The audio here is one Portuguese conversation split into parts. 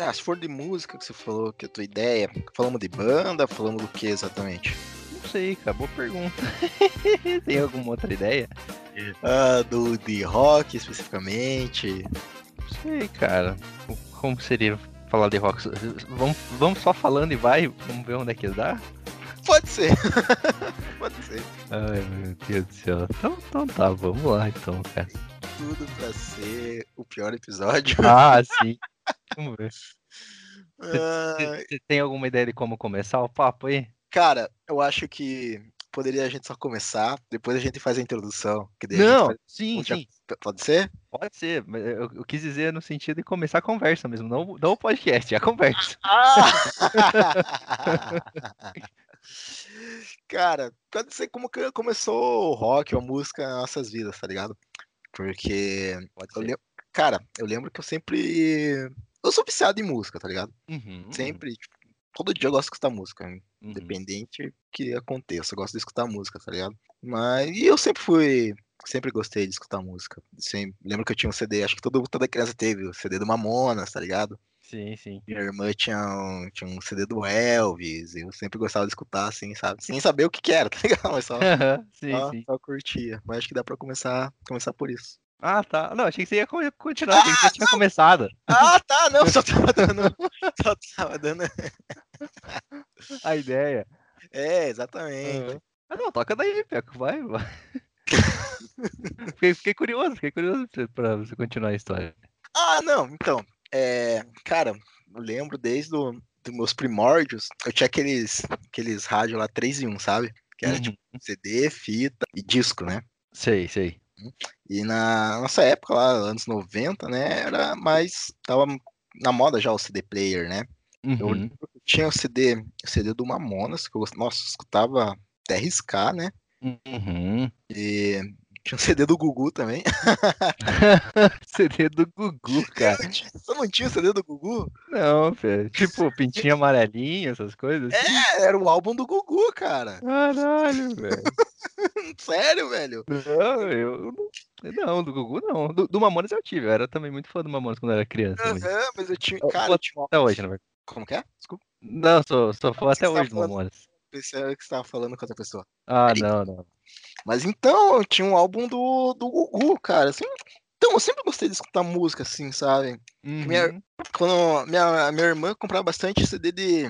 Ah, se for de música que você falou, que é a tua ideia, falamos de banda, falamos do que exatamente? Não sei, cara, boa pergunta. Tem alguma outra ideia? Ah, do de rock especificamente. Não sei, cara. Como seria falar de rock? Vamos, vamos só falando e vai, vamos ver onde é que dá? Pode ser. Pode ser. Ai, meu Deus do céu. Então, então tá, vamos lá então, cara. Tudo pra ser o pior episódio. Ah, sim. Vamos ver. Você tem alguma ideia de como começar o papo aí? cara, eu acho que poderia a gente só começar, depois a gente faz a introdução. Daí a Não, faz- sim, sim. Pode ser? Pode ser, mas eu, eu quis dizer no sentido de começar a conversa mesmo, não, não o podcast, a conversa. Ah! Cara, pode ser como começou o rock, a música nas nossas vidas, tá ligado? Porque, eu lem- cara, eu lembro que eu sempre. Eu sou viciado em música, tá ligado? Uhum, Sempre, tipo, todo dia eu gosto de escutar música, uhum. independente que aconteça, eu gosto de escutar música, tá ligado? Mas, e eu sempre fui. Sempre gostei de escutar música. Sempre, lembro que eu tinha um CD, acho que todo, toda criança teve, o CD do Mamonas, tá ligado? Sim, sim. Minha irmã tinha um, tinha um CD do Elvis, eu sempre gostava de escutar, assim, sabe? Sem saber o que que era, tá ligado? Mas só, sim, só, sim. só curtia. Mas acho que dá pra começar, começar por isso. Ah, tá. Não, achei que você ia co- continuar, achei que você tinha começado. Ah, tá, não, só tava dando. Só tava dando. A ideia. É, exatamente. Ah, não, toca daí, Peco, vai, vai. fiquei, fiquei curioso, fiquei curioso pra- pra você continuar a história. Ah, não, então. É, cara, eu lembro desde do, dos meus primórdios, eu tinha aqueles, aqueles rádios lá 3 em 1, sabe? Que era Uhum. tipo CD, fita e disco, né? Sei, sei. E na nossa época lá, anos 90, né, era mais. Tava na moda já o CD player, né? Eu Uhum. que tinha o CD, o CD do Mamonas, que eu nossa, eu escutava até riscar, né? Uhum. E tinha o CD do Gugu também. CD do Gugu, cara. Você não tinha o CD do Gugu? Não, velho. Tipo, pintinho amarelinho, essas coisas. assim. É, era o álbum do Gugu, cara. Caralho, velho. Sério, velho. Não, eu não. Não, do Gugu não. Do, do Mamonas eu tive. Eu era também muito fã do Mamonas quando eu era criança. Aham, mas eu tinha. Eu Cara, vou eu tinha Até hoje, na verdade. Como que é? Desculpa. Não, sou, sou fã até hoje do falando- Mamonas. Pensei que você tava falando com outra pessoa. Ah, Aí- não, não. Mas então, eu tinha um álbum do, do Gugu, cara. Assim, então, eu sempre gostei de escutar música, assim, sabe? minha- Uhum. Quando minha, minha irmã comprava bastante CD de.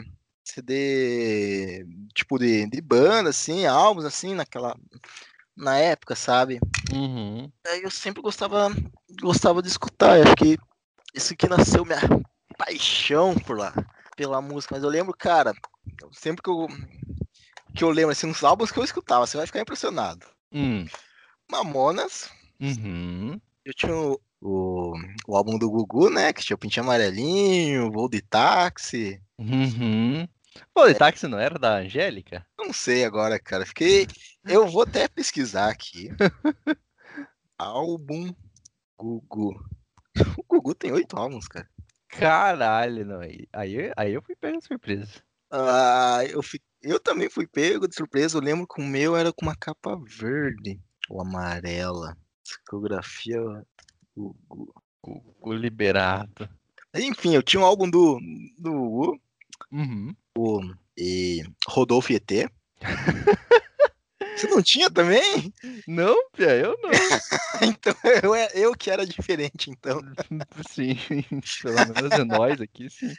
CD. Tipo, de, de banda, assim, álbuns, assim, naquela. Na época, sabe? Uhum. Aí eu sempre gostava, gostava de escutar. Eu acho que isso que nasceu minha paixão por lá, pela música. Mas eu lembro, cara, sempre que eu, que eu lembro, assim, uns álbuns que eu escutava, você vai ficar impressionado. Hum. Mamonas, Uhum. eu tinha o, o, o álbum do Gugu, né? Que tinha o Pintinho Amarelinho, Voo de Táxi. Uhum. Pô, de táxi não era da Angélica? Não sei agora, cara. Fiquei. Eu vou até pesquisar aqui. álbum Gugu. O Gugu tem oito álbuns, cara. Caralho, não. Aí, aí, eu fui pego de surpresa. Ah, eu, fi- eu também fui pego de surpresa. Eu lembro que o meu era com uma capa verde ou amarela. Discografia. Gugu. O liberado. Enfim, eu tinha um álbum do, do Gugu, Uhum. o e Rodolfo ET. Você não tinha também? Não, Pia, eu não. Então eu, é- eu que era diferente, então. sim, pelo menos é nós aqui, sim.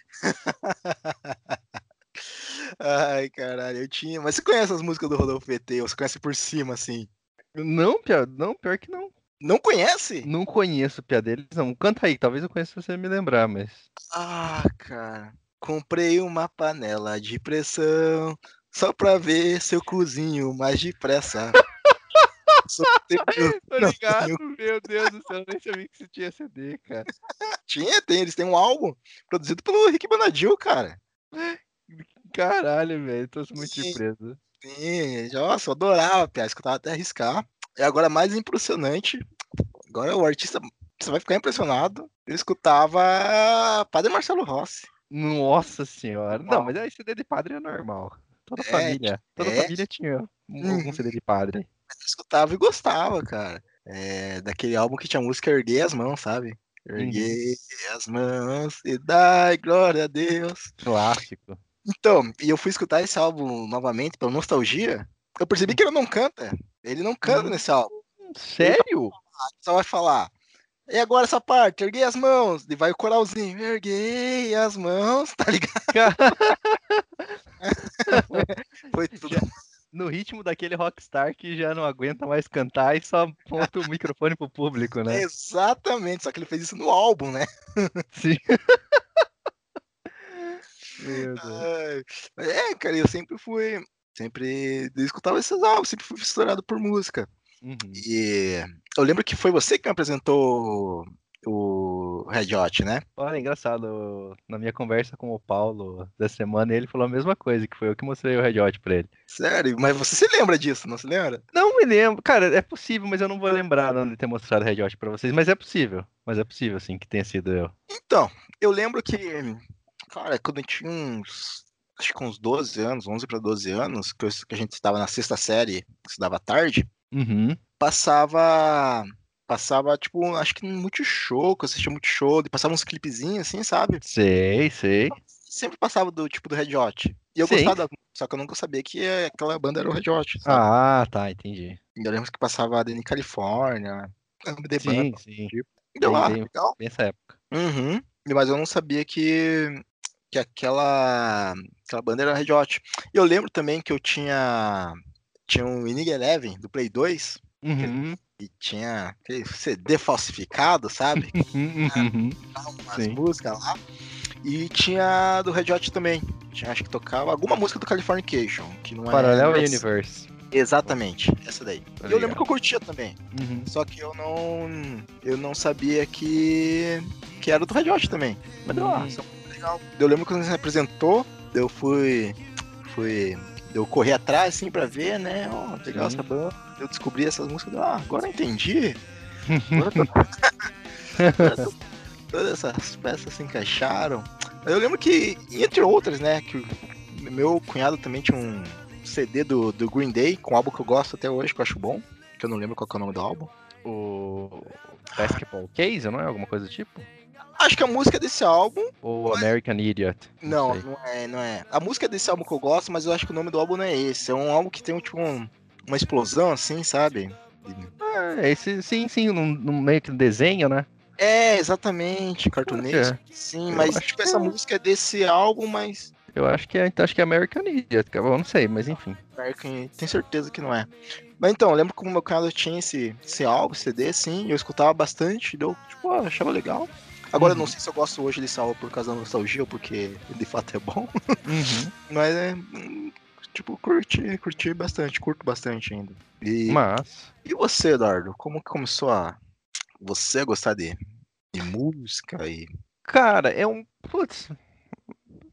Ai, caralho, eu tinha. Mas você conhece as músicas do Rodolfo ET? Ou você conhece por cima, assim? Não, Pia, não, pior que não. Não conhece? Não conheço Pia deles, não. Canta aí, talvez eu conheça se você me lembrar, mas. Ah, cara. Comprei uma panela de pressão só pra ver se eu cozinho mais depressa. Tô ligado, eu- meu Deus do céu, eu nem sabia que você tinha CD, cara. Tinha, tem, eles têm um álbum produzido pelo Rick Bonadil, cara. Caralho, velho, tô muito Sim. surpreso. Sim, nossa, eu adorava, Pia, escutava até arriscar. E agora, mais impressionante, agora o artista, você vai ficar impressionado, ele escutava Padre Marcelo Rossi. Nossa senhora. Não, mas aí CD de padre é normal. Toda É, família. Toda é. família tinha um, Uhum. CD de padre. Eu escutava e gostava, cara. É, daquele álbum que tinha a música Erguei as Mãos, sabe? Erguei as mãos e dai glória a Deus. Clássico. Então, e eu fui escutar esse álbum novamente pela nostalgia. Eu percebi que ele não canta. Ele não canta Hum. nesse álbum. Sério? Só vai falar. E agora essa parte, erguei as mãos. E vai o coralzinho. Erguei as mãos, tá ligado? Foi tudo. No ritmo daquele rockstar que já não aguenta mais cantar e só aponta o microfone pro público, né? Exatamente, só que ele fez isso no álbum, né? Sim. Meu Deus. Ai, É, cara, eu sempre fui. Sempre eu escutava esses álbuns, sempre fui fissurado por música. Uhum. E eu lembro que foi você que me apresentou o Red Hot, né? Olha, engraçado, na minha conversa com o Paulo da semana, ele falou a mesma coisa, que foi eu que mostrei o Red Hot pra ele. Sério, mas você se lembra disso, não se lembra? Não me lembro, cara, é possível, mas eu não vou lembrar de ter mostrado o Red Hot pra vocês, mas é possível, mas é possível, sim, que tenha sido eu. Então, eu lembro que, cara, quando eu tinha uns, acho que uns 12 anos, 11 para 12 anos, que, eu- que a gente estava na sexta série, estudava à tarde, Uhum, passava, passava, tipo, acho que no Multishow, que eu assistia Multishow, e passava uns clipezinhos assim, sabe? sei, sei. Sempre passava do tipo do Red Hot. E eu Sim. gostava só que eu nunca sabia que aquela banda era o Red Hot, sabe? Ah, tá, entendi. Eu lembro que passava a Dani Califórnia, The Sim, Banda. sim, Deu lá, bem- legal. bem essa época. Uhum. Mas eu não sabia que, que aquela, aquela banda era Red Hot. E eu lembro também que eu tinha, tinha um Inig Eleven do Play 2 Uhum, e tinha aquele CD falsificado, sabe? uhum, uhum. Umas Sim. músicas lá. E tinha do Red Hot também. Tinha, acho que tocava alguma música do Californication, que não é. Parallel não é- Universe. Exatamente, essa daí. Tá E eu lembro que eu curtia também. Uhum. Só que eu não. Eu não sabia que. que era do Red Hot também. Mas deu lá, legal. Eu lembro quando você me apresentou, eu fui. fui. Eu corri atrás assim pra ver, né? Ó, legal Sim. essa banda. Eu descobri essas músicas. Ah, agora eu entendi. Agora eu tô- Todas essas peças se encaixaram. Eu lembro que, entre outras, né? Que meu cunhado também tinha um CD do, do Green Day, com um álbum que eu gosto até hoje, que eu acho bom. Que eu não lembro qual que é o nome do álbum. O Basketball Case, não é? Alguma coisa do tipo? Acho que a música desse álbum. Ou American Idiot? Não, sei. não é, não é. A música desse álbum que eu gosto, mas eu acho que o nome do álbum não é esse. É um álbum que tem tipo um- uma explosão, assim, sabe? Ah, esse, sim, sim, num, num meio que desenho, né? É, exatamente, cartunesco. Sim, mas tipo, que essa é. música é desse álbum, mas. Eu acho que é, então acho que é American Idiot. Eu não sei, mas enfim. American, tenho certeza que não é. Mas então, eu lembro que o meu canal tinha esse, esse álbum, CD, assim, eu escutava bastante, deu, tipo, achava legal. Agora, eu não Uhum. sei se eu gosto hoje desse álbum por causa da nostalgia ou porque de fato é bom. Uhum. Mas é. hum, Tipo, curti, curti bastante, curto bastante ainda. E, Mas. e você, Eduardo? Como que começou a. Você gostar de, de música e. Cara, é um. Putz.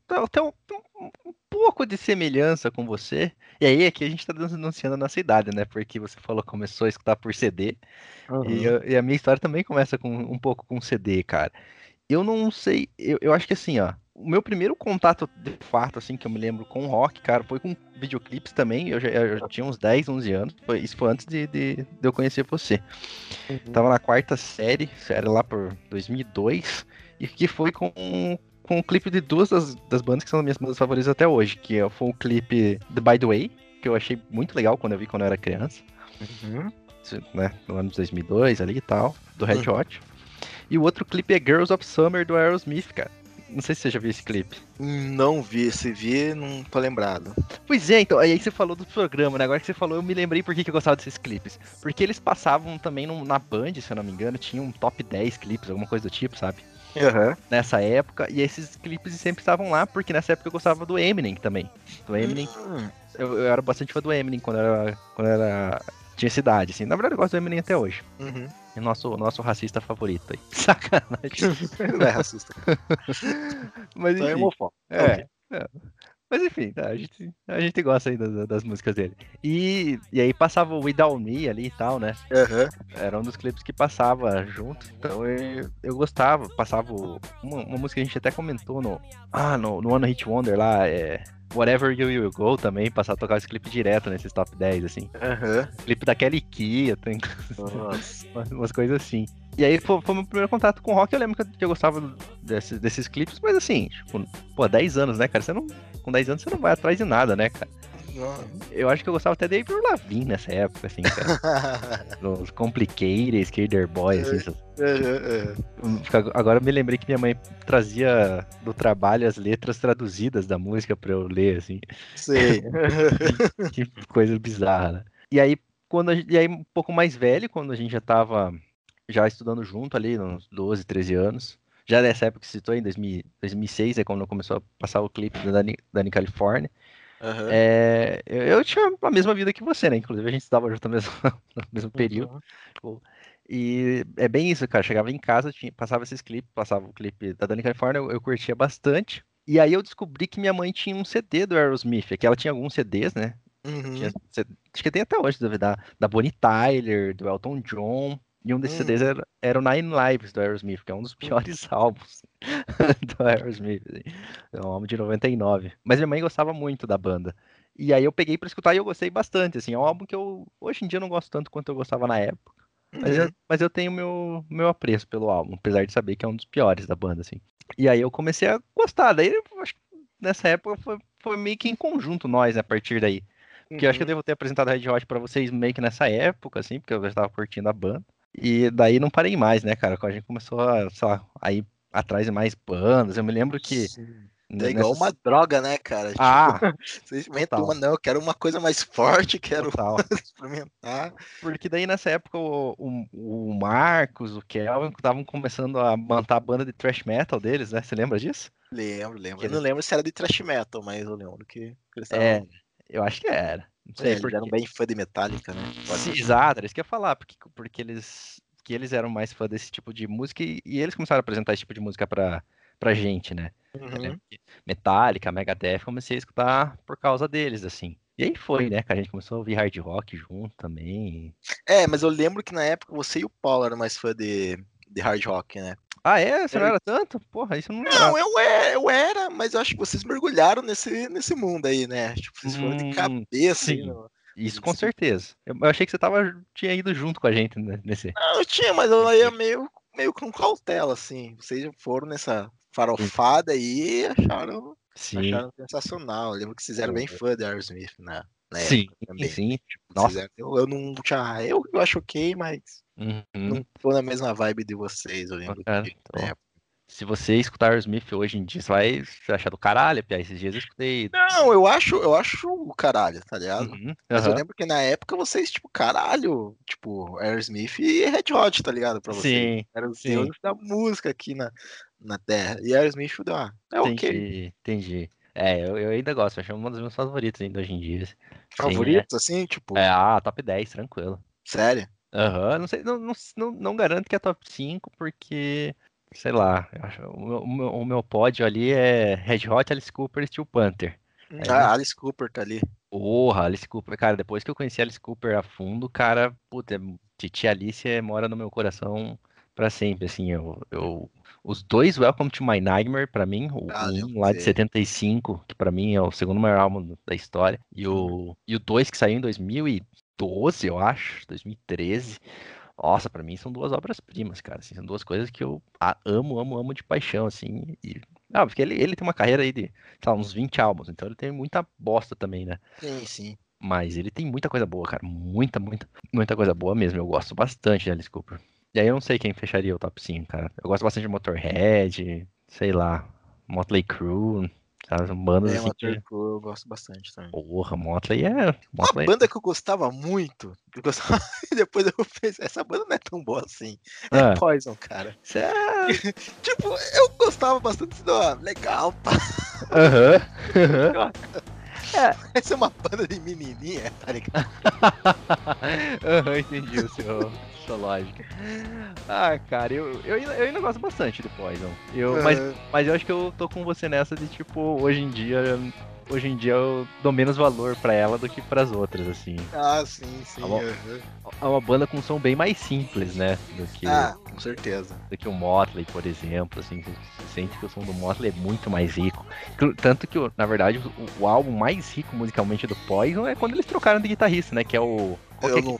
Tá- Tem um, um- um pouco de semelhança com você. E aí, aqui a gente tá denunciando a nossa idade, né? Porque você falou que começou a escutar por CD. E, eu- e a minha história também começa com um pouco com CD, cara. Eu não sei, eu, eu acho que assim, ó, o meu primeiro contato de fato, assim, que eu me lembro com rock, cara, foi com videoclipes também. Eu já, eu já tinha uns 10, 11 anos. Foi, isso foi antes de, de, de eu conhecer você. Tava na quarta série, era lá por 2002, e que foi com, com um clipe de duas das, das bandas que são as minhas bandas favoritas até hoje, que é- foi o clipe The By The Way, que eu achei muito legal quando eu vi quando eu era criança Uhum. né, no ano de 2002 ali e tal, do Red Hot. E o outro clipe é Girls of Summer do Aerosmith, cara. Não sei se você já viu esse clipe. Não vi, se vi, não tô lembrado. Pois é, então, aí você falou do programa, né? Agora que você falou, eu me lembrei por que, que eu gostava desses clipes. Porque eles passavam também no- na Band, se eu não me engano, tinha um top 10 clipes, alguma coisa do tipo, sabe? Aham. Nessa época, e esses clipes sempre estavam lá, porque nessa época eu gostava do Eminem também. Do Eminem, Hum, eu, eu era bastante fã do Eminem quando era, quando era tinha cidade, assim. Na verdade, eu gosto do Eminem até hoje. uhum. É nosso, nosso racista favorito aí. Sacanagem. Não é racista. Mas é enfim. homofóbico. É, é. Mas enfim, tá, a, gente, a gente gosta aí das, das músicas dele. E, e aí passava o Without Me ali e tal, né? Aham. Era um dos clipes que passava junto. Então eu, eu gostava. Passava uma, uma música que a gente até comentou no. Ah, no, no One Hit Wonder lá, é. Whatever You Will Go também, passava a tocar esse clipe direto nesses top 10, assim. Aham. Clipe da Kelly Key, tem umas, umas coisas assim. E aí foi, foi meu primeiro contato com rock. Eu lembro que eu, que eu gostava desses, desses clipes, mas assim, tipo, pô, 10 anos, né, cara? Você não, com 10 anos você não vai atrás de nada, né, cara? Eu acho que eu gostava até de Avril Lavigne nessa época, assim, cara. Os Complicated, Skater Boy, assim. essas- Agora eu me lembrei que minha mãe trazia do trabalho as letras traduzidas da música pra eu ler, assim. Sei. Que coisa bizarra, né? E aí, quando a gente- e aí, um pouco mais velho, quando a gente já tava já estudando junto ali, uns 12, 13 anos. Já nessa época que citou, em 2000, 2006, é quando começou a passar o clipe da Dani, Dani California. Aham. É, eu, eu tinha a mesma vida que você, né? Inclusive a gente estava junto no mesmo, no mesmo período. Uhum. tipo, E é bem isso, cara. Chegava em casa, tinha, passava esses clipes, passava o clipe da Dani California, eu, eu curtia bastante. E aí eu descobri que minha mãe tinha um CD do Aerosmith, que ela tinha alguns CDs, né? Uhum. Tinha acho que tem até hoje, da, da Bonnie Tyler, do Elton John. E um desses Hum. CDs era, era o Nine Lives do Aerosmith, que é um dos piores álbuns do Aerosmith. assim. É um álbum de 99. Mas minha mãe gostava muito da banda. E aí eu peguei pra escutar e eu gostei bastante. Assim, é um álbum que eu hoje em dia não gosto tanto quanto eu gostava na época. Mas, eu, Uhum. mas eu tenho meu, meu apreço pelo álbum, apesar de saber que é um dos piores da banda, assim. E aí eu comecei a gostar. Daí eu acho que nessa época foi, foi meio que em conjunto nós, né, a partir daí. Porque eu acho que eu Uhum. devo ter apresentado a Red Hot pra vocês meio que nessa época, assim, porque eu já estava curtindo a banda. E daí não parei mais, né, cara? Quando a gente começou a, sei lá, a ir atrás de mais bandas. Eu me lembro que. Sim. É igual nessas- uma droga, né, cara? Ah, Tipo, você experimenta uma, não, eu quero uma coisa mais forte, quero experimentar. Porque daí nessa época o, o, o Marcos, o Kelvin estavam começando a montar a banda de thrash metal deles, né? Você lembra disso? Lembro, lembro. Eu não lembro se era de thrash metal, mas eu lembro que eles É, estavam. eu acho que era. Não É, sei eles por eram bem fã de Metallica, né? Sim, exato, isso que eu ia falar, porque, porque eles, que eles eram mais fã desse tipo de música e, e eles começaram a apresentar esse tipo de música pra, pra gente, né? Uhum. Metallica, Megadeth, comecei a escutar por causa deles, assim. E aí foi, né, que a gente começou a ouvir hard rock junto também. É, mas eu lembro que na época você e o Paulo eram mais fã de, de hard rock, né? Ah, é? Você não Era- tanto? Porra, isso não. Não, eu era, eu era, mas eu acho que vocês mergulharam nesse, nesse mundo aí, né? Tipo, vocês foram Hum, de cabeça aí sim. no- Isso com certeza. Eu, eu achei que você tava, tinha ido junto com a gente né, nesse. Não, eu tinha, mas eu ia meio, meio com cautela, assim. Vocês foram nessa farofada aí e acharam, Sim, acharam sensacional. Eu lembro que vocês eram bem fã de Aerosmith na, na sim, época também. sim. Vocês Nossa. eram- eu, eu não tinha. Eu, eu acho ok, mas Uhum. não tô na mesma vibe de vocês, eu lembro. cara, que, na época. Se você escutar Aerosmith hoje em dia, você vai achar do caralho, Pia. Esses dias eu escutei. Não, eu acho, eu acho o caralho, tá ligado? Uhum, Mas eu lembro que na época vocês, tipo, caralho, tipo, Aerosmith e Red Hot, tá ligado? Pra vocês. Sim, Eram os deuses da música aqui na, na Terra. E Aerosmith, ah, é ok. entendi, entendi. É, eu, eu ainda gosto, acho uma das minhas favoritas ainda hoje em dia. Sim, Favoritos, assim, tipo, é, ah, top 10, tranquilo. sério? Aham, não sei, não, não, não, garanto que é top 5, porque, sei lá, o, meu, o meu- o meu pódio ali é Red Hot, Alice Cooper e Steel Panther. Aí, Ah, Alice Cooper tá ali. Porra, Alice Cooper, cara, depois que eu conheci Alice Cooper a fundo, cara, puta, é- Titi Alice é- mora no meu coração pra sempre, assim, eu, eu, os dois Welcome to My Nightmare, pra mim, o Ah, um lá de dele. 75, que pra mim é o segundo maior álbum da história, e o, e o dois que saiu em 2012, eu acho, 2013, nossa, pra mim são duas obras-primas, cara, assim, são duas coisas que eu a- amo, amo, amo de paixão, assim, e... Ah, porque ele, ele tem uma carreira aí de, sei lá, uns 20 álbuns, então ele tem muita bosta também, né? Sim, sim. Mas ele tem muita coisa boa, cara. Muita, muita, muita coisa boa mesmo. Eu gosto bastante de Alice Cooper. E aí eu não sei quem fecharia o top 5, cara. Eu gosto bastante de Motorhead, sei lá, Motley Crue, São bandas É, assim que... eu gosto bastante também. Porra, Motley é... Uma Motley... banda que eu gostava muito, eu gostava, e depois eu pensei, essa banda não é tão boa assim. É Ah, Poison, cara. é- Tipo, eu gostava bastante ah, legal, pá. Aham, aham. Essa é uma banda de menininha, tá ligado? Aham, entendi o seu, sua lógica. Ah, cara, eu, eu, eu ainda gosto bastante do Poison. Eu, mas Ah, Mas eu acho que eu tô com você nessa de tipo, hoje em dia, hoje em dia eu dou menos valor pra ela do que pras outras, assim. Ah, sim, sim. Tá bom. aham. É uma banda com um som bem mais simples, né? Do que, Ah, com certeza. do que o Motley, por exemplo, assim. Você sente que o som do Motley é muito mais rico. Tanto que, na verdade, o, o álbum mais rico musicalmente do Poison é quando eles trocaram de guitarrista, né? Que é o. Qual Eu é não.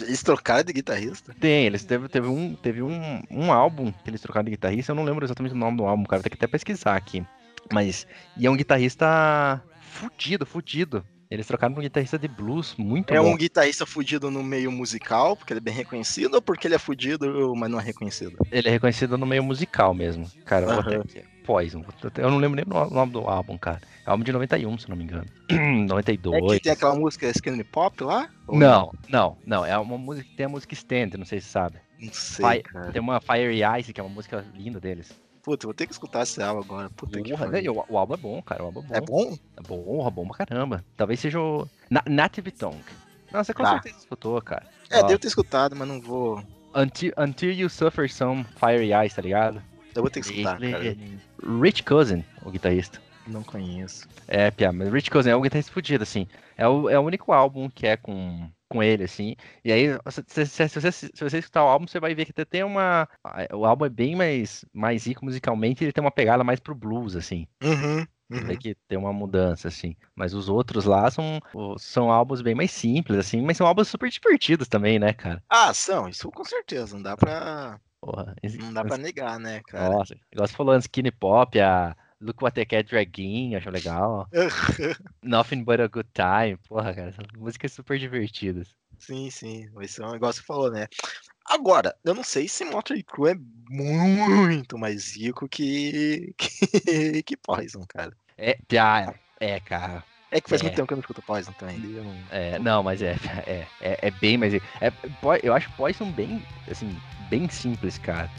Eles trocaram de guitarrista? Tem, eles teve, teve, um, teve um, um álbum que eles trocaram de guitarrista, eu não lembro exatamente o nome do álbum, cara, tem que até pesquisar aqui. Mas, e é um guitarrista fudido, fudido. Eles trocaram pra um guitarrista de blues muito É bom. um guitarrista fudido no meio musical, porque ele é bem reconhecido, ou porque ele é fudido, mas não é reconhecido? Ele é reconhecido no meio musical mesmo. Cara, vou Aham. até. Poison. Eu não lembro nem o nome do álbum, cara. É álbum de 91, se não me engano. 92. É que tem aquela música Skinny Pop lá? Não, não, não. É uma música que tem a música Stand, não sei se você sabe. Não sei, Fi- cara. Tem uma Fire Ice, que é uma música linda deles. Puta, eu vou ter que escutar esse álbum agora. Puta que Porra, pariu. né? o, o álbum é bom, cara. O álbum é É bom. bom? É bom, bom pra caramba. Talvez seja o. Na Native Tongue. Não, você com Tá. certeza escutou, cara. É, Ó, devo ter escutado, mas não vou. Until, Until You Suffer Some Fire Ice, tá ligado? Eu vou ter que escutar, cara. Rich Cousin, o guitarrista. Não conheço. É, Pia, mas Rich Cousin é um guitarrista fudido, assim. É o, é o único álbum que é com, com ele, assim. E aí, se, se- se- você, se você escutar o álbum, você vai ver que até tem uma. O álbum é bem mais, mais rico musicalmente, ele tem uma pegada mais pro blues, assim. Uhum. Uhum. vê que tem uma mudança, assim. Mas os outros lá são, são álbuns bem mais simples, assim, mas são álbuns super divertidos também, né, cara? Ah, são, isso com certeza. Não dá pra, Porra, esse- não dá pra negar, né, cara? Nossa, igual você falou, Skinny Pop, a Look What I Cat Dragging, acho legal. Nothing But a Good Time, porra, cara, são músicas super divertidas. sim, sim. Vai ser um negócio que você falou, né? Agora, eu não sei se Motley Crue é muito mais rico que. que, que Poison, cara. É, já, é, cara. É que faz É. muito tempo que eu não escuto Poison também. não- É, não, mas é, é, é, é bem mais. É, eu acho Poison bem, assim, bem simples, cara.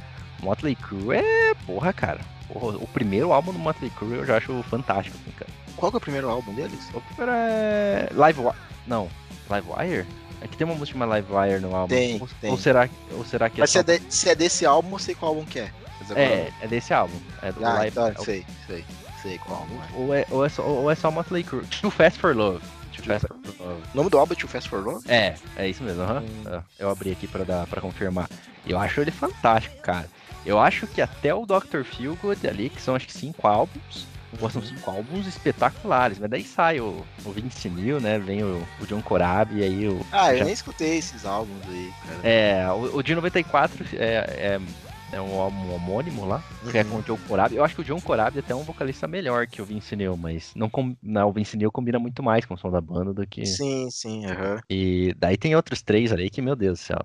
Motley Crue é, porra, cara. Porra, o primeiro álbum do Motley Crue eu já acho fantástico, assim, cara. Qual que é o primeiro álbum deles? O primeiro é. Live Wire. Não, Live Wire? É que tem uma música chamada Live Wire no álbum. Tem, ou, tem. ou será, ou será que é Mas se só- é, de- se é desse álbum, eu sei qual álbum que é. É, é desse álbum. É do Ah, Live então, é o- sei, sei. Sei qual álbum é. ou, é, ou, é só, ou é só Motley Crue. Too Fast for Love. Too Fast for Love. O nome do álbum é Too Fast for Love? É, é isso mesmo, aham. Hum. Eu abri aqui pra, dar, pra confirmar. Eu acho ele fantástico, cara. Eu acho que até o Dr. Feelgood ali, que são acho que cinco álbuns, são cinco álbuns espetaculares, mas daí sai o, o Vince Neil, né? Vem o, o John Corabi e aí o. Ah, eu já- nem escutei esses álbuns aí, cara. É, o, o de 94 é, é, é um álbum homônimo lá, que é com o John Corabi. Eu acho que o John Corabi até é um vocalista melhor que o Vince Neil, mas não, com- não, o Vince Neil combina muito mais com o som da banda do que. Sim, sim, aham. E daí tem outros três ali que, meu Deus do céu.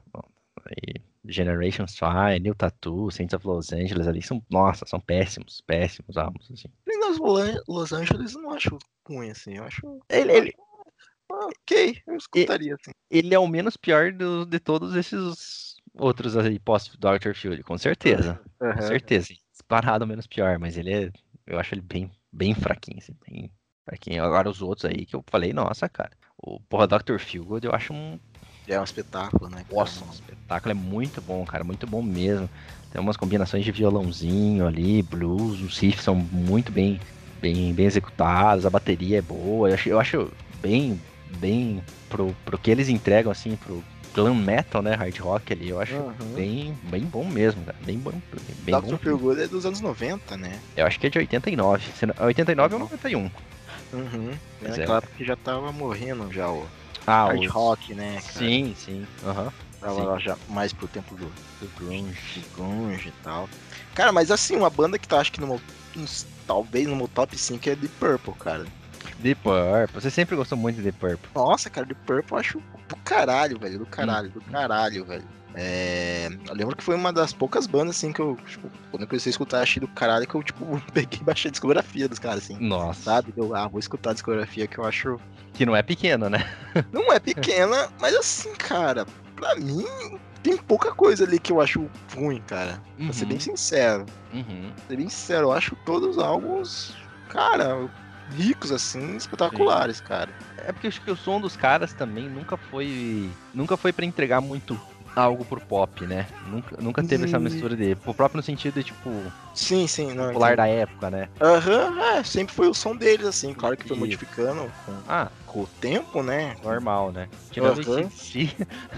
Aí, Generation Swine, New Tattoo, Saints of Los Angeles ali são, nossa, são péssimos, péssimos álbuns, assim. Nos Lo- Los Angeles eu não acho ruim, assim. Eu acho. Ele, ele, Ah, ok, eu escutaria, assim. ele é o menos pior do- de todos esses outros aí pós-Dr. Field, com certeza. Com Aham. certeza. Disparado o menos pior, mas ele é. Eu acho ele bem, bem fraquinho, assim, bem fraquinho. Agora os outros aí que eu falei, nossa, cara. O porra Dr. Feelgood eu acho um. É um espetáculo, né? Nossa, um espetáculo é muito bom, cara. Muito bom mesmo. Tem umas combinações de violãozinho ali, blues, os riffs são muito bem, bem, bem executados, a bateria é boa. Eu acho, eu acho bem, bem pro, pro que eles entregam, assim, pro glam metal, né? Hard rock ali, eu acho Uhum. bem, bem bom mesmo, cara. Bem bom. Bem Dr. bom. Feelgood é dos anos 90, né? Eu acho que é de 89. Se não- 89 ou 91. Uhum. Mas É é. época que já tava morrendo já o Ah, hard os- rock, né, cara? Sim, sim. Aham. Tava já mais pro tempo do, Do grunge. do grunge e tal. Cara, mas assim, uma banda que tá, acho que no talvez no meu top 5 é The Purple, cara. The Purple. Você sempre gostou muito de The Purple. Nossa, cara, The Purple eu acho do caralho, velho. Do caralho, do caralho, velho. É, eu lembro que foi uma das poucas bandas, assim, que eu, tipo, quando eu comecei a escutar, achei do caralho, que eu, tipo, peguei e baixei a discografia dos caras, assim. Nossa. Sabe? Eu, ah, vou escutar a discografia que eu acho. Que não é pequena, né? Não é pequena, mas assim, cara, pra mim, tem pouca coisa ali que eu acho ruim, cara. Pra ser Uhum. bem sincero. Uhum. Pra ser bem sincero, eu acho todos os álbuns, cara, ricos, assim, espetaculares, cara. É porque eu acho que o som dos caras também nunca foi. Nunca foi pra entregar muito algo pro pop, né? Nunca, nunca teve essa Hum. mistura de. O próprio no sentido de, tipo, Sim, sim, não. popular da época, né? Aham, é, sempre foi o som deles, assim, claro que foi Isso. modificando com, Ah, com o tempo, né? normal, né? Tirando Aham. isso si,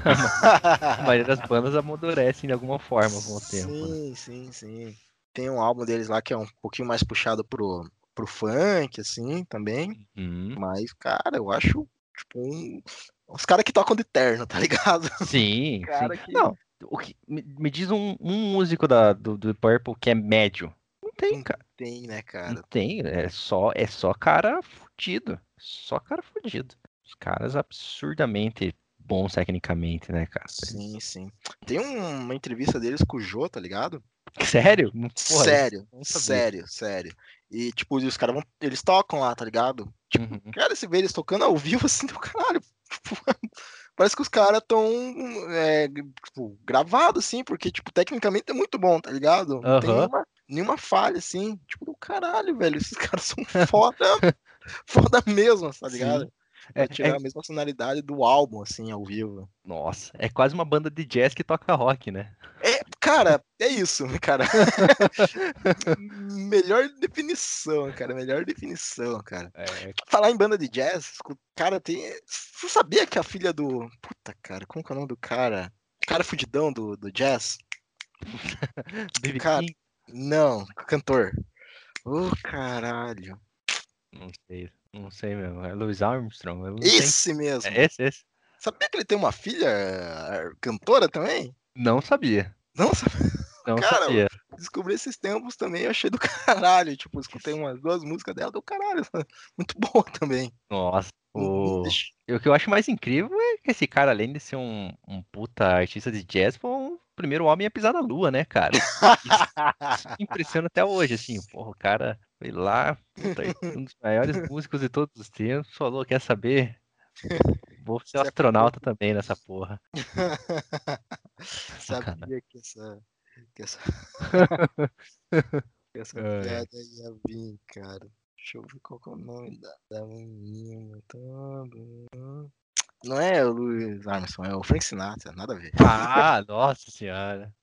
a maioria das bandas amadurecem de alguma forma com o tempo. né? Sim, sim, sim. Tem um álbum deles lá que é um pouquinho mais puxado pro, pro funk, assim, também. Uhum. Mas, cara, eu acho, tipo, um, Os caras que tocam de terno, tá ligado? Sim, Cara sim. que- Não, o que, me, me diz um, um músico da, do, do Purple que é médio. Não tem, Não cara. Tem, né, Não cara? tem. É só, é só cara fudido. Só cara fudido. Os caras absurdamente bons tecnicamente, né, cara? Sim, sim. Tem um- uma entrevista deles com o Jô, tá ligado? Sério? Não- porra, sério, não sério, sério. E, tipo, os caras vão. Eles tocam lá, tá ligado? Uhum. Cara, você vê eles tocando ao vivo assim do caralho. Tipo, parece que os caras tão é, tipo, gravados, assim, porque, tipo, tecnicamente é muito bom, tá ligado? Não tem nenhuma, nenhuma falha, assim. Tipo, do caralho, velho. Esses caras são foda, foda mesmo, tá ligado? Sim. É- tirar é- a mesma sonoridade do álbum, assim, ao vivo. Nossa, é quase uma banda de jazz que toca rock, né? É, cara, é isso, cara. melhor definição, cara. Melhor definição, cara. É, Falar em banda de jazz, cara, tem. Você sabia que a filha do. Puta, cara, como que é o nome do cara? Cara fudidão do, do jazz? Baby Cara, King? Não, cantor. Ô, caralho. Não sei, não sei mesmo. É Louis Armstrong? Não sei. Esse mesmo. É esse, esse. Sabia que ele tem uma filha cantora também? Não sabia. Não, sabia. Não Cara, sabia. descobri esses tempos também, eu achei do caralho. Tipo, escutei umas duas músicas dela, do caralho. Muito boa também. Nossa. O... O que eu acho mais incrível é que esse cara, além de ser um, um puta artista de jazz, foi o primeiro homem a pisar na lua, né, cara? Isso impressiona até hoje, assim. Porra, o cara foi lá, puta, um dos maiores músicos de todos os tempos, falou, quer saber? Vou ser Você é astronauta também nessa porra. Sabia que essa. Que essa, que essa piada ia vir, cara. Deixa eu ver qual é o nome da, da menina. Tá. Não é o Louis Armstrong, é o Frank Sinatra, nada a ver. Ah, nossa senhora.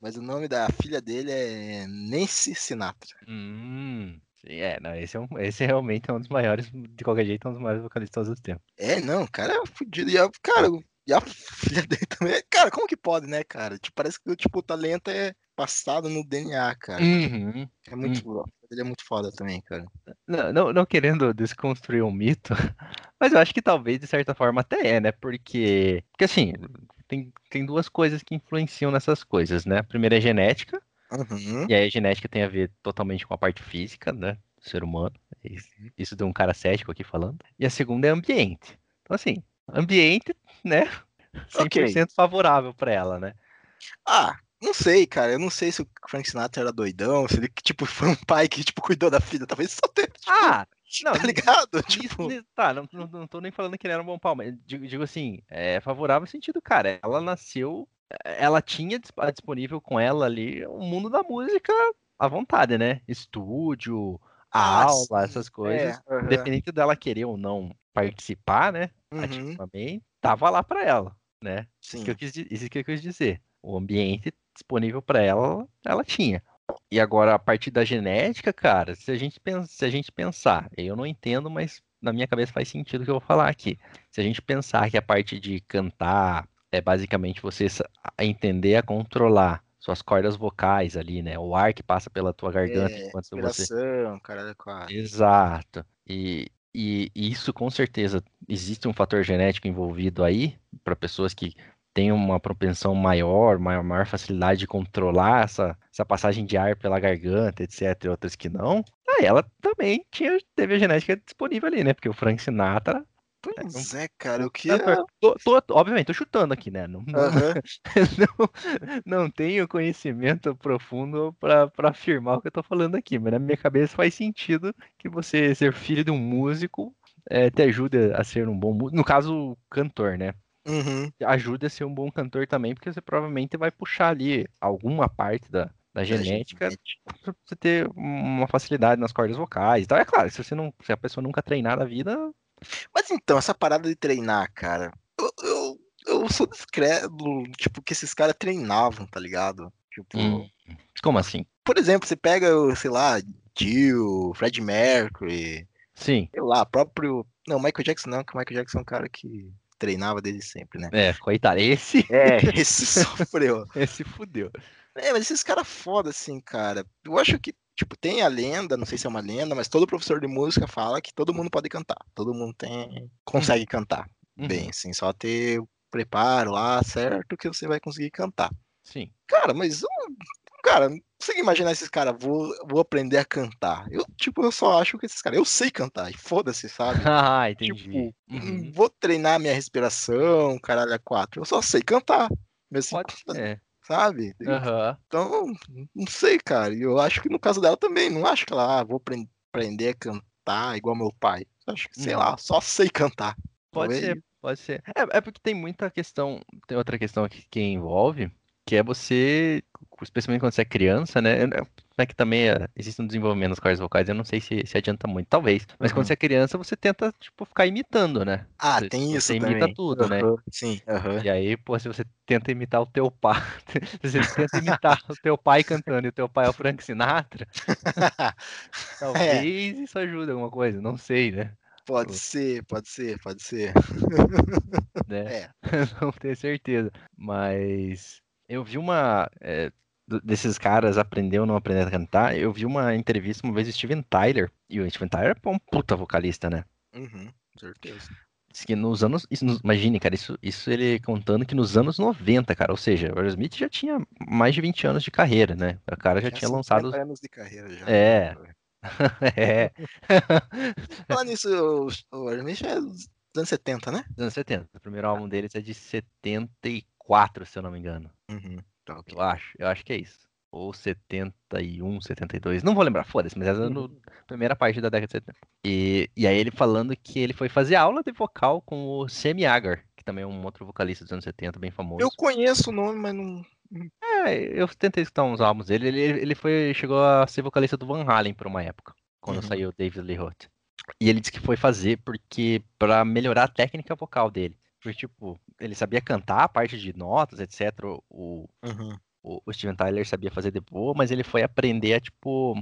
Mas o nome da filha dele é Nancy Sinatra. Hum, sim, é, não, esse, é um, esse realmente é um dos maiores, de qualquer jeito, é um dos maiores vocalistas os tempos. É, não, o cara é fudido. E a, cara, e a filha dele também. Cara, como que pode, né, cara? Tipo, parece que tipo, o talento é passado no DNA, cara. Uhum. É muito. Ele é muito foda também, cara. Não, não, não querendo desconstruir um mito, mas eu acho que talvez de certa forma até é, né? Porque, porque assim, tem, tem duas coisas que influenciam nessas coisas, né? A primeira é genética, Uhum. e aí a genética tem a ver totalmente com a parte física, né? Do ser humano. Isso, isso de um cara cético aqui falando. E a segunda é ambiente. Então, assim, ambiente, né? 100% favorável pra ela, né? Ah, não sei, cara. Eu não sei se o Frank Sinatra era doidão, se ele, tipo, foi um pai que, tipo, cuidou da filha. Talvez só ter, Ah! Não, tá ligado? Isso, Tipo, ni- tá, não, não, não tô nem falando que ele era um bom pau, mas digo, digo assim, é favorável no sentido, cara, ela nasceu, ela tinha dis- a disponível com ela ali o mundo da música à vontade, né? Estúdio, Ah, aula, sim, essas coisas. é, aham. Independente dela querer ou não participar, né? Uhum, Ativamente, tava lá pra ela, né? sim. Isso que eu quis, isso que eu quis dizer. O ambiente disponível pra ela, ela tinha. E agora, a partir da genética, cara, se a gente, pensa, se a gente pensar, eu não entendo, mas na minha cabeça faz sentido o que eu vou falar aqui. Se a gente pensar que a parte de cantar é basicamente você entender a controlar suas cordas vocais ali, né? O ar que passa pela tua garganta É, enquanto você caralho, quase. Exato. E, e isso com certeza existe um fator genético envolvido aí para pessoas que têm uma propensão maior, maior, maior facilidade de controlar essa, essa passagem de ar pela garganta, etc. E outras que não. Ah, ela também tinha, teve a genética disponível ali, né? Porque o Frank Sinatra. Pois é, cara, o que. cantor- Tô, tô- obviamente, tô chutando aqui, né? Não, não, Aham. não, não tenho conhecimento profundo para afirmar o que eu tô falando aqui, mas na minha cabeça faz sentido que você ser filho de um músico eh, te ajuda a ser um bom músico. No caso, cantor, né? Uhum. Ajuda a ser um bom cantor também, porque você provavelmente vai puxar ali alguma parte da, da genética pra você ter uma facilidade nas cordas vocais. Então, é claro, se você não, se a pessoa nunca treinar na vida, Mas então, essa parada de treinar, cara, eu, eu, eu sou discreto, tipo, que esses caras treinavam, tá ligado? Tipo, Hum. como assim? por exemplo, você pega, o, sei lá, Jill, Fred Mercury, Sim, sei lá, próprio. Não, Michael Jackson não, que o Michael Jackson é um cara que treinava desde sempre, né? é, coitado, esse, É, esse sofreu. esse fudeu. É, mas esses caras foda, assim, cara. Eu acho que, tipo, tem a lenda, não sei se é uma lenda, mas todo professor de música fala que todo mundo pode cantar. Todo mundo tem. consegue cantar. bem, assim, só ter o preparo lá certo que você vai conseguir cantar. Sim. Cara, mas, cara, não consigo imaginar esses caras, vou, vou aprender a cantar. Eu, tipo, eu só acho que esses caras, eu sei cantar, e foda-se, sabe? Ah, entendi. Tipo, Uhum. não vou treinar minha respiração, caralho, a quatro. Eu só sei cantar. Mas, assim, Pode ser. Sabe? Aham. Então, não sei, cara. E eu acho que no caso dela também, não acho que ela, ah, vou apren- aprender a cantar igual meu pai. Eu acho que, sei Uhum. lá, só sei cantar. Pode Talvez- ser, pode ser. É, é porque tem muita questão, tem outra questão aqui que envolve, que é você, especialmente quando você é criança, né? É que também é, existe um desenvolvimento nas cordas vocais, eu não sei se, se adianta muito, talvez. Mas quando Uhum. você é criança, você tenta, tipo, ficar imitando, né? Ah, Você- tem isso você imita também. tudo, né? Aham, Sim, aham. E aí, pô, se você tenta imitar o teu pai, se você tenta imitar o teu pai cantando e o teu pai é o Frank Sinatra, talvez isso ajude alguma coisa, não sei, né? Pode ser, pode ser, pode ser. né? É. não tenho certeza. Mas eu vi uma. é, desses caras aprender ou não aprender a cantar. Eu vi uma entrevista uma vez do Steven Tyler. E o Steven Tyler é um puta vocalista, né? Uhum, certeza. Diz que nos anos. Isso, imagine, cara, isso, isso ele contando que nos anos 90, cara. Ou seja, o Aerosmith já tinha mais de 20 anos de carreira, né? O cara já tinha lançado. 50 anos de carreira já. É. é, Falar nisso, o, o Aerosmith é dos anos 70, né? dos anos 70. O primeiro álbum deles é de 74, se eu não me engano. Uhum. Ok. Eu acho, eu acho que é isso. Ou 71, 72. Não vou lembrar, foda-se, mas era no primeira parte da década de 70. E, e aí ele falando que ele foi fazer aula de vocal com o Sammy Hagar, que também é um outro vocalista dos anos 70, bem famoso. Eu conheço o nome, mas não. É, eu tentei escutar uns álbuns dele. Ele, ele foi, chegou a ser vocalista do Van Halen por uma época, quando Uhum. saiu o David Lee Roth. E ele disse que foi fazer porque para melhorar a técnica vocal dele. Porque, tipo, ele sabia cantar a parte de notas, etc. O, Uhum. o, o Steven Tyler sabia fazer de boa, mas ele foi aprender a, tipo,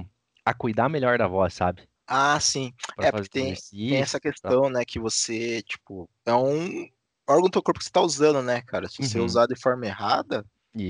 a cuidar melhor da voz, sabe? Ah, sim. Pra É, porque tem- Tem essa questão, né, que você, tipo, é um órgão do teu corpo que você tá usando, né, cara? Se você Uhum. usar de forma errada,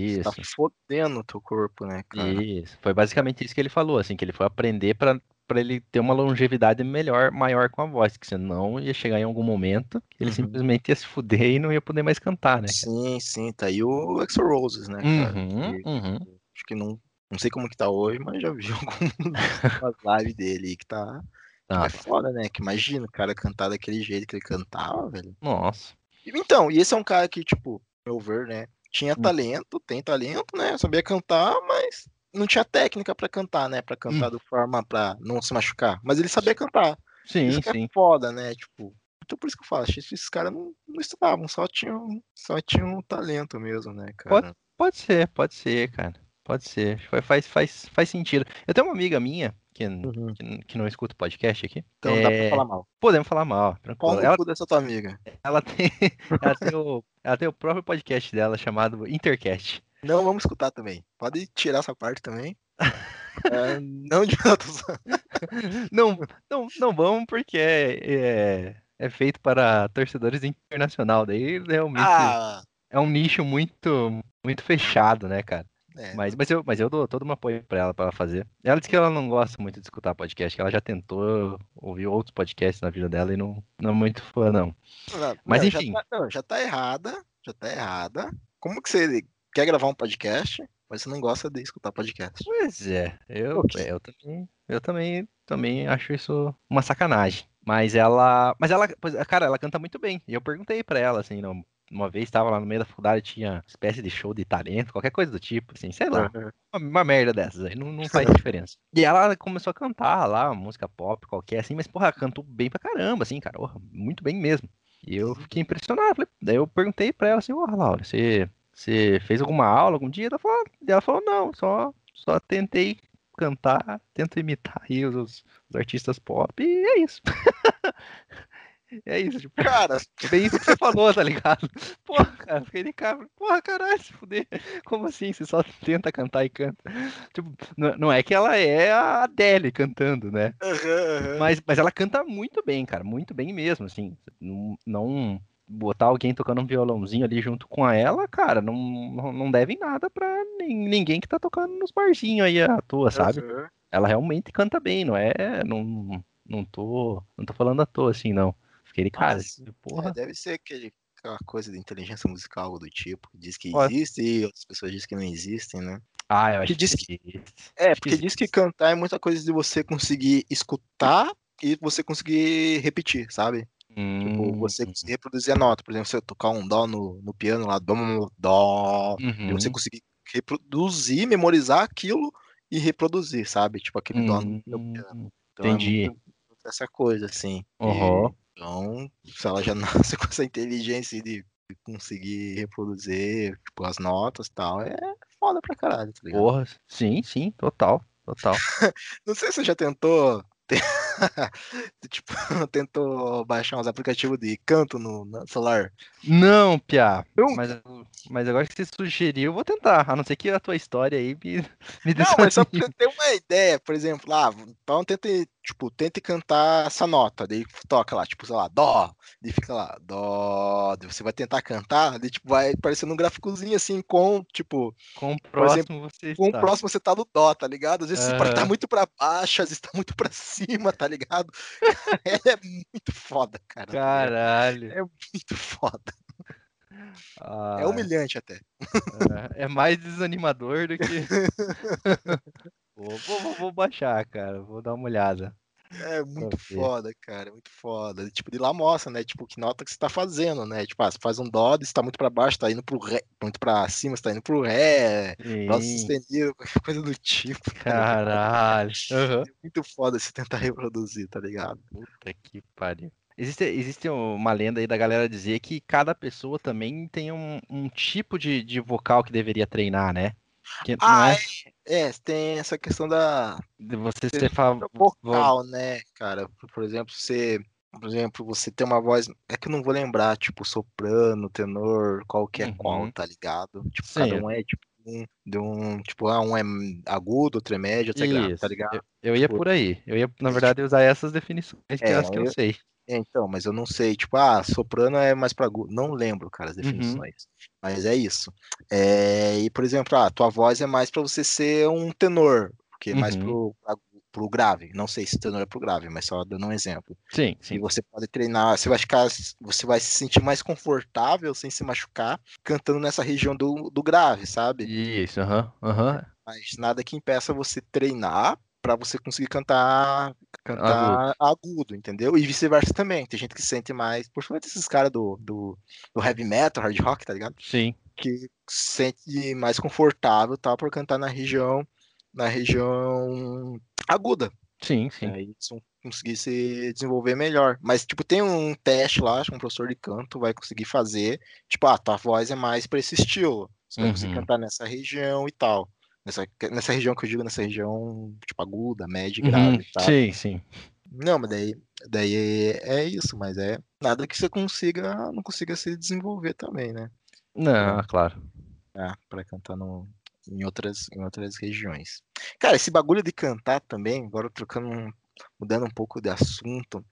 você tá Isso, fodendo o teu corpo, né, cara? isso. Foi basicamente isso que ele falou, assim, que ele foi aprender pra para ele ter uma longevidade melhor, maior com a voz, que senão ia chegar em algum momento que ele Uhum. simplesmente ia se fuder e não ia poder mais cantar, né? cara? Sim, sim, tá aí o Exo Roses, né? Uhum, Que- uhum. Acho que não, não sei como que tá hoje, mas já vi algumas lives dele aí que tá. Ah, É foda, né? Que imagina o cara cantar daquele jeito que ele cantava, velho. nossa. Então, e esse é um cara que, tipo, meu ver, né? Tinha Hum. talento, tem talento, né? Sabia cantar, mas não tinha técnica pra cantar, né? Pra cantar de forma pra não se machucar. Mas ele sabia cantar. Sim, Isso que sim. é foda, né? Tipo, então por isso que eu falo, acho que esses caras não, não estudavam, só tinham, só tinham talento mesmo, né, cara? Pode ser, pode ser, cara. Pode ser. Faz, faz, faz, sentido. Eu tenho uma amiga minha que, Uhum. que, que não escuta o podcast aqui. Então dá pra É, falar mal. Podemos falar mal, Qual tranquilo. no Ela, dessa tua amiga? ela, tem, ela, tem o, ela tem o próprio podcast dela chamado Intercast. Não vamos escutar também. Pode tirar essa parte também. É, não de. Não, não, não vamos porque é, é, é feito para torcedores internacional. Daí realmente Ah, é um nicho muito, muito fechado, né, cara? é. Mas, mas, eu, mas eu dou todo um apoio pra ela, pra ela fazer. Ela disse que ela não gosta muito de escutar podcast, que ela já tentou ouvir outros podcasts na vida dela e não, não é muito fã, não. Não, Mas enfim. Já tá, não, já tá errada. Já tá errada. Como que você quer gravar um podcast, mas você não gosta de escutar podcast? Pois é, eu, eu também, eu também, também acho isso uma sacanagem. Mas ela, mas ela, pois, cara, ela canta muito bem. E eu perguntei pra ela, assim, não, uma vez estava lá no meio da faculdade, tinha espécie de show de talento, qualquer coisa do tipo, assim, sei lá. Uma, uma merda dessas aí, não, não faz diferença. E ela começou a cantar lá, música pop qualquer, assim, mas, porra, ela cantou bem pra caramba, assim, cara, porra, muito bem mesmo. E eu fiquei impressionado. falei- Daí eu perguntei pra ela assim, ô Laura, você, você fez alguma aula algum dia? Ela falou, ela falou não, só, só tentei cantar, tento imitar aí os, os artistas pop, e é isso. é isso, tipo, Cara, bem isso que você falou, tá ligado? Porra, cara, fiquei de cara. Porra, caralho, se fuder. Como assim? Você só tenta cantar e canta. Tipo, não não é que ela é a Adele cantando, né? aham, aham. Mas, mas ela canta muito bem, cara. Muito bem mesmo, assim. Não, não botar alguém tocando um violãozinho ali junto com ela, cara, não, não, não deve nada pra nin- ninguém que tá tocando nos barzinhos aí à toa, sabe? Ela realmente canta bem, não é? Não, não tô, não tô falando à toa assim, não. Fiquei, cara, Mas, porra. É, deve ser aquele, aquela coisa de inteligência musical algo do tipo. Diz que existe e outras pessoas dizem que não existem, né? Ah, eu acho que diz que. É, que porque diz que cantar é muita coisa de você conseguir escutar e você conseguir repetir, sabe? Tipo, você Hum, conseguir reproduzir a nota. Por exemplo, se eu tocar um dó no, no piano lá, dó, dó, e você uhum, conseguir reproduzir, memorizar aquilo e reproduzir, sabe? Tipo aquele dó no, hum, piano. Então, é entendi. muito essa coisa, assim. Aham. então, se ela já nasce com essa inteligência de, de conseguir reproduzir, tipo, as notas e tal, é foda pra caralho, tá ligado? Porra, sim, sim, total, total. Não sei se você já tentou. tipo, tentou baixar uns aplicativos de canto no, no celular. Não, Piá, Não. mas, mas agora que você sugeriu, eu vou tentar, a não ser que a tua história aí me, me Não, mas só pra você ter uma ideia, por exemplo, lá, então tente, tipo, tente cantar essa nota, daí toca lá, tipo, sei lá, dó, daí fica lá, dó, daí você vai tentar cantar, daí tipo, vai aparecendo um gráficozinho assim com, tipo, Com o por exemplo, próximo você com o está. próximo você tá no dó, tá ligado? Às vezes você tá Aham. muito pra baixo, às vezes tá muito pra cima, tá ligado? É muito foda, cara. tá? Caralho. É muito foda. Ah, É humilhante até. é, é mais desanimador do que. Vou, vou- vou baixar, cara, vou dar uma olhada. É muito foda, cara, muito foda. Tipo, de lá mostra, né? Tipo, que nota que você tá fazendo, né? Tipo, ah, você faz um dó, você tá muito pra baixo, tá indo pro ré, muito pra cima, você tá indo pro ré, dó sustenido, qualquer coisa do tipo. tá caralho. Aham. É muito foda se tentar reproduzir, tá ligado? Puta que pariu. Existe, existe uma lenda aí da galera dizer que cada pessoa também tem um, um tipo de, de vocal que deveria treinar, né? Que não Ah, é É, tem essa questão da de você ser vocal, né, cara? Por- exemplo, você, por exemplo, você tem uma voz, é que eu não vou lembrar, tipo, soprano, tenor, qual que é Uhum. qual, tá ligado? Tipo, Sim, cada eu- um é tipo um, de um, tipo, ah, um é agudo, outro é médio, outro é grave, tá ligado? Eu, eu ia Tipo, por aí. Eu ia, na verdade, usar essas definições que É, é as que eu eu- sei. É, Então, mas eu não sei, tipo, ah, soprano é mais pra. Não lembro, cara, as Uhum. definições. Mas é isso. É, e, por exemplo, ah, tua voz é mais pra você ser um tenor, porque é mais Uhum. pro, pro grave. Não sei se tenor é pro grave, mas só dando um exemplo. Sim, E sim. você pode treinar, você vai ficar, você vai se sentir mais confortável sem se machucar, cantando nessa região do, do grave, sabe? Isso, aham, aham. Mas nada que impeça você treinar pra você conseguir cantar cantar agudo, entendeu? E vice-versa também. Tem gente que sente mais, principalmente esses caras do, do, do heavy metal, hard rock, tá ligado? Sim. Que se sente mais confortável, tal, por cantar na região na região aguda. Sim, sim. Aí eles vão conseguir se desenvolver melhor. Mas, tipo, tem um teste lá, acho que um professor de canto vai conseguir fazer. Tipo, ah, tua voz é mais pra esse estilo. Você vai conseguir Uhum. cantar nessa região e tal. Nessa, nessa região que eu digo, nessa região, tipo, aguda, média e Uhum, grave, tá? Sim, sim. Não, mas daí, daí é, é isso, mas é nada que você consiga, não consiga se desenvolver também, né? Não, claro. É, pra cantar no, em, outras, em outras regiões. Cara, esse bagulho de cantar também, agora trocando, mudando um pouco de assunto,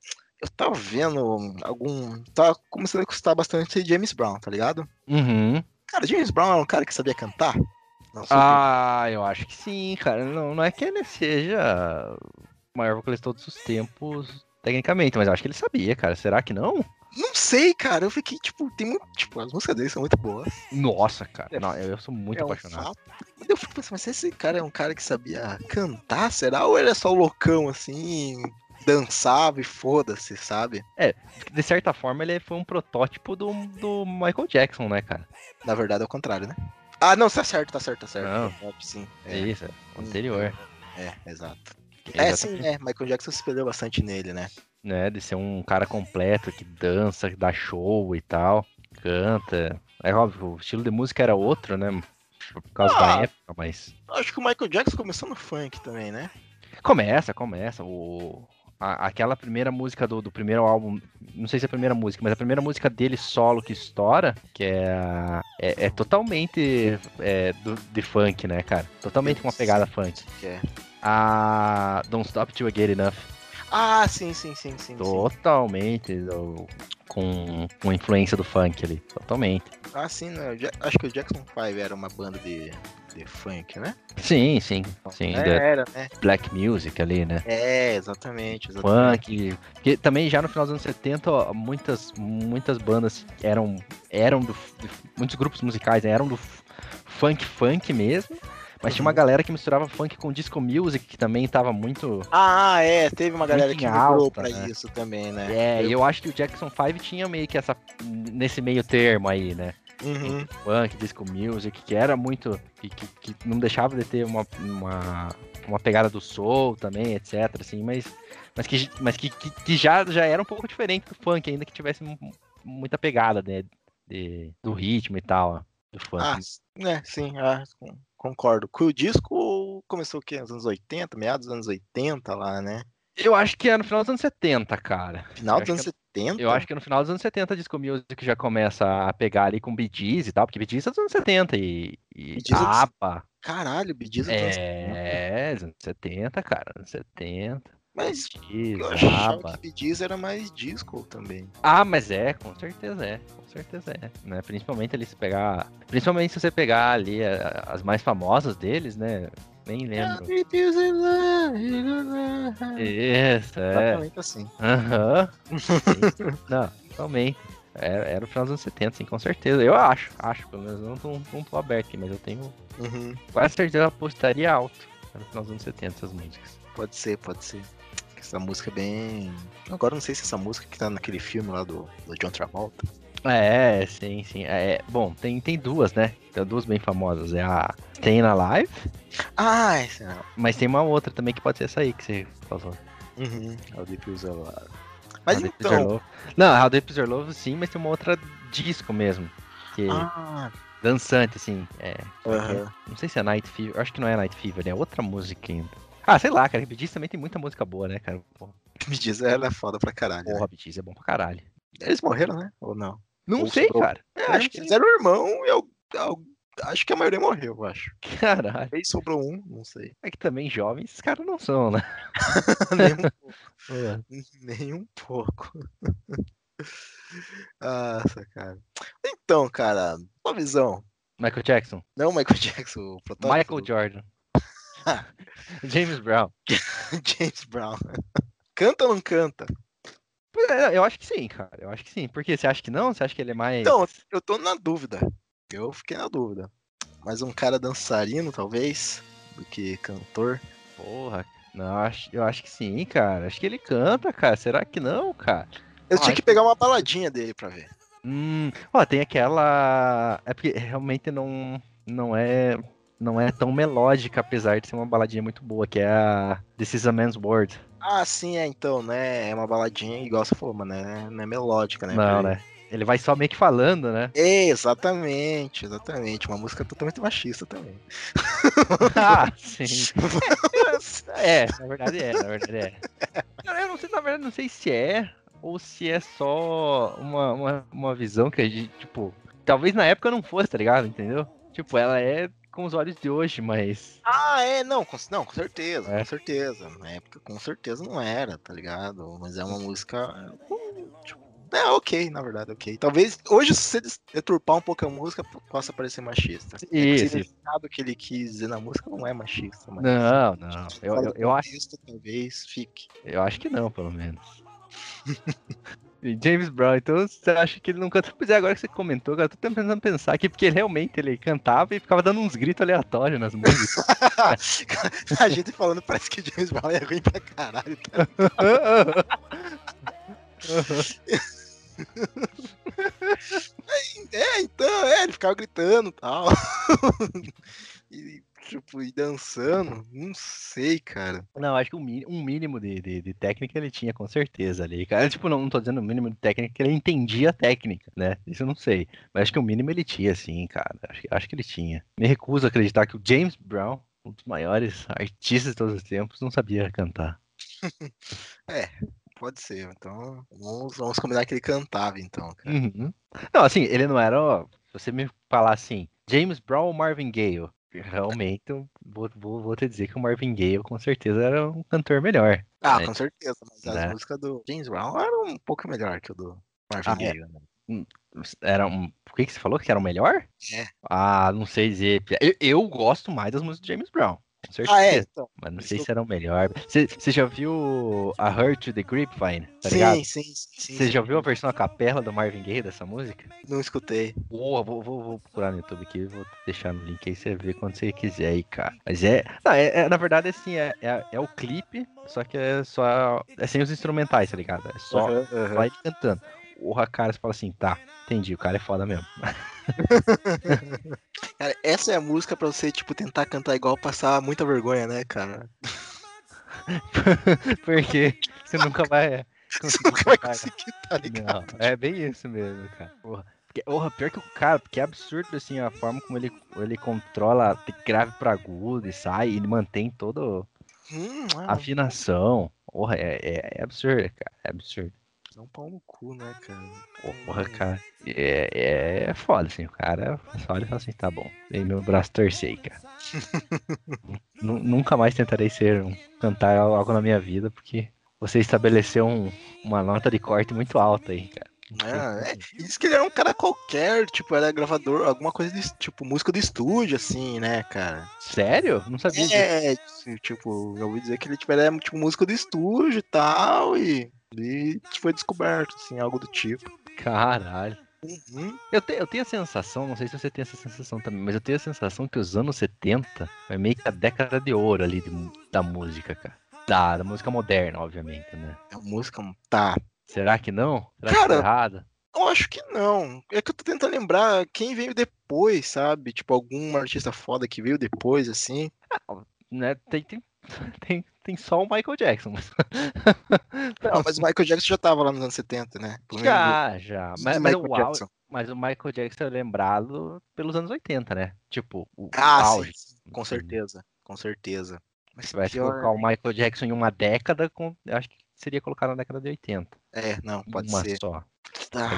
eu tava vendo algum. Tava começando a gostar bastante de James Brown, tá ligado? Uhum. Cara, James Brown era um cara que sabia cantar? Ah, eu acho que sim, cara. Não, não é que ele seja o maior vocalista de todos os tempos, tecnicamente, mas eu acho que ele sabia, cara. Será que não? Não sei, cara. Eu fiquei, tipo, tem muito. Tipo, as músicas dele são muito boas. Nossa, cara. É, Não, eu sou muito é um apaixonado. Mas eu fico pensando, mas esse cara é um cara que sabia cantar, será? Ou ele é só o loucão, assim, dançava e foda-se, sabe? De certa forma, ele foi um protótipo do, do Michael Jackson, né, cara? Na verdade é o contrário, né? Ah, não, tá certo, tá certo, tá certo. Não. Pop, sim. É É, isso, é o anterior. é, exato. É, sim, Exatamente. é. Michael Jackson se espelhou bastante nele, né? Né, de ser um cara completo que dança, que dá show e tal, canta. É óbvio, o estilo de música era outro, né? Por causa Ah. da época, mas. Acho que o Michael Jackson começou no funk também, né? Começa, começa. O... a- aquela primeira música do, do primeiro álbum, não sei se é a primeira música, mas a primeira música dele solo que estoura, que é, a- é, é totalmente é, do- de funk, né, cara? Totalmente com uma pegada funk. Que é. A Don't Stop Till I Get Enough, Ah, sim, sim, sim, sim. sim. totalmente do- com, com influência do funk ali, totalmente. Ah, sim, né? Acho que o Jackson 5 era uma banda de, de funk, né? Sim, sim, sim. É, era, né? Black Music ali, né? É, exatamente, exatamente. Funk. Porque também já no final dos anos 70, ó, muitas, muitas bandas eram, eram do. muitos grupos musicais né, eram do funk funk mesmo. Mas tinha uma Uhum. galera que misturava funk com disco music, que também tava muito. Ah, é, teve uma galera que migrou pra né? isso também, né? É, e eu acho que o Jackson 5 tinha meio que essa. nesse meio termo aí, né? Uhum. Funk, disco music, que era muito. que, que, que não deixava de ter uma, uma, uma pegada do soul também, etc. Assim, mas, mas, que, mas que, que, que já, já era um pouco diferente do funk, ainda que tivesse mu- muita pegada né, de, do ritmo e tal, do funk. Ah, né, sim, ah, con- concordo. Que o disco começou o quê? Nos anos 80, meados dos anos 80 lá, né? Eu acho que é no final dos anos 70, cara. Final dos anos 70? Eu acho que no final dos anos 70 a Disco Music já começa a pegar ali com Bee Gees e tal, porque Bee Gees é dos anos 70 e, e Bee Gees é dos- ABBA. Caralho, Bidiza é... anos 70. É, dos anos 70, cara, anos 70. Mas Bee Gees, eu achava ABBA. que Bidiza era mais disco também. Ah, mas é, com certeza é, com certeza é, né? Principalmente ali se pegar, principalmente se você pegar ali a- as mais famosas deles, né? Nem lembro. Isso, é. Exatamente assim. Aham. Sim. Não, totalmente. Era, era o final dos anos 70, sim, com certeza. Eu acho, acho, pelo menos eu não tô, não tô aberto aqui, mas eu tenho Uhum. quase certeza que eu apostaria alto. Era no final dos anos 70 essas músicas. Pode ser, pode ser. Essa música é bem. Agora eu não sei se essa música que tá naquele filme lá do, do John Travolta. É, sim, sim. É, bom, tem, tem duas, né? Tem duas bem famosas. É a Staying Alive, Ah, esse não. mas tem uma outra também que pode ser essa aí que você falou. Uhum. O Deep Use Mas How então. Love. Não, How Deep Is Your Love sim, mas tem uma outra disco mesmo. Que Ah, dançante, assim. É, aham. Não sei se é Night Fever. eu Acho que não é Night Fever, é outra música ainda. Ah, sei lá, cara. Bee Gees também tem muita música boa, né, cara? Me diz, ela é foda pra caralho. né? porra Bee Gees é bom pra caralho. Eles morreram, né? Ou não? Não Ou sei, cara. É, acho que eles eram irmão e eu, eu- acho que a maioria morreu, eu acho. Caralho. Aí sobrou um, não sei. É que também jovens esses caras não são, né? nem, um, É. nem um pouco. Nossa, cara. Então, cara, sua visão. Michael Jackson. Não Michael Jackson, o protótipo. Michael Jordan. James Brown. James Brown. Canta ou não canta? É, Eu acho que sim, cara. Eu acho que sim. Por quê? Você acha que não? Você acha que ele é mais. Então, eu tô na dúvida. Eu fiquei na dúvida. Mas um cara dançarino, talvez, do que cantor. Porra. Não, eu acho, eu acho que sim, cara. Acho que ele canta, cara. Será que não, cara? Eu Ah, tinha que pegar uma baladinha dele pra ver. Hum, ó, tem aquela. É porque realmente não, não é. Não é tão melódica, apesar de ser uma baladinha muito boa, que é a This is a Man's World. Ah, sim, é então, né? É uma baladinha igual você falou, mas né? não é melódica, né? Não, né? Ele vai só meio que falando, né? Exatamente, exatamente. Uma música totalmente machista também. ah, sim. É, na verdade é, na verdade é. Cara, Eu não sei, na verdade, não sei se é ou se é só uma, uma, uma visão que a gente, tipo, talvez na época não fosse, tá ligado? Entendeu? Tipo, ela é com os olhos de hoje, mas. Ah, é, não, com, não, com certeza, É. com certeza. Na época, com certeza não era, tá ligado? Mas é uma música. tipo, É, ok, na verdade, ok. Talvez hoje, se você deturpar um pouco a música, possa parecer machista. É que o que ele quis dizer na música não é machista, mas. Não, não. Eu, eu, eu acho, Talvez fique. eu acho que não, pelo menos. James Brown, então você acha que ele não canta? Pois é, agora que você comentou, cara, eu tô tentando pensar aqui, porque ele realmente ele cantava e ficava dando uns gritos aleatórios nas músicas. a gente falando parece que James Brown é ruim pra caralho. Tá? É, então, é, ele ficava gritando e tal. e, tipo, e dançando. Não sei, cara. Não, acho que um mínimo, um mínimo de, de, de técnica ele tinha, com certeza ali. Cara, tipo, não, não tô dizendo o mínimo de técnica, que ele entendia a técnica, né? Isso eu não sei. Mas acho que o mínimo ele tinha, sim, cara. Acho, que- acho que ele tinha. Me recuso a acreditar que o James Brown, um dos maiores artistas de todos os tempos, não sabia cantar. Pode ser. Então, vamos, vamos combinar que ele cantava, então, cara. Uhum. Não, assim, ele não era. ó, Se você me falar assim, James Brown ou Marvin Gaye? Realmente, vou, vou, vou te dizer que o Marvin Gaye com certeza era um cantor melhor. Ah, É. com certeza. Mas as Né? músicas do James Brown eram um pouco melhor que o do Marvin Ah, é. Gaye. né? Era um. O que, que você falou? Que era o melhor? É. Ah, não sei dizer. Eu, eu gosto mais das músicas de James Brown. Com certeza. Ah, é? Então. Mas não sei se era o melhor. Você já viu a Hurt to the Grapevine? Tá ligado? sim, sim, sim, sim. Você já ouviu a versão a capela do Marvin Gaye dessa música? Não escutei. Boa, vou, vou, vou procurar no YouTube aqui, vou deixar no link aí você vê quando você quiser aí, cara. Mas é. Não, é, é- na verdade, assim, é, é, é o clipe, só que é só. É sem os instrumentais, tá ligado? É só, aham. ele cantando. Porra, cara, você fala assim, tá, entendi, o cara é foda mesmo. Cara, essa é a música pra você, tipo, tentar cantar igual, passar muita vergonha, né, cara? Porque você nunca vai. Você nunca vai cantar. conseguir, tá ligado? Não, é bem isso mesmo, cara. Porra. Porque, porra, pior que o cara, porque é absurdo assim a forma como ele, ele controla grave pra agudo e sai, ele mantém toda Hum, a afinação. Porra, é, é, é absurdo, cara. É absurdo. Dá um pau no cu, né, cara? Porra, cara. É, é, é foda, assim. O cara só olha e fala assim, tá bom. Vem meu braço torcer aí, cara. Nu- Nunca mais tentarei ser um, cantar algo na minha vida, porque você estabeleceu um- uma nota de corte muito alta aí, cara. É, é, diz que ele era um cara qualquer, tipo, era gravador, alguma coisa de, tipo, música de estúdio, assim, né, cara? Sério? Não sabia disso. É, tipo, eu ouvi dizer que ele tipo, era tipo músico de estúdio e tal, e, e foi descoberto, assim, algo do tipo. Caralho. Uhum. Eu, te- eu tenho a sensação, não sei se você tem essa sensação também, mas eu tenho a sensação que os anos 70 é meio que a década de ouro ali de da música, cara. Da, da música moderna, obviamente, né? A música tá. Será que não? Será que Cara, tá errado? Eu acho que não. É que eu tô tentando lembrar quem veio depois, sabe? Tipo, algum artista foda que veio depois, assim. Né? Tem, tem, tem, tem só o Michael Jackson. mas- Não, mas o Michael Jackson já tava lá nos anos 70, né? Pelo menos já, já. Mas, mas, o au- Jackson. mas o Michael Jackson é lembrado pelos anos 80, né? Tipo, o Ah, auge. sim, sim, com certeza, com certeza. Mas Se que pior- colocar o Michael Jackson em uma década, com, eu acho que seria colocado na década de 80. É, não, pode uma ser. só. Ah,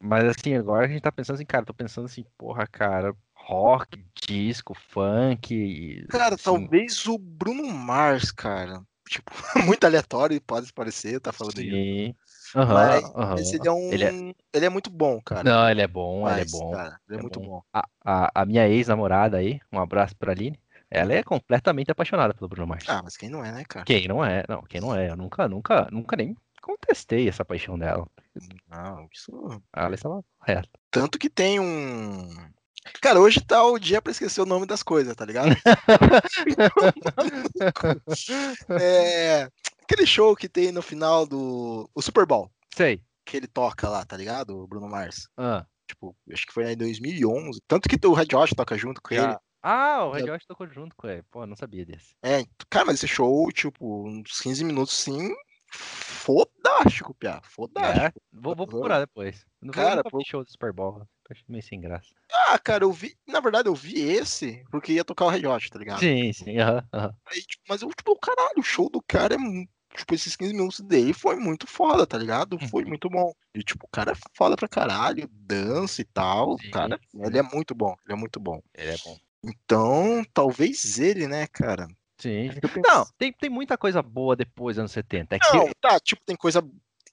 Mas assim, agora a gente tá pensando assim, cara, tô pensando assim, porra, cara, rock, disco, funk. e, Cara, assim, talvez o Bruno Mars, cara. Tipo, muito aleatório, pode parecer, tá falando isso. Sim. Aham, Mas aham. esse ele é um. Ele Ele é- é, muito bom, cara. Não, ele é bom, ele é Mas, bom. Cara, ele é, é muito bom. bom. A, a, a minha ex-namorada aí, um abraço pra Aline, ela é completamente apaixonada pelo Bruno Mars. Ah, mas quem não é, né, cara? Quem não é? Não, quem não é? Eu nunca, nunca, nunca nem contestei essa paixão dela. Não, isso. Ela estava correta. Tanto que tem um. Cara, hoje tá o dia pra esquecer o nome das coisas, tá ligado? é. Aquele show que tem no final do. O Super Bowl. Sei. Que ele toca lá, tá ligado? O Bruno Mars. Ah, Tipo, acho que foi em 2011. Tanto que o Red Hot toca junto com ele. Ah, o Red Hot tocou junto com ele. Pô, não sabia desse. É, cara, mas esse show, tipo, uns 15 minutos, sim, fodástico, Pia. Fodástico. É? Vou, vou procurar depois. Não vou Cara, pô- vi show do Super Bowl. Achei meio sem graça. Ah, cara, eu vi. Na verdade, eu vi esse porque ia tocar o Red Hot, tá ligado? Sim, sim. Aham, aham. Aí, tipo, mas eu, tipo, caralho, o show do cara é. Tipo, esses 15 minutos dele foi muito foda, tá ligado? Foi Uhum. muito bom. E, tipo, o cara é foda pra caralho, dança e tal. Sim, cara, sim. ele é muito bom, ele é muito bom. Ele é bom. Então, talvez ele, né, cara? Sim. Não, tem, tem muita coisa boa depois dos anos 70. É que Não, tá, tipo, tem coisa,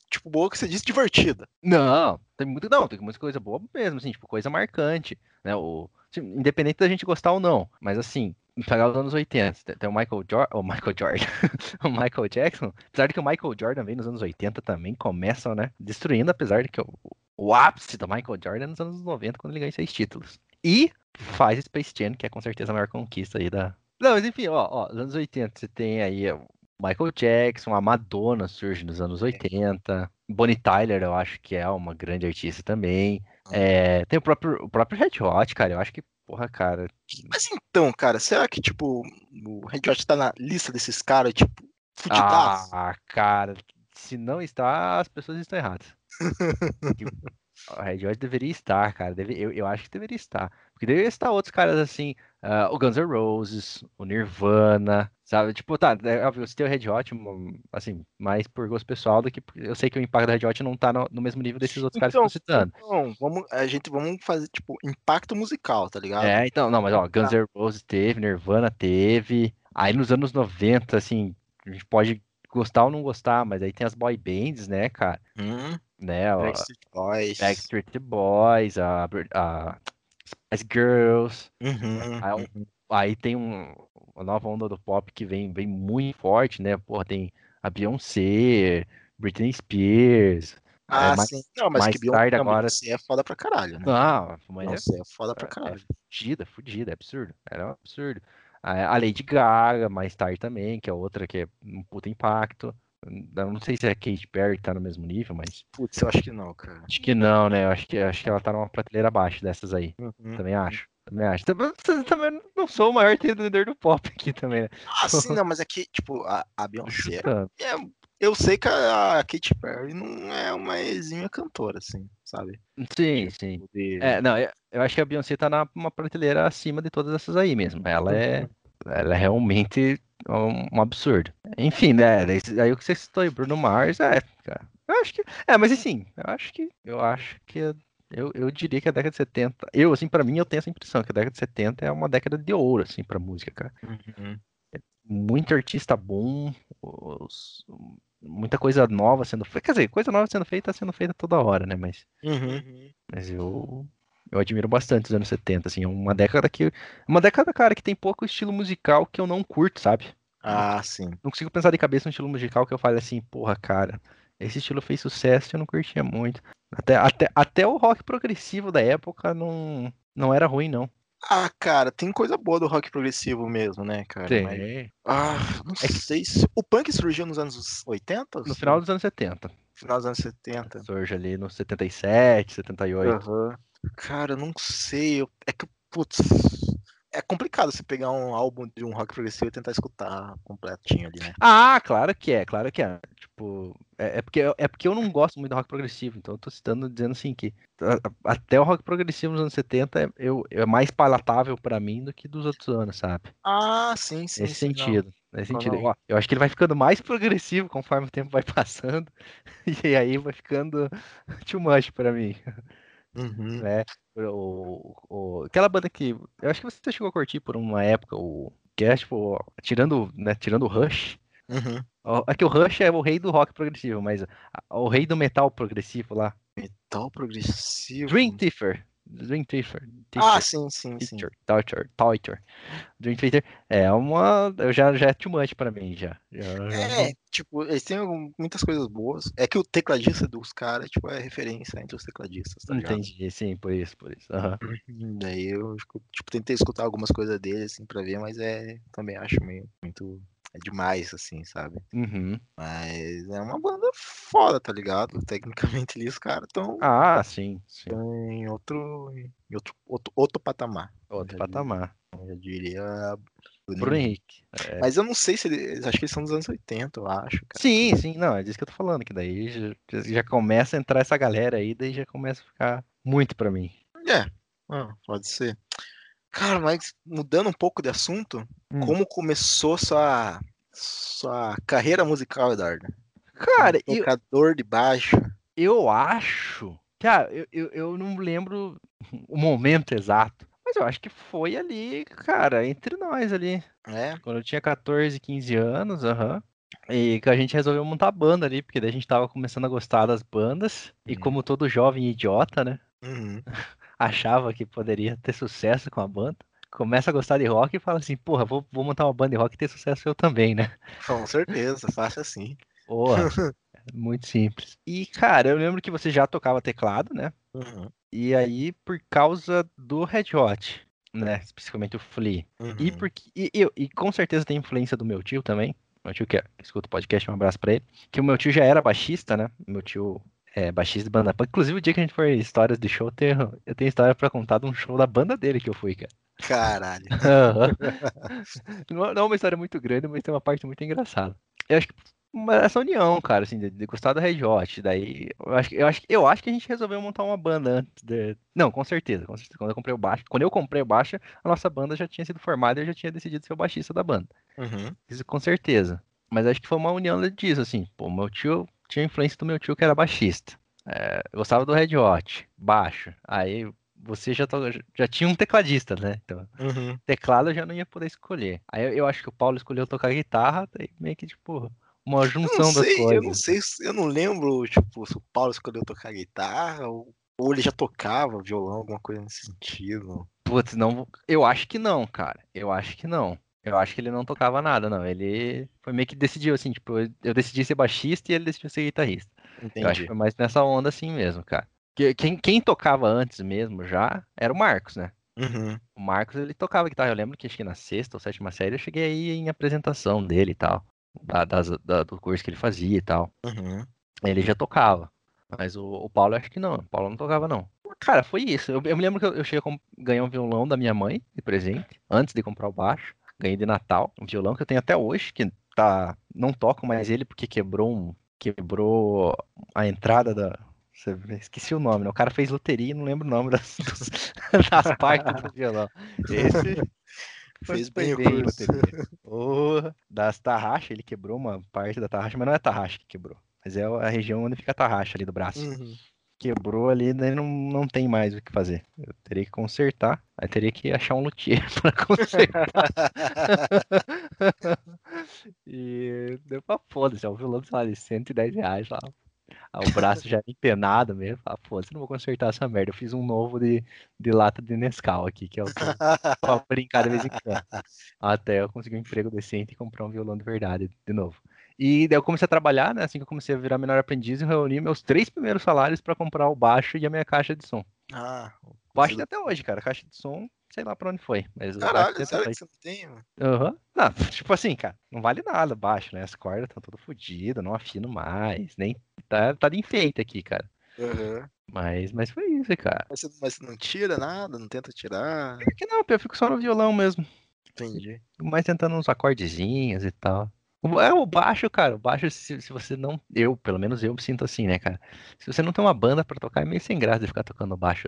tipo, boa que você disse divertida. Não, tem muito, não, tem muita coisa boa mesmo, assim, tipo, coisa marcante, né? O, assim, independente da gente gostar ou não, mas assim, pegar os anos 80, tem- o Michael Jordan, o Michael Jordan, o Michael Jackson, apesar de que o Michael Jordan vem nos anos 80 também, começa, né, destruindo, apesar de que o, o ápice do Michael Jordan é nos anos 90, quando ele ganha seis títulos. E faz Space Jam, que é com certeza a maior conquista aí da... Não, mas enfim, ó, ó, nos anos 80 você tem aí o Michael Jackson, a Madonna surge nos anos 80, Bonnie Tyler eu acho que é uma grande artista também, é, tem o próprio, o próprio Red Hot, cara, eu acho que, porra, cara, Mas então, cara, será que, tipo, o Red Hot tá na lista desses caras, tipo, fudidaço? ah, cara, se não está, as pessoas estão erradas. O Red Hot deveria estar, cara, deve, eu, eu acho que deveria estar, porque deveria estar outros caras assim, ah, o Guns N' Roses, o Nirvana, sabe, tipo, tá, é óbvio, você tem o Red Hot, um, assim, mais por gosto pessoal do que, eu sei que o impacto do Red Hot não tá no, no mesmo nível desses outros caras que eu tô citando. Então, vamos, a gente vamos fazer, tipo, impacto musical, tá ligado? É, então, não, mas ó, Guns N' Roses teve, Nirvana teve. Aí nos anos 90, assim, a gente pode gostar ou não gostar, mas aí tem as boy bands, né, cara? Hum, né? Backstreet Boys. Backstreet Boys, a, a as Girls. Uhum, Aí, um- uhum. aí tem um, uma nova onda do pop que vem, vem muito forte, né? Porra, tem a Beyoncé, Britney Spears. Ah, é, mais, sim. Não, mas mais que Beyoncé, tarde não, agora- Beyoncé é foda pra caralho, né? Não, mas é Beyoncé é foda pra é caralho. fudida, fudida, é absurdo. Era um absurdo. A a Lady Gaga, mais tarde também, que é outra que é um puta impacto. Eu não sei se é a Katy Perry que tá no mesmo nível, mas Putz, eu acho que não, cara. acho que não, né? Eu acho que, acho que ela tá numa prateleira abaixo dessas aí. Uhum. Também acho. Também acho. Também, também não sou o maior entendedor do pop aqui também, né? Ah, sim, não, mas é que, tipo, a, a Beyoncé. Chutando. É, eu sei que a Katy Perry não é uma exímia cantora, assim, sabe? Sim, sim. Poder- É, não, eu, eu acho que a Beyoncé tá na uma prateleira acima de todas essas aí mesmo. Ela é, ela é realmente um, um absurdo. Enfim, né? daí- Aí o que você citou aí, Bruno Mars, é, cara. Eu acho que. É, mas assim, eu acho que. Eu acho que. Eu, eu diria que a década de 70. Eu, assim, pra mim, eu tenho essa impressão que a década de 70 é uma década de ouro, assim, pra música, cara. Uhum. Muito artista bom, os- muita coisa nova sendo feita. Quer dizer, coisa nova sendo feita, tá sendo feita toda hora, né? Mas. Uhum. Mas eu, eu admiro bastante os anos 70, assim, é uma década que. Uma década, cara, que tem pouco estilo musical que eu não curto, sabe? Ah, sim. Não consigo pensar de cabeça um estilo musical que eu fale assim, porra, cara, esse estilo fez sucesso e eu não curtia muito. Até, até, até o rock progressivo da época não, não era ruim, não. Ah, cara, tem coisa boa do rock progressivo mesmo, né, cara? Mas- Tem. Ah, não É que- sei se. O punk surgiu nos anos 80? No final dos anos 70. final dos anos 70. Surge ali no 77, 78. Aham. Cara, não sei. É que, putz. É complicado você pegar um álbum de um rock progressivo e tentar escutar completinho ali, né? Ah, claro que é, claro que é. Tipo, é, é porque, é porque eu não gosto muito do rock progressivo, então eu tô citando dizendo assim que até o rock progressivo nos anos 70 é, eu, é mais palatável pra mim do que dos outros anos, sabe? Ah, sim, sim. Nesse sim, não. sentido. Nesse Não, sentido. não. Ó, eu acho que ele vai ficando mais progressivo conforme o tempo vai passando. E aí vai ficando too much pra mim. Uhum. né? O, o- aquela banda que eu acho que você chegou a curtir por uma época, o que é tipo, tirando, né, tirando o Rush. Uhum. É que o Rush é o rei do rock progressivo, mas o rei do metal progressivo lá, Metal progressivo. Dream Theater, Dream Theater, Ah, sim, sim, sim. Theater, Theater, Theater. Dream Theater é uma, eu já já é too much pra mim já. Já- já É, tipo, eles têm muitas coisas boas. É que o tecladista dos caras, tipo, é referência entre os tecladistas, tá não ligado? entendi, sim, por isso, por isso. aham. Daí eu, tipo, tentei escutar algumas coisas dele, assim, pra ver, mas é, também acho meio, muito, é demais, assim, sabe? Uhum. Mas é uma banda foda, tá ligado? Tecnicamente ali os caras estão Ah, sim, sim. em outro, em outro, outro, outro patamar, Outro já patamar. eu diria. Bruno. Henrique. é. Mas eu não sei se eles, acho que eles são dos anos 80, eu acho, cara. Sim, sim, não, é disso que eu tô falando, que daí já, já começa a entrar essa galera aí, daí já começa a ficar muito pra mim. É, ah, pode ser. Cara, mas mudando um pouco de assunto, Hum. como começou sua, sua carreira musical, Eduardo? Cara, eu, tocador de baixo. eu acho. Cara, eu, eu, eu não lembro o momento exato, mas eu acho que foi ali, cara, entre nós ali. É, Quando eu tinha 14, 15 anos, aham. E que a gente resolveu montar banda ali, porque daí a gente tava começando a gostar das bandas. E Uhum. como todo jovem idiota, né? uhum, achava que poderia ter sucesso com a banda. Começa a gostar de rock e fala assim, porra, vou, vou montar uma banda de rock e ter sucesso eu também, né? com certeza, fácil assim. Porra, muito simples. E, cara, eu lembro que você já tocava teclado, né? Uhum, E aí, por causa do Red Hot, né? Especificamente o Flea. E, uhum. porque, e, eu- e com certeza tem influência do meu tio também. Meu tio que, é- que escuta o podcast, um abraço pra ele. Que o meu tio já era baixista, né? Meu tio é baixista de banda punk. Inclusive, o dia que a gente for histórias de show, eu tenho, eu tenho história pra contar de um show da banda dele que eu fui, cara. Caralho. Não, não é uma história muito grande, mas tem uma parte muito engraçada. Eu acho que uma- essa união, cara, assim, de, de gostar do Red Hot, daí eu acho, que- eu, acho, eu acho que a gente resolveu montar uma banda antes de... Não, com certeza, com certeza. Quando eu comprei o baixo, quando eu comprei o baixo, a nossa banda já tinha sido formada e eu já tinha decidido ser o baixista da banda. Uhum, Isso com certeza. Mas acho que foi uma união disso, assim. Pô, meu tio tinha influência do meu tio que era baixista. É, eu gostava do Red Hot, baixo. Aí você já, já tinha um tecladista, né? Então, uhum. teclado eu já não ia poder escolher. Aí eu, eu acho que o Paulo escolheu tocar guitarra, daí meio que tipo, uma junção eu não sei, das coisas. Eu não sei, eu não lembro, tipo, se o Paulo escolheu tocar guitarra ou, ou ele já tocava violão, alguma coisa nesse sentido. Putz, não, eu acho que não, cara. Eu acho que não. Eu acho que ele não tocava nada, não. Ele foi meio que decidiu, assim, tipo, eu decidi ser baixista e ele decidiu ser guitarrista. Entendi. Eu acho que foi mais nessa onda assim mesmo, cara. Quem, quem tocava antes mesmo já era o Marcos, né? Uhum. O Marcos, ele tocava guitarra. Eu lembro que acho que na sexta ou sétima série eu cheguei aí em apresentação dele e tal. Da, das, da, do curso que ele fazia e tal. Uhum. Ele já tocava. Mas o, o Paulo, acho que não. O Paulo não tocava, não. Cara, foi isso. Eu, eu me lembro que eu, eu cheguei a ganhar um violão da minha mãe de presente, antes de comprar o baixo. Ganhei de Natal, um violão que eu tenho até hoje, que tá. Não toco mais ele porque quebrou um. Quebrou a entrada da, Esqueci o nome, né? O cara fez loteria e não lembro o nome das, dos, das partes do violão. Esse fez bem, bem loteria. O das tarraxas, ele quebrou uma parte da tarraxa, mas não é a tarraxa que quebrou. Mas é a região onde fica a tarraxa ali do braço. Uhum. Quebrou ali, daí não, não tem mais o que fazer. Eu teria que consertar. Aí teria que achar um luthier para consertar. e deu pra foda-se. É um violão, sei lá, de 110 reais lá o braço já empenado mesmo. Ah, pô, você não vou consertar essa merda. Eu fiz um novo de, de lata de Nescau aqui, que é o que eu brincar de vez em quando. Até eu conseguir um emprego decente e comprar um violão de verdade de novo. E daí eu comecei a trabalhar, né? Assim que eu comecei a virar menor aprendiz, eu reuni meus três primeiros salários para comprar o baixo e a minha caixa de som. Ah, o baixo até hoje, cara. Caixa de som sei lá pra onde foi. Mas Caralho, sério que você não tem, mano? Uhum. Não, tipo assim, cara, não vale nada baixo, né? As cordas estão todas fodidas, não afino mais, nem tá, tá de enfeite aqui, cara. Uhum. Mas, mas foi isso, cara. Mas você, mas você não tira nada, não tenta tirar? Que não, eu fico só no violão mesmo. Entendi. Mais tentando uns acordezinhos e tal. É o baixo, cara. O baixo, se, se, você não. Eu, pelo menos eu me sinto assim, né, cara? Se você não tem uma banda pra tocar, é meio sem graça de ficar tocando baixo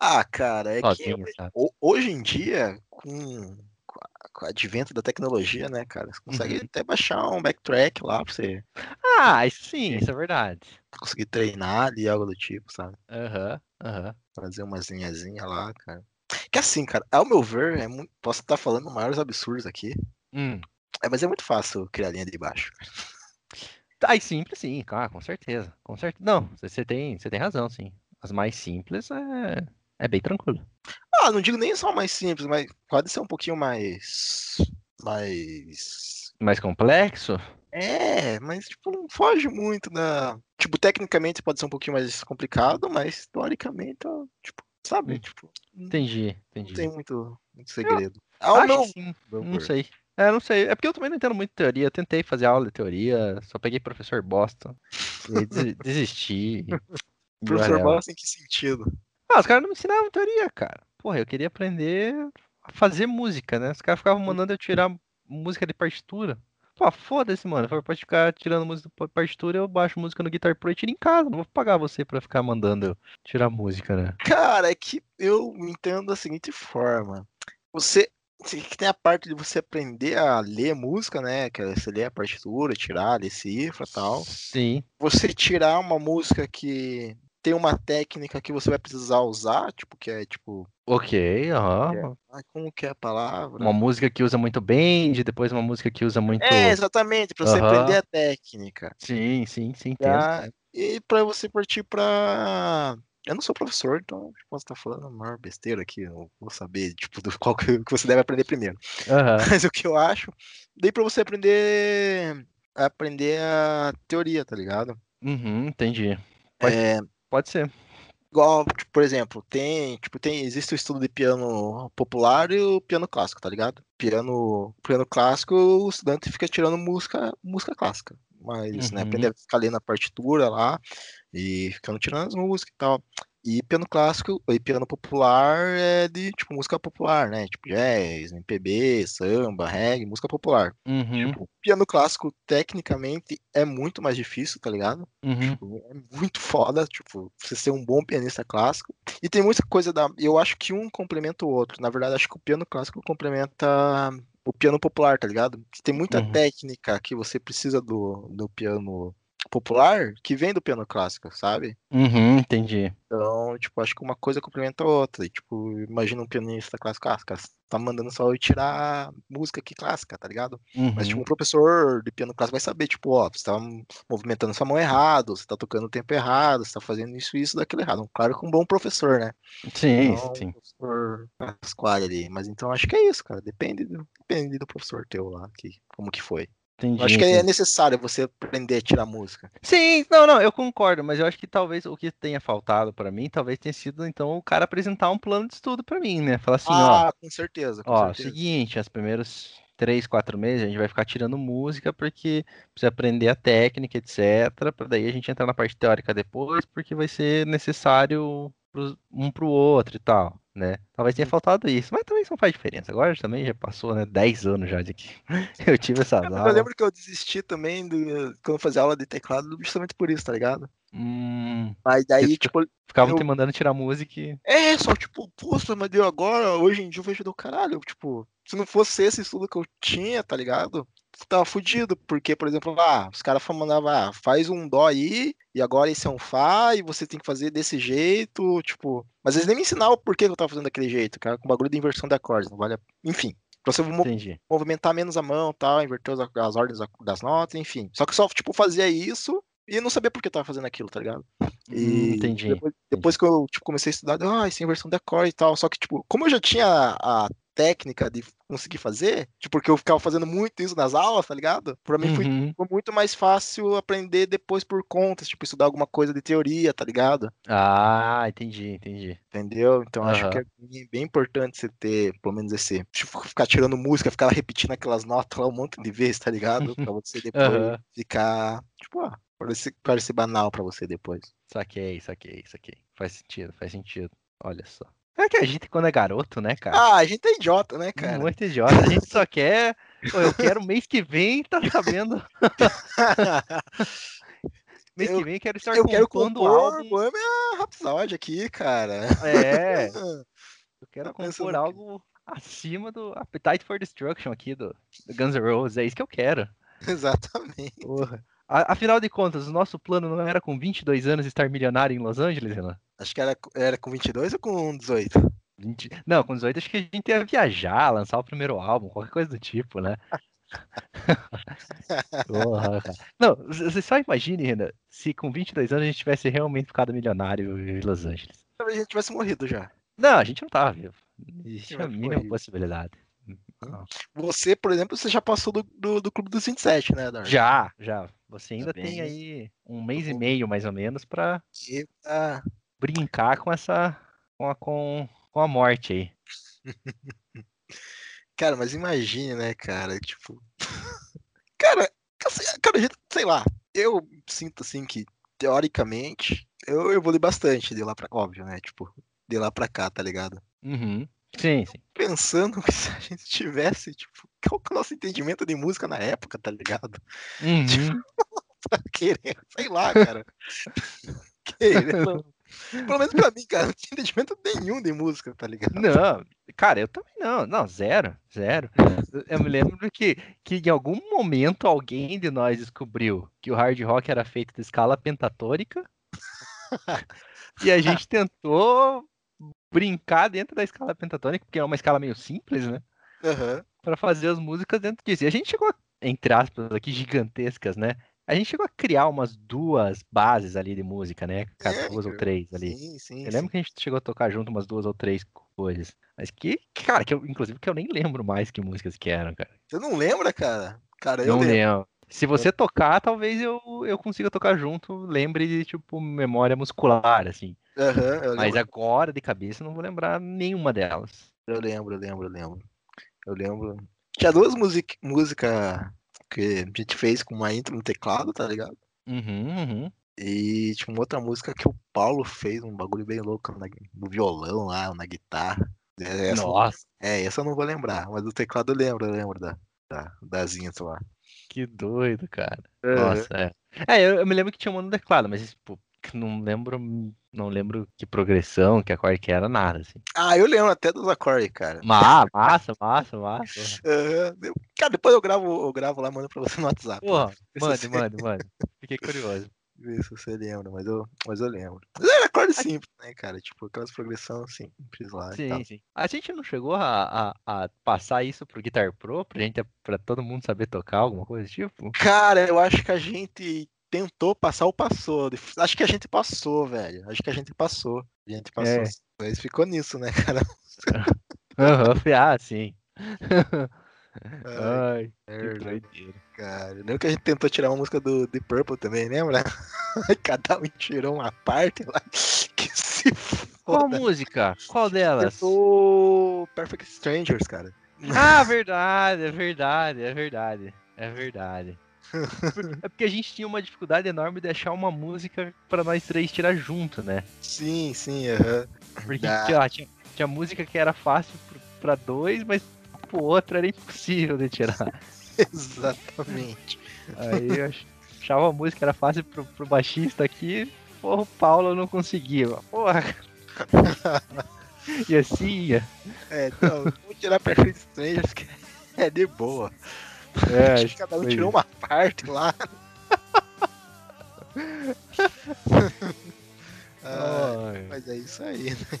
ah, cara, é Sozinho, que sabe? hoje em dia, com, com o advento da tecnologia, né, cara, você consegue Uhum. até baixar um backtrack lá pra você Ah, isso sim, isso é verdade. conseguir treinar ali, algo do tipo, sabe? Aham, aham. Fazer umas linhazinhas lá, cara. Que assim, cara, ao meu ver, é muito... posso estar falando maiores absurdos aqui, Hum. É, mas é muito fácil criar linha de baixo. Ai, simples, sim, claro, com certeza. Com certeza. Não, você tem, você tem razão, sim. As mais simples é, é bem tranquilo. Ah, não digo nem só mais simples, mas pode ser um pouquinho mais. Mais. Mais complexo? É, mas tipo, não foge muito da. Tipo, tecnicamente pode ser um pouquinho mais complicado, mas teoricamente, tipo, sabe? Hum. Tipo, não Entendi, entendi. tem muito, muito segredo. Acho meu que sim, não sei. É, não sei. É porque eu também não entendo muito teoria. Eu tentei fazer aula de teoria, só peguei professor bosta. E desisti. Professor. Bosta em que sentido? Ah, os caras não me ensinavam teoria, cara. Porra, eu queria aprender a fazer música, né? Os caras ficavam mandando eu tirar música de partitura. Pô, foda-se, mano. Pra ficar tirando música de partitura, eu baixo música no Guitar Pro e tiro em casa. Não vou pagar você pra ficar mandando eu tirar música, né? Cara, é que eu entendo da seguinte forma. Você- que tem a parte de você aprender a ler música, né? Que é você lê a partitura, tirar, ler cifra e tal. Sim. Você tirar uma música que tem uma técnica que você vai precisar usar, tipo, que é tipo. Ok, aham. ai, como que é a palavra? Uma música que usa muito bend, depois uma música que usa muito. É, exatamente, pra você Aham. aprender a técnica. Sim, sim, sim. Tá? E pra você partir pra. Eu não sou professor, então posso estar falando a maior besteira aqui. Eu vou saber, tipo, do qual que você deve aprender primeiro. Aham. Mas o que eu acho, daí pra você aprender. Aprender a teoria, tá ligado? Uhum, entendi. Pode- É, Pode ser. igual, tipo, por exemplo, tem, tipo, tem, existe o estudo de piano popular e o piano clássico, tá ligado? Piano, piano clássico, o estudante fica tirando música, música clássica. Mas, né, Uhum. aprender a ficar lendo a partitura lá e ficando tirando as músicas e tal. E piano clássico e piano popular é de, tipo, música popular, né? Tipo, jazz, MPB, samba, reggae, música popular. Uhum, Tipo, piano clássico, tecnicamente, é muito mais difícil, tá ligado? uhum. Tipo, é muito foda, tipo, você ser um bom pianista clássico. E tem muita coisa da. Eu acho que um complementa o outro. Na verdade, acho que o piano clássico complementa o piano popular, tá ligado? Tem muita Uhum. técnica que você precisa do, do piano popular que vem do piano clássico, sabe? Uhum, entendi. Então, tipo, acho que uma coisa complementa a outra. E, tipo, imagina um pianista clássico, ah, tá mandando só eu tirar música aqui clássica, tá ligado? Uhum. Mas, tipo, um professor de piano clássico vai saber, tipo, ó, você tá movimentando sua mão errado, você tá tocando o tempo errado, você tá fazendo isso, isso, daquilo errado. Claro que um bom professor, né? Sim, um sim. professor Pasquale ali. Mas então acho que é isso, cara. Depende do, depende do professor teu lá, que, como que foi. Entendi. Acho que é necessário você aprender a tirar música. Sim, não, não, eu concordo, mas eu acho que talvez o que tenha faltado pra mim, talvez tenha sido então o cara apresentar um plano de estudo pra mim, né? Falar assim, ó, ah, com certeza, com ó, certeza. seguinte, os primeiros três, quatro meses a gente vai ficar tirando música porque precisa aprender a técnica, etc, pra daí a gente entrar na parte teórica depois, porque vai ser necessário um pro outro e tal, né? Talvez tenha Hum. faltado isso, mas também não faz diferença. Agora também já passou, né, 10 anos já de que eu tive essas Eu aulas. lembro que eu desisti também do, quando eu fazia aula de teclado, justamente por isso, tá ligado? Hum, Mas daí, tipo, ficavam Eu- te mandando tirar música e... é só, tipo, poxa, mas deu agora, hoje em dia eu vejo do caralho, tipo, se não fosse esse estudo que eu tinha, tá ligado? Tava fudido, porque, por exemplo, ah, os caras mandavam, ah, faz um dó aí, e agora esse é um fá, e você tem que fazer desse jeito, tipo. Mas eles nem me ensinavam por que eu tava fazendo daquele jeito, cara, com bagulho de inversão de acordes, não vale a... Enfim. Pra você Entendi. movimentar menos a mão tal, inverter as, as ordens da- das notas, enfim. Só que só, tipo, fazia isso e não sabia por que eu tava fazendo aquilo, tá ligado? Hum, E entendi. depois, depois que eu tipo, comecei a estudar, ah, isso é inversão de acorde e tal. Só que, tipo, como eu já tinha a técnica de conseguir fazer, tipo, porque eu ficava fazendo muito isso nas aulas, tá ligado? Pra mim foi, Uhum. foi muito mais fácil aprender depois por contas, tipo, estudar alguma coisa de teoria, tá ligado? Ah, entendi, entendi. Entendeu? Então acho Aham. que é bem- importante você ter, pelo menos esse. Tipo, ficar tirando música, ficar repetindo aquelas notas lá um monte de vezes, tá ligado? Pra você depois Aham. ficar. Tipo, ah, parecer, parecer banal pra você depois. Saquei, saquei, saquei. Faz sentido, faz sentido. Olha só. É que a gente, quando é garoto, né, cara? Ah, a gente é idiota, né, cara? Muito idiota. A gente só quer. Pô, eu quero mês que vem, tá sabendo? Mês Eu- que vem quero estar eu quero compor álbum. Bohemian Rhapsody aqui, cara. É, eu quero Tá compor o algo acima do Appetite for Destruction aqui do, do Guns N' Roses. É isso que eu quero. Exatamente. Porra. Afinal de contas, o nosso plano não era com 22 anos estar milionário em Los Angeles, Renan? Acho que era, era com 22 ou com 18? 20... Não, com 18 acho que a gente ia viajar, lançar o primeiro álbum, qualquer coisa do tipo, né? Porra, cara. Não, você só imagine, Renan, se com 22 anos a gente tivesse realmente ficado milionário em Los Angeles. Talvez a gente tivesse morrido já. Não, a gente não tava vivo. Existia a mínima possibilidade. Você, por exemplo, você já passou do, do, do Clube dos 27, né, Dark? Já, já. Você ainda Tá tem aí um mês e Uhum. meio, mais ou menos, pra Eita. Brincar com essa. com a, com, com a morte aí. Cara, mas imagine, né, cara? Tipo. cara, assim, cara, sei lá. Eu sinto assim que, teoricamente, eu evolui bastante de lá pra. Óbvio, né? Tipo, de lá pra cá, tá ligado? Uhum. Sim, sim. Pensando que se a gente tivesse, tipo, qual que é o nosso entendimento de música na época, tá ligado? Uhum. Pra querer, sei lá, cara. Querendo. Pelo menos pra mim, cara, não tinha entendimento nenhum de música, tá ligado? Não, cara, eu também não. Não, zero, zero. Eu- Eu me lembro que, que em algum momento alguém de nós descobriu que o hard rock era feito de escala pentatônica e a gente tentou brincar dentro da escala pentatônica, porque é uma escala meio simples, né? Aham. Pra fazer as músicas dentro disso. E a gente chegou, entre aspas, aqui gigantescas, né? A gente chegou a criar umas duas bases ali de música, né? Cara, É, duas ou três ali. Sim, sim. Eu lembro que a gente chegou a tocar junto umas duas ou três coisas. Mas que, cara, que eu, inclusive que eu nem lembro mais que músicas que eram, cara. Você não lembra, cara? Cara, eu não lembro. lembro. Se você tocar, talvez eu, eu consiga tocar junto, lembre de, tipo, memória muscular, assim. Eu Mas agora, de cabeça, eu não vou lembrar nenhuma delas. Eu lembro, eu lembro, eu lembro. Eu lembro. Tinha duas músicas música que a gente fez com uma intro no teclado, tá ligado? Uhum, uhum. E tinha uma outra música que o Paulo fez, um bagulho bem louco na- no violão lá, na guitarra. É, Essa, Nossa, é, essa eu não vou lembrar, mas do teclado eu lembro, eu lembro da, da, das intros lá. que doido, cara. Nossa, é. É, eu, eu me lembro que tinha uma no teclado, mas, tipo, não lembro, não lembro que progressão, que acorde que era, nada, assim. Ah, eu lembro até dos acordes, cara. Ma- massa, massa, massa. Eu- Cara, depois eu gravo, eu gravo lá, mando pra você no WhatsApp. Porra, mande, mande, mande. Fiquei curioso. Vê se você lembra, mas eu, mas eu lembro. Mas era acorde simples, né, cara? Tipo, aquelas progressões simples lá. Sim, sim. A gente não chegou a, a, a passar isso pro Guitar Pro, pra gente, pra todo mundo saber tocar, alguma coisa tipo? Cara, eu acho que a gente tentou passar ou passou. Acho que a gente passou, velho. Acho que a gente passou. A gente passou. É. Mas ficou nisso, né, cara? Aham, falei, ah, sim. Ai, Ai, que doideira. cara. Lembra que a gente tentou tirar uma música do The Purple também, lembra? Cada um tirou uma parte lá. Que se Qual foda. música? Qual delas? Tentou Perfect Strangers, cara. Ah, verdade, é verdade, é verdade. É verdade. É porque a gente tinha uma dificuldade enorme de achar uma música pra nós três tirar junto, né? Sim, sim, aham. Porque Dá. tinha, tinha, música que era fácil pra dois, mas pro outro era impossível de tirar. Exatamente. Aí eu ach- achava a música era fácil pro, pro baixista aqui, porra, o Paulo não conseguia. Porra. E assim ia. É, então, vou tirar Perfect Strangers que é de boa. É, Acho que cada um foi tirou uma parte lá. Ah, Ai, mas é isso aí, né?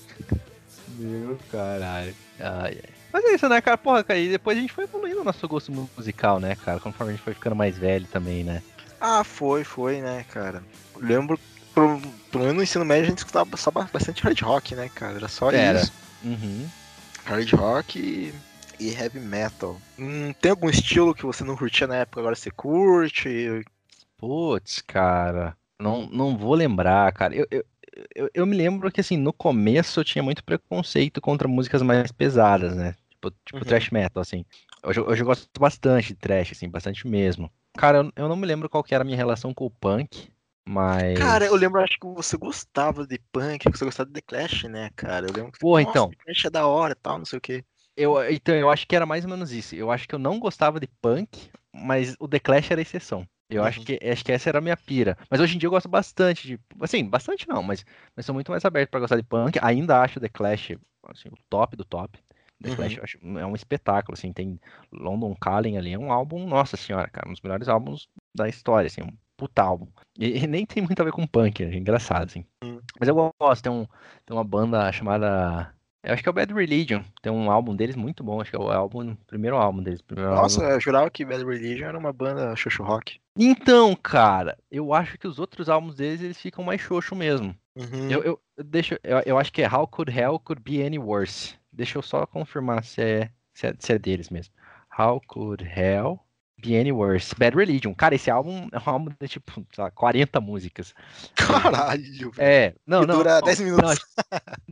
meu caralho. Ai, ai. Mas é isso, né, cara? Porra, cara, e depois a gente foi evoluindo o nosso gosto musical, né, cara? Conforme a gente foi ficando mais velho também, né? Ah, foi, foi, né, cara? Eu lembro, pro, pelo menos no ensino médio a gente escutava só ba- bastante hard rock, né, cara? Era só Era. isso. Uhum. Hard rock e, e heavy metal. Hum, tem algum estilo que você não curtia na época, agora você curte? Putz, cara, não, não vou lembrar, cara. Eu, eu, eu, eu me lembro que, assim, no começo eu tinha muito preconceito contra músicas mais pesadas, né? Tipo, tipo Uhum. thrash metal, assim. Hoje, eu- hoje eu gosto bastante de thrash, assim, bastante mesmo. Cara, eu, eu não me lembro qual que era a minha relação com o punk, mas... Cara, eu lembro, acho que você gostava de punk, você gostava de The Clash, né, cara? Eu lembro que Porra, "Nossa, então. The Clash é da hora e tal, não sei o quê. Eu, então, eu acho que era mais ou menos isso. Eu acho que eu não gostava de punk, mas o The Clash era a exceção. Eu acho Uhum. que acho que essa era a minha pira. Mas hoje em dia eu gosto bastante de. Assim, bastante não, mas, mas sou muito mais aberto pra gostar de punk. Ainda acho The Clash assim, o top do top. The Uhum. Clash acho, é um espetáculo, assim. Tem London Calling ali, é um álbum, nossa senhora, cara, um dos melhores álbuns da história, assim, um puta álbum. E, e nem tem muito a ver com punk, é engraçado, assim. Hum. Mas eu gosto, tem, um, tem uma banda chamada. Eu acho que é o Bad Religion. Tem um álbum deles muito bom. Acho que é o álbum, o primeiro álbum deles. primeiro Nossa, álbum. eu jurava que Bad Religion era uma banda xoxo rock. Então, cara, eu acho que os outros álbuns deles eles ficam mais xoxo mesmo. Uhum. Eu, eu, eu deixo, eu, eu acho que é How Could Hell Could Be Any Worse. Deixa eu só confirmar se é, se é, se é deles mesmo. How Could Hell Be Any Worse? Bad Religion. Cara, esse álbum é um álbum de tipo, sei lá, 40 músicas. Caralho. É, não, não. dura não, 10 não, minutos. acho-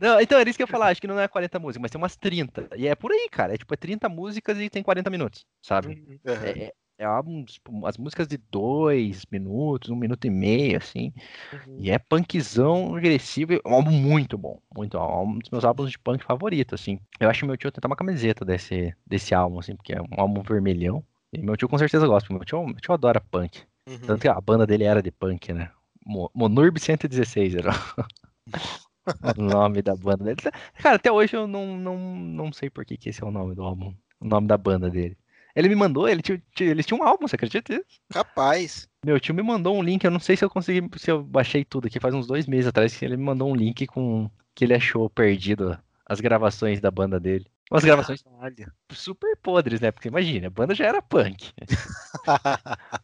Não, então era isso que eu ia falar, acho que não é 40 músicas, mas tem umas 30. E é por aí, cara. É tipo, é 30 músicas e tem 40 minutos, sabe? Uhum. É, é, é álbum, tipo, as músicas de dois minutos, um minuto e meio, assim. Uhum. E é punkzão agressivo, é um álbum muito bom, muito bom. É um dos meus álbuns de punk favorito, assim. Eu acho que meu tio até uma camiseta desse, desse álbum, assim, porque é um álbum vermelhão. E meu tio com certeza gosta, meu tio, meu tio adora punk. Uhum. Tanto que a banda dele era de punk, né? Mo- Monurb 116 era o nome da banda dele. Cara, até hoje eu não, não, não sei por que, que esse é o nome do álbum, o nome da banda dele. Ele me mandou, ele tinha, tinha- eles tinham um álbum, você acredita nisso? Capaz. Meu tio me mandou um link, eu não sei se eu consegui, se eu baixei tudo aqui, faz uns dois meses atrás que ele me mandou um link com que ele achou perdido as gravações da banda dele. Umas gravações Caralho. super podres, né? Porque imagina, a banda já era punk.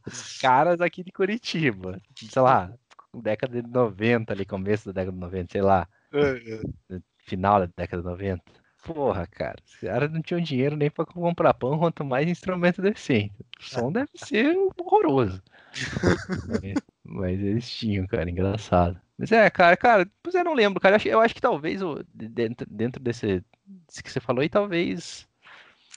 Os caras aqui de Curitiba, sei lá, década de 90 ali, começo da década de 90, sei lá, Uhum. final da década de 90. Porra, cara, os caras não tinham dinheiro nem pra comprar pão, quanto mais instrumento decente. O som deve ser horroroso. mas, mas eles tinham, cara, engraçado. Mas é, cara, cara, pois eu não lembro, cara. Eu acho, eu acho que talvez dentro, dentro desse, desse que você falou aí, talvez.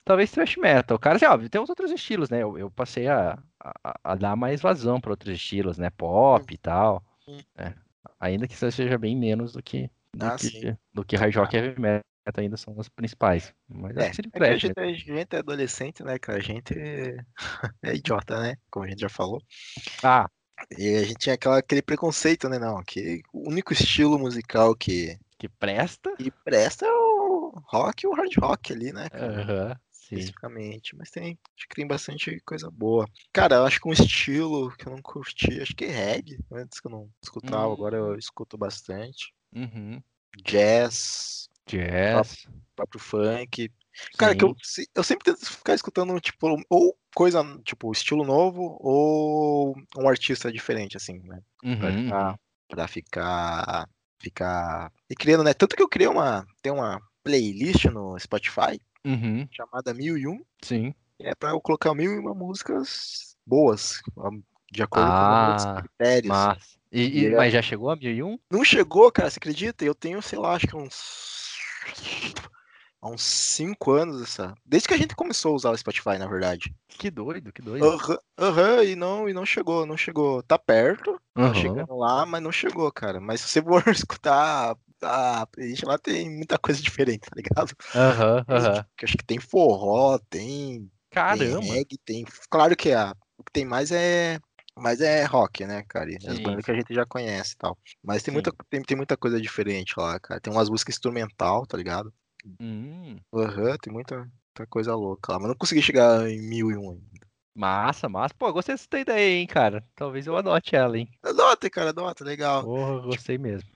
Talvez thrash metal. Cara, assim, óbvio, tem os outros estilos, né? Eu, eu passei a, a, a dar mais vazão para outros estilos, né? Pop e tal. Hum. É. Ainda que isso seja bem menos do que, do Ah, que, do que hard rock e heavy metal ainda são os principais. Mas acho É, que seria é que a gente, né? a gente é adolescente, né, cara? A gente é, é idiota, né? Como a gente já falou. Ah, E a gente tinha aquela, aquele preconceito, né? Não, que o único estilo musical que, Que presta. que presta é o rock e o hard rock ali, né? cara? Aham, sim. especificamente, mas tem, acho que tem bastante coisa boa. Cara, eu acho que um estilo que eu não curti, acho que é reggae, antes que eu não escutava, agora eu escuto bastante. Uhum. Jazz, Jazz. próprio funk. Cara, que eu, eu sempre tento ficar escutando, tipo, ou coisa, tipo, estilo novo, ou um artista diferente, assim, né? Pra Uhum, ficar, pra ficar, ficar... E criando, né? Tanto que eu criei uma, tem uma playlist no Spotify, uhum, chamada 1001, sim. É pra eu colocar mil e uma músicas boas, de acordo com os Ah, critérios. Mas. E, e- E é- mas já chegou a 1001? Não chegou, cara, você acredita? Eu tenho, sei lá, acho que uns. Há uns 5 anos essa. Desde que a gente começou a usar o Spotify, na verdade. Que doido, que doido. Aham, aham, e não, e não chegou, não chegou. Tá perto, tá Aham. chegando lá, mas não chegou, cara. Mas se você for escutar a playlist lá, tem muita coisa diferente, tá ligado? Aham, aham. Acho que tem forró, tem Tem Caramba. reggae, tem. Claro que a, o que tem mais é. Mais é rock, né, cara? E As Sim, bandas que a gente já conhece e tal. Mas tem Sim. muita, tem, tem muita coisa diferente lá, cara. Tem umas músicas instrumental, tá ligado? Hum, Aham, tem muita, muita coisa louca lá. Mas não consegui chegar em mil e um ainda. massa, massa. Pô, gostei dessa ideia, hein, cara. Talvez eu adote ela, hein. Adota, cara, adota, legal. Porra, gostei mesmo.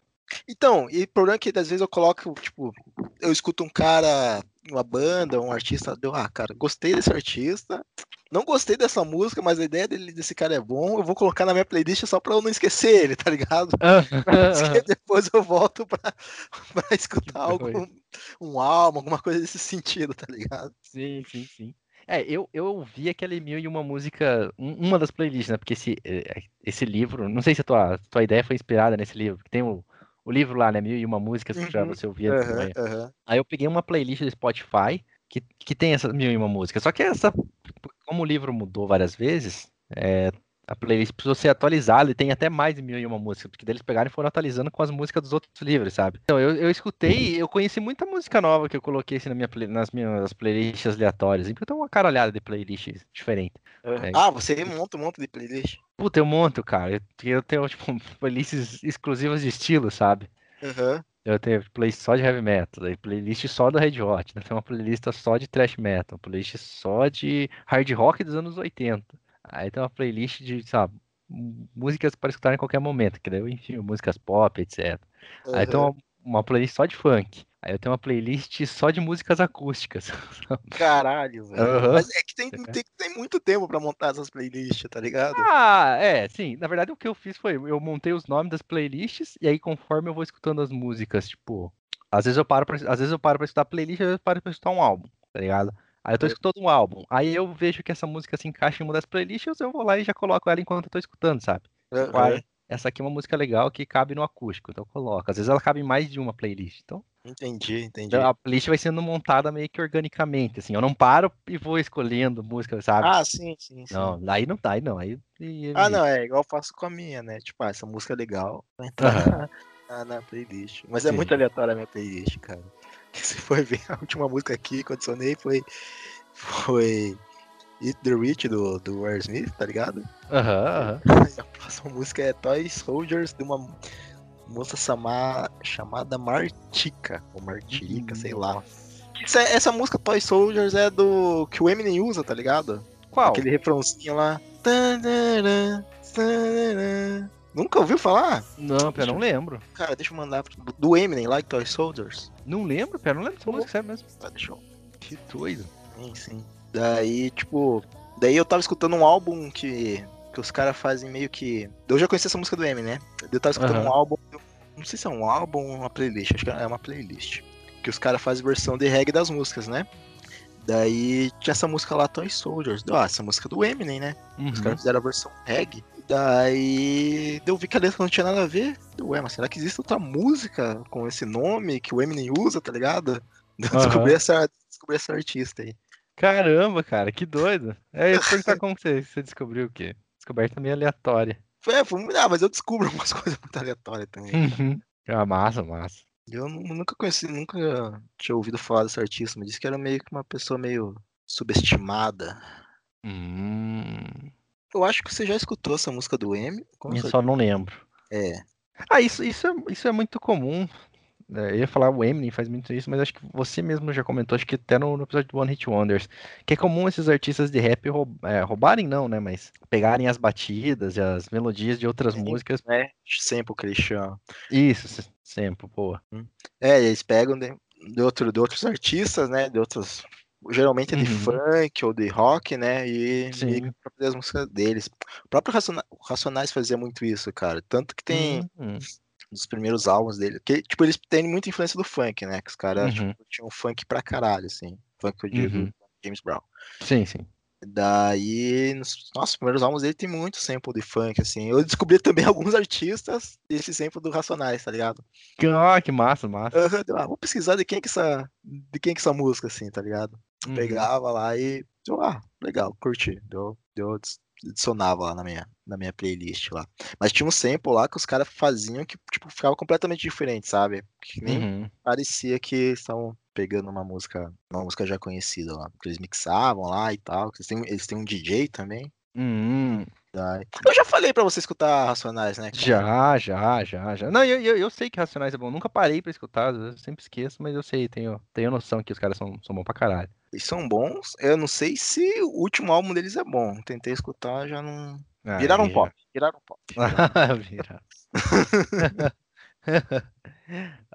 Então, e o problema é que às vezes eu coloco, tipo, eu escuto um cara, uma banda, um artista, deu, ah, cara, gostei desse artista, não gostei dessa música, mas a ideia dele, desse cara é bom, eu vou colocar na minha playlist só pra eu não esquecer ele, tá ligado? Depois eu volto pra, pra escutar algo. Um álbum, alguma coisa desse sentido, tá ligado? Sim, sim, sim. É, eu, eu ouvi aquele mil e uma música, um- uma das playlists, né? Porque esse, eh, esse livro, não sei se a tua, tua ideia foi inspirada nesse livro, que tem o, o livro lá, né? Mil e uma músicas pra Uhum, você Aham, morrer. aham. Aí eu peguei uma playlist do Spotify que, que tem essas mil e uma músicas. Só que essa, como o livro mudou várias vezes, é, a playlist precisou ser atualizada e tem até mais de mil e uma músicas, porque daí eles pegaram e foram atualizando com as músicas dos outros livros, sabe? Então eu, eu escutei, eu conheci muita música nova que eu coloquei assim, na minha, nas minhas playlists aleatórias. Então eu tenho uma caralhada de playlists diferentes. É. Ah, você monta um monte de playlist? Puta, eu monto, cara. Eu, eu tenho, tipo, playlists exclusivas de estilo, sabe? Aham. Eu tenho playlist só de heavy metal, playlist só do Red Hot, né? tem uma playlist só de thrash metal, playlist só de hard rock dos anos 80. Aí tem uma playlist de, sabe, músicas para escutar em qualquer momento, que daí eu enfio músicas pop, etc. Aí tem uma, uma playlist só de funk. Aí eu tenho uma playlist só de músicas acústicas. Caralho, velho. Aham. Mas é que tem, tem, tem muito tempo pra montar essas playlists, tá ligado? Ah, é, sim. Na verdade, o que eu fiz foi, eu montei os nomes das playlists e aí conforme eu vou escutando as músicas, tipo, às vezes eu paro pra, às vezes eu paro pra escutar playlist, às vezes eu paro pra escutar um álbum, tá ligado? Aí eu tô É. escutando um álbum, aí eu vejo que essa música se encaixa em uma das playlists, eu vou lá e já coloco ela enquanto eu tô escutando, sabe? Tipo, Aham. ah, essa aqui é uma música legal que cabe no acústico, então eu coloco. Às vezes ela cabe em mais de uma playlist, então Entendi, entendi. a playlist vai sendo montada meio que organicamente, assim, eu não paro e vou escolhendo música, sabe? Ah, sim, sim, sim. Não, aí não tá, aí não, aí... aí- Ah, não, é igual eu faço com a minha, né? Tipo, ah, essa música é legal. Vai entrar Aham. na, na playlist. Mas é Sim. muito aleatória a minha playlist, cara. Que se for ver, a última música aqui que eu adicionei foi. Foi. Eat the Rich do, do Aerosmith, tá ligado? Aham, aham. A próxima música é Toy Soldiers de uma moça sama- chamada Martica. Ou Martica, sei lá. Essa, essa música Toy Soldiers é do. que o Eminem usa, tá ligado? Qual? Aquele refrãozinho lá. Tanana, tanana. Nunca ouviu falar? Não, pera, não lembro. Cara, deixa eu mandar pro- do Eminem lá, Toy Soldiers. Não lembro, pera, não lembro dessa música, sério mesmo. Tá, deixa eu. Que doido. Sim, sim. Daí, tipo. Daí eu tava escutando um álbum que. Que os caras fazem meio que. Eu já conheci essa música do Eminem, né? Eu tava escutando Aham. um álbum. Não sei se é um álbum ou uma playlist. Acho que é uma playlist. Que os caras fazem versão de reggae das músicas, né? Daí tinha essa música lá, Toy Soldiers. Ah, essa música do Eminem, né? Os Uhum. caras fizeram a versão reggae. Daí eu vi que a letra não tinha nada a ver. Ué, mas será que existe outra música com esse nome que o Eminem usa, tá ligado? Eu Aham. descobri, essa, descobri essa artista aí. Caramba, cara, que doido. É, eu ia perguntar como você, você descobriu o quê? Descoberta meio aleatória. Foi, é, foi, ah, mas eu descubro umas coisas muito aleatórias também. Uhum. Ah, massa, massa. Eu nu- nunca conheci, nunca tinha ouvido falar desse artista, mas disse que era meio que uma pessoa meio subestimada. Hum. Eu acho que você já escutou essa música do M. Eu só não lembro. É. Ah, isso, isso, é, isso é muito comum. É, eu ia falar o Eminem faz muito isso, mas acho que você mesmo já comentou, acho que até no, no episódio do One Hit Wonders, que é comum esses artistas de rap roub, é, roubarem, não, né? Mas pegarem as batidas e as melodias de outras É, músicas. É, sempre eles chamam. Isso, sempre, boa. É, e eles pegam de, de, outro, de outros artistas, né? De outros. Geralmente é de Uhum. funk ou de rock, né? E, e pra fazer as músicas deles. O próprio Raciona- Racionais fazia muito isso, cara. Tanto que tem Hum, dos primeiros álbuns dele. Que, tipo, eles têm muita influência do funk, né? Que os caras Uhum. tipo, tinham funk pra caralho, assim. Funk eu digo, Uhum. James Brown. Sim, sim. Daí, nos nossos primeiros álbuns dele tem muito sample de funk, assim. Eu descobri também alguns artistas desse sample do Racionais, tá ligado? Ah, que massa, massa. Ah, vou pesquisar de quem é que essa, de quem é que essa música, assim, tá ligado? Uhum. Pegava lá e, ah, legal, curti. Deu, deu, adicionava lá na minha, na minha playlist lá. Mas tinha um sample lá que os caras faziam que, tipo, ficava completamente diferente, sabe? Que nem Uhum. parecia que estavam pegando uma música, uma música já conhecida lá. Eles mixavam lá e tal. Eles têm, eles têm um DJ também. Uhum. Eu já falei pra você escutar Racionais, né? cara? Já, já, já, já. Não, eu, eu, eu sei que Racionais é bom. Nunca parei pra escutar, eu sempre esqueço, mas eu sei, tenho, tenho noção que os caras são, são bons pra caralho. Eles são bons. Eu não sei se o último álbum deles é bom. Tentei escutar, já não. Ah, Viraram já- pop. Viraram pop. Vira.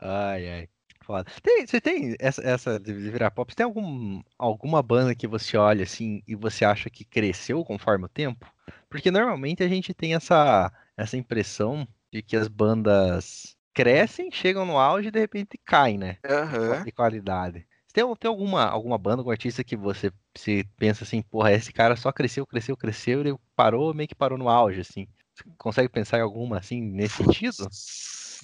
ai, ai. Foda. Tem, você tem essa, essa de virar pop? Você tem algum, alguma banda que você olha assim e você acha que cresceu conforme o tempo? Porque normalmente a gente tem essa, essa impressão de que as bandas crescem, chegam no auge e de repente caem, né? Aham. De qualidade. Tem, tem alguma, alguma banda, algum artista que você se pensa assim, porra, esse cara só cresceu, cresceu, cresceu e ele parou, meio que parou no auge, assim? Você consegue pensar em alguma assim nesse sentido?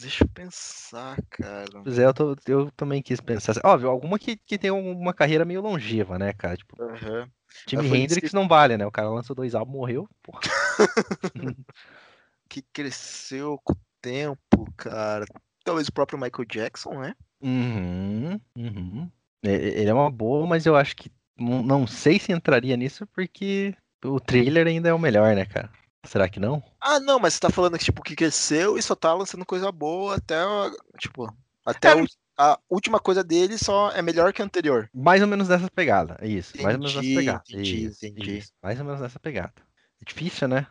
Deixa eu pensar, cara. Pois é, eu, tô- eu também quis pensar. Óbvio, alguma que, que tem uma carreira meio longeva, né, cara? Tipo, Aham. Jimi isso Hendrix não vale, né? O cara lançou dois álbuns, morreu, porra. Que cresceu com o tempo, cara. Talvez o próprio Michael Jackson, né? Uhum, uhum. É- é- Ele é uma boa, mas eu acho que não, não sei se entraria nisso porque o trailer ainda é o melhor, né, cara? Será que não? Ah, não, mas você tá falando que, tipo, que cresceu e só tá lançando coisa boa até, tipo, até É, o- a última coisa dele só é melhor que a anterior. Mais ou menos nessa pegada, é isso. Mais ou menos nessa Entendi, pegada. entendi, isso, entendi. isso. Mais ou menos nessa pegada. É difícil, né?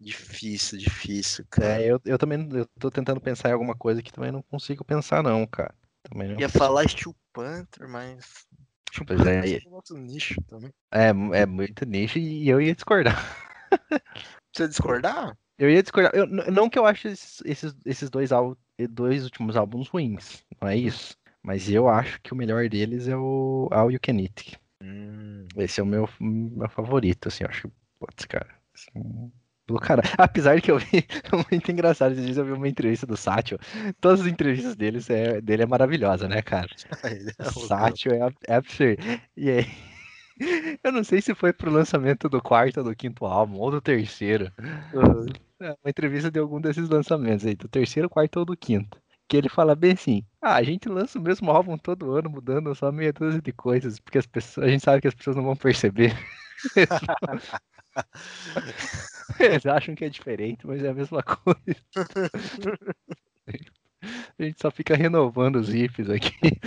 Difícil, difícil, cara. É, eu, eu também eu tô tentando pensar em alguma coisa que também não consigo pensar, não, cara. Também não Ia falar Steel Panther, mas. Steel Pois é, Panther é outro nicho também. É, é muito nicho e eu ia discordar. Você discordar? Eu ia discordar. Eu, não que eu ache esses, esses, dois, ál- dois últimos álbuns ruins, não é isso. Mas eu acho que o melhor deles é o All You Can Eat. Hum, Esse é o meu, meu favorito, assim, eu acho que, putz, cara. assim, pelo cara. Apesar de que eu vi, é muito engraçado, esses dias eu vi uma entrevista do Satchel. Todas as entrevistas deles é, dele é maravilhosa, né, cara? é O louco. Satchel é, é absurdo. E aí, eu não sei se foi pro lançamento do quarto ou do quinto álbum, ou do terceiro. É, uma entrevista de algum desses lançamentos aí, do terceiro, quarto ou do quinto. Que ele fala bem assim: ah, a gente lança o mesmo álbum todo ano, mudando só meia dúzia de coisas, porque as pessoas, a gente sabe que as pessoas não vão perceber. Eles acham que é diferente, mas é a mesma coisa. A gente só fica renovando os riffs aqui.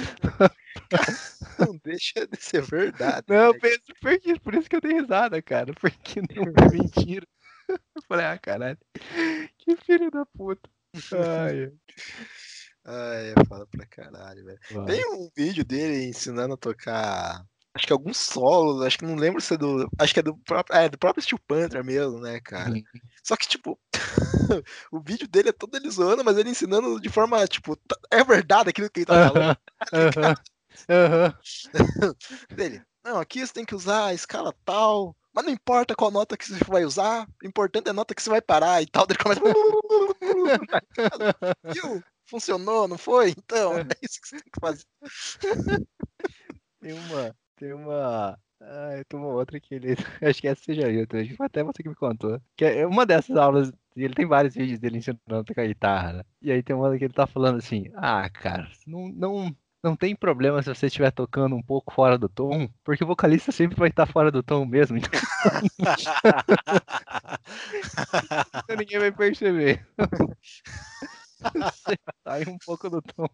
Não deixa de ser verdade. Não, né? penso, por, isso que eu dei risada, cara. Porque não é mentira. Eu falei, ah, caralho. Que filho da puta. Ai, Ai, foda pra caralho, velho. Tem um vídeo dele ensinando a tocar. Acho que algum solo, acho que não lembro se é do. Acho que é do próprio. É, do próprio Steel Panther mesmo, né, cara? Só que, tipo, o vídeo dele é todo ele zoando, mas ele ensinando de forma, tipo, é verdade aquilo que ele tá falando. Aham. dele. Não, aqui você tem que usar a escala tal, mas não importa qual nota que você vai usar, o importante é a nota que você vai parar e tal. Ele começa. Viu? Funcionou, não foi? Então, é isso que você tem que fazer. Tem uma. Tem uma. Ai, tem uma outra que ele. Acho que essa você já viu, também. até você que me contou. Que é uma dessas aulas. Ele tem vários vídeos dele ensinando a tocar guitarra, né? E aí tem uma que ele tá falando assim: Ah, cara, não, não, não tem problema se você estiver tocando um pouco fora do tom, porque o vocalista sempre vai estar fora do tom mesmo. Então, então ninguém vai perceber. Você sai um pouco do tom.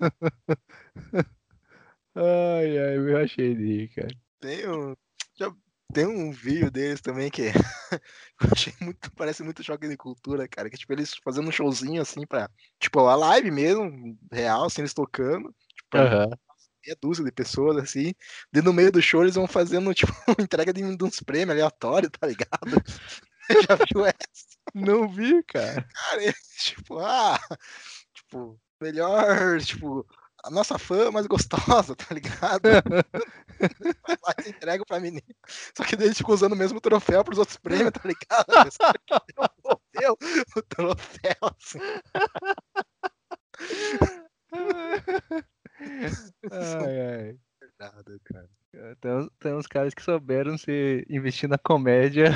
Ai, ai, eu achei de rir, cara. Tem um, já, tem um vídeo deles também que eu achei muito, parece muito choque de cultura, cara. Que tipo, eles fazendo um showzinho assim pra. Tipo, a live mesmo, real, assim, eles tocando. Tipo, meia dúzia de pessoas, assim. E no meio do show eles vão fazendo, tipo, entrega de, de uns prêmios aleatórios, tá ligado? Já viu essa? Não vi, cara. Cara, eles, tipo, ah, tipo, melhor, tipo, a nossa fã mais gostosa, tá ligado? Vai lá e entrega pra menina. Só que daí ficam usando o mesmo troféu pros outros prêmios, tá ligado? Que devolveu o troféu, assim. Ai, ai. Nada, cara. Tem, uns- tem uns caras que souberam se investir na comédia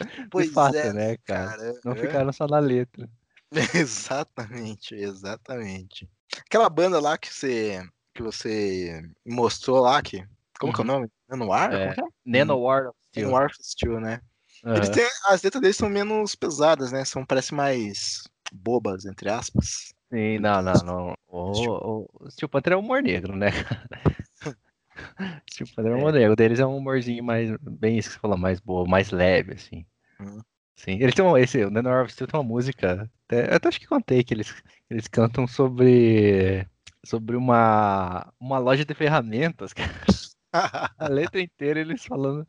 Pois fato, é, né, cara? cara. Não é. ficaram só na letra. Exatamente, exatamente. Aquela banda lá que você que você mostrou lá, que. Como que é o nome? Anuar? É. Como que Nanowar é? Steel. Anuar Steel, né? Eles Aham. têm, as letras deles são menos pesadas, né? São, parece mais bobas, entre aspas. Sim, não, não, não. O, o, o Steel Panther é humor negro, né? Steel Panther é negro. O deles é um humorzinho mais, bem isso que você falou, mais boa, mais leve, assim. Hum. Sim, eles têm um, esse, o Nanowar of Steel tem uma música, até, eu até acho que contei que eles, eles cantam sobre, sobre uma, uma loja de ferramentas, cara. A letra inteira eles falando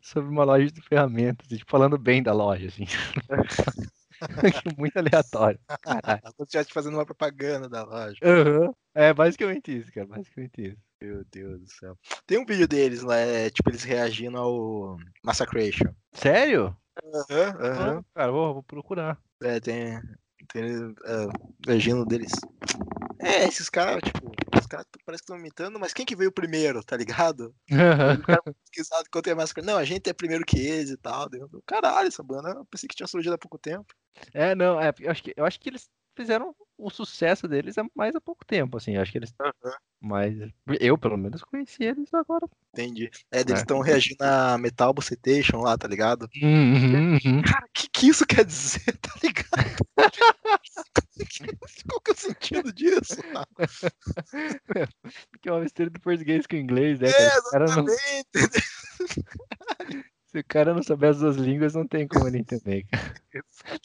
sobre uma loja de ferramentas, tipo, falando bem da loja, assim. Muito aleatório. Caralho. Como se estivesse fazendo uma propaganda da loja. Aham. É basicamente isso, cara. Basicamente isso. Meu Deus do céu. Tem um vídeo deles lá, é, tipo, eles reagindo ao Massacration. Sério? Aham, aham. Ah, cara, vou, vou procurar. É, tem. Tem uh, reagindo deles. É, esses caras, tipo, os caras parece que estão imitando, mas quem que veio primeiro, tá ligado? O cara pesquisado quanto é. Não, a gente é primeiro que eles e tal. Deu, caralho, essa banda. Eu pensei que tinha surgido há pouco tempo. É, não, é, eu acho que, eu acho que eles fizeram o sucesso deles há mais há pouco tempo, assim. Acho que eles. Mas eu, pelo menos, conheci eles agora. Entendi. É, eles É. estão reagindo a Metal Bucetation lá, tá ligado? Uhum, uhum. Cara, o que, que isso quer dizer, tá ligado? Qual que é o sentido disso? Que é uma mistura do português com o inglês, né? É, o cara não- exatamente. se o cara não souber as duas línguas, não tem como ele entender.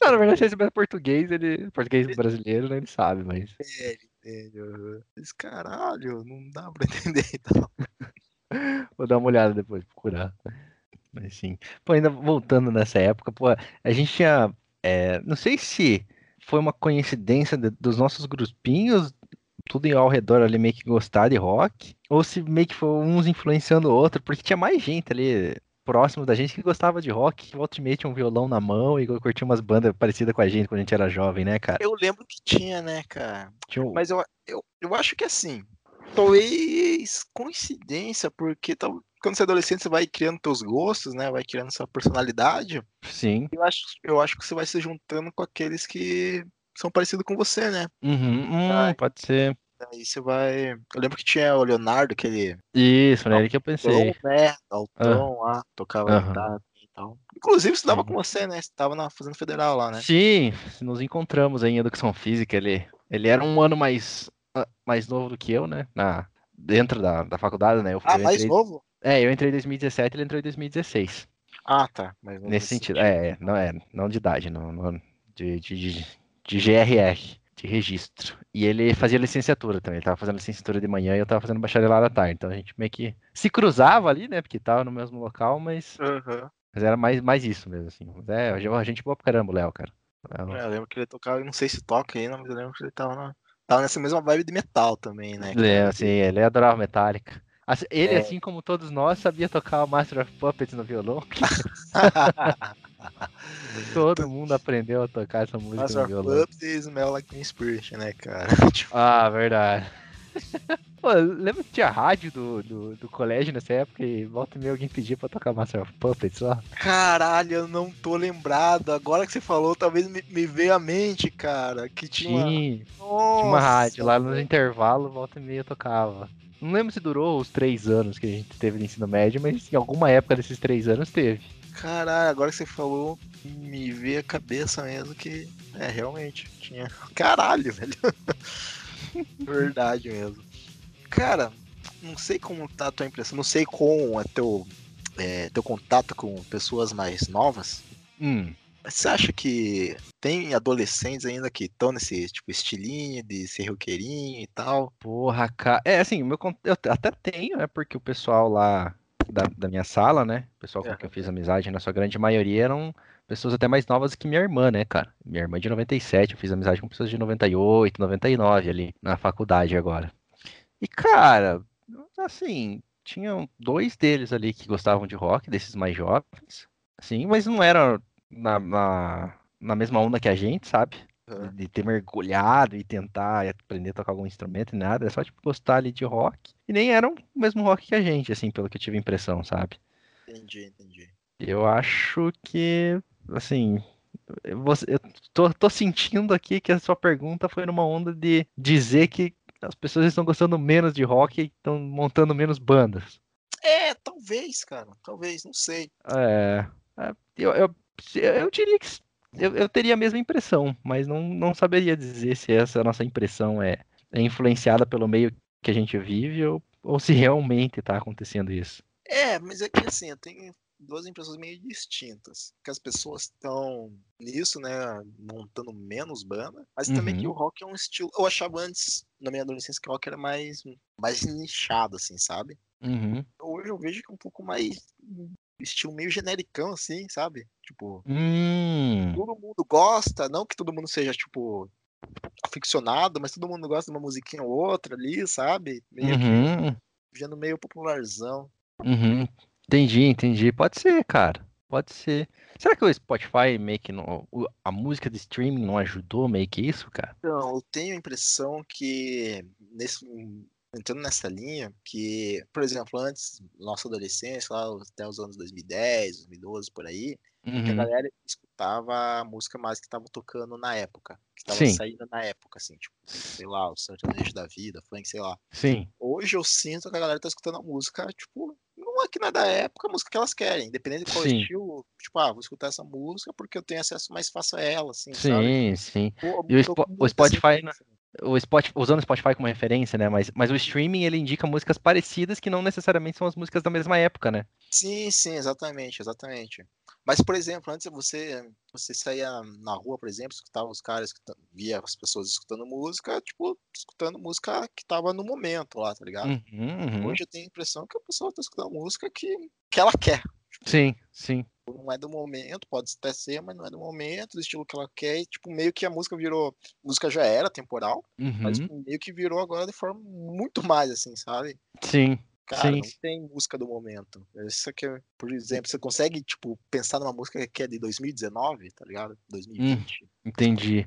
Não, na verdade, se ele souber português, ele. Português brasileiro, né, ele sabe, mas. É, ele entende. Mas, caralho, não dá pra entender então. Vou dar uma olhada depois, procurar. Mas sim. Pô, ainda voltando nessa época, pô, a gente tinha. é, não sei se foi uma coincidência de- dos nossos grupinhos, tudo ao redor ali meio que gostar de rock, ou se meio que foi uns influenciando o outro, porque tinha mais gente ali próximo da gente que gostava de rock, que volta e tinha um violão na mão e curtia umas bandas parecidas com a gente quando a gente era jovem, né, cara? Eu lembro que tinha, né, cara? Tinha um- Mas eu, eu, eu acho que assim, talvez coincidência, porque tal, quando você é adolescente você vai criando teus gostos, né? Vai criando sua personalidade. Sim. Eu acho, eu acho que você vai se juntando com aqueles que são parecidos com você, né? Uhum, hum, pode ser. Aí você vai. Eu lembro que tinha o Leonardo, aquele Isso, né? Ele que eu pensei. Tom, né? Altão lá, tocava Aham. guitarra e tal. Inclusive, estudava Sim. com você, né? Você tava na, fazendo federal lá, né? Sim, nos encontramos aí em educação física. Ele, ele era um ano mais, ah, mais novo do que eu, né? Na, dentro da, da faculdade, né? Eu, Ah, eu mais entrei, novo? É, eu entrei em 2017 ele entrou em 2016. Ah, tá. Novo Nesse sentido. É, é, não é, não de idade, não, não- de, de, de, de GRR, de registro. E ele fazia licenciatura também. Ele tava fazendo licenciatura de manhã e eu tava fazendo bacharelado à tarde. Então a gente meio que se cruzava ali, né? Porque tava no mesmo local, mas, Aham. mas era mais, mais isso mesmo, assim. Mas é, a gente boa pra caramba, o Léo, cara. Léo- É, eu lembro que ele tocava, não sei se toca ainda, mas eu lembro que ele tava, na, tava nessa mesma vibe de metal também, né? É, cara? assim, ele adorava Metallica. Ele, É. assim como todos nós, sabia tocar o Master of Puppets no violão. Todo mundo aprendeu a tocar essa música Master no of violão. Puppets e Smell Like Teen Spirit, né, cara? Tipo, Ah, verdade. Pô, lembra que tinha rádio do, do, do, colégio nessa época e volta e meia alguém pedia pra tocar Master of Puppets lá? Caralho, eu não tô lembrado. Agora que você falou, talvez me, me veio à mente, cara. Que tinha. Tinha, tinha uma rádio lá no intervalo, volta e meia tocava. Não lembro se durou os três anos que a gente teve de ensino médio, mas em alguma época desses três anos teve. Caralho, agora que você falou, me veio a cabeça mesmo que. É, realmente. Tinha. Caralho, velho. Verdade mesmo. Cara, não sei como tá a tua impressão, não sei como é teu, é, teu contato com pessoas mais novas. Hum. Você acha que tem adolescentes ainda que estão nesse tipo estilinho de ser roqueirinho e tal? Porra, cara. É assim, meu, eu até tenho, né? Porque o pessoal lá da, da minha sala, né? O pessoal com é. quem eu fiz amizade, na sua grande maioria, eram pessoas até mais novas que minha irmã, né, cara? Minha irmã é de 97, eu fiz amizade com pessoas de 98, 99 ali na faculdade agora. E, cara, assim, tinham dois deles ali que gostavam de rock, desses mais jovens, sim, mas não eram na, na, na mesma onda que a gente, sabe? De ter mergulhado e tentar aprender a tocar algum instrumento e nada, é só tipo gostar ali de rock. E nem eram o mesmo rock que a gente, assim, pelo que eu tive a impressão, sabe? Entendi, entendi. Eu acho que, assim, você, eu tô, tô sentindo aqui que a sua pergunta foi numa onda de dizer que as pessoas estão gostando menos de rock e estão montando menos bandas. É, talvez, cara. Talvez, não sei. É. é eu, eu, eu diria que eu, eu teria a mesma impressão, mas não, não saberia dizer se essa nossa impressão é, é influenciada pelo meio que a gente vive ou, ou se realmente está acontecendo isso. É, mas é que assim, eu tenho duas impressões meio distintas. Que as pessoas estão nisso, né? Montando menos banda, mas uhum. também que o uhum. rock é um estilo. Eu achava antes, na minha adolescência, que o rock era mais, mais nichado, assim, sabe? Uhum. Hoje eu vejo que é um pouco mais estilo meio genericão, assim, sabe? Tipo, hum. todo mundo gosta, não que todo mundo seja, tipo, aficionado, mas todo mundo gosta de uma musiquinha ou outra ali, sabe? Meio uhum. que vendo meio popularzão. Uhum. Entendi, entendi. Pode ser, cara. Pode ser. Será que o Spotify meio que não, a música de streaming não ajudou meio que isso, cara? Então, eu tenho a impressão que nesse entrando nessa linha, que, por exemplo, antes, nossa adolescência, lá até os anos 2010, 2012, por aí, uhum. a galera escutava a música mais que estava tocando na época, que estava saindo na época, assim, tipo, sei lá, o sertanejo da vida, funk, sei lá. Sim. Hoje eu sinto que a galera tá escutando a música, tipo, não é que não é da época, a música que elas querem, independente de qual sim. estilo, tipo, ah, vou escutar essa música porque eu tenho acesso mais fácil a ela, assim, sim, sabe? Sim, sim. E o, o Spotify, né? O Spotify, usando o Spotify como referência, né? Mas, mas o streaming ele indica músicas parecidas que não necessariamente são as músicas da mesma época, né? Sim, sim, exatamente, exatamente. Mas, por exemplo, antes você, você saía na rua, por exemplo, escutava os caras, via as pessoas escutando música, tipo, escutando música que tava no momento lá, tá ligado? Uhum, uhum. Hoje eu tenho a impressão que a pessoa tá escutando música que, que ela quer. Tipo, sim, sim. Não é do momento, pode até ser, mas não é do momento, do estilo que ela quer. E, tipo, meio que a música virou. A música já era temporal, uhum. mas meio que virou agora de forma muito mais, assim, sabe? Sim. Cara, sim. não tem música do momento. Isso aqui, por exemplo, você consegue, tipo, pensar numa música que é de 2019, tá ligado? 2020. Hum, entendi.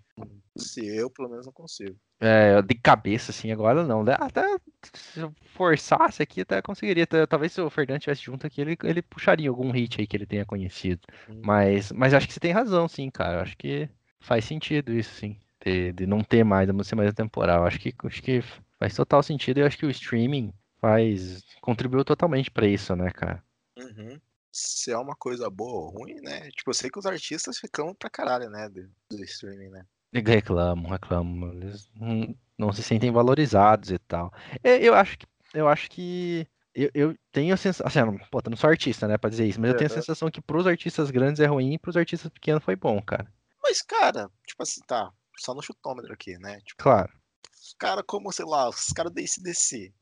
Se eu, pelo menos, não consigo. É, de cabeça, assim, agora não. Né? Até se eu forçasse aqui, até conseguiria. Talvez se o Fernando estivesse junto aqui, ele, ele puxaria algum hit aí que ele tenha conhecido. Hum. Mas, mas acho que você tem razão, sim, cara. Acho que faz sentido isso, sim. De, de não ter mais, ser mais temporal. Acho que, acho que faz total sentido. Eu acho que o streaming faz. contribuiu totalmente para isso, né, cara? Uhum. Se é uma coisa boa ou ruim, né? Tipo, eu sei que os artistas ficam pra caralho, né? Do, do streaming, né? Reclamam, reclamam. Eles não, não se sentem valorizados e tal. É, eu acho que. Eu acho que. Eu, eu tenho a sensação. Assim, pô, eu não sou artista, né, pra dizer isso, mas eu tenho a sensação que pros artistas grandes é ruim e pros artistas pequenos foi bom, cara. Mas, cara, tipo assim, tá. Só no chutômetro aqui, né? Tipo, claro. Os caras, como, sei lá, os caras da ACDC.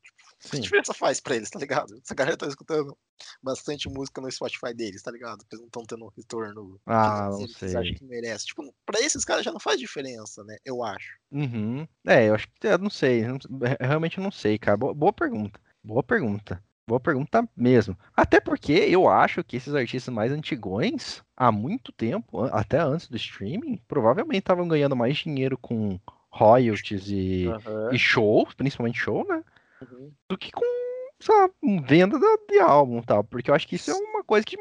Sim. Que diferença faz pra eles, tá ligado? Essa galera tá escutando bastante música no Spotify deles, tá ligado? Eles não estão tendo um retorno ah, que não sei. eles acham que merece. Tipo, pra esses caras já não faz diferença, né? Eu acho. Uhum. É, eu acho que eu não sei. Eu realmente não sei, cara. Boa, boa pergunta. Boa pergunta. Boa pergunta mesmo. Até porque eu acho que esses artistas mais antigões, há muito tempo, até antes do streaming, provavelmente estavam ganhando mais dinheiro com royalties e, uhum. e show, principalmente show, né? Uhum. do que com essa venda da- de álbum e tal. Porque eu acho que isso é uma coisa que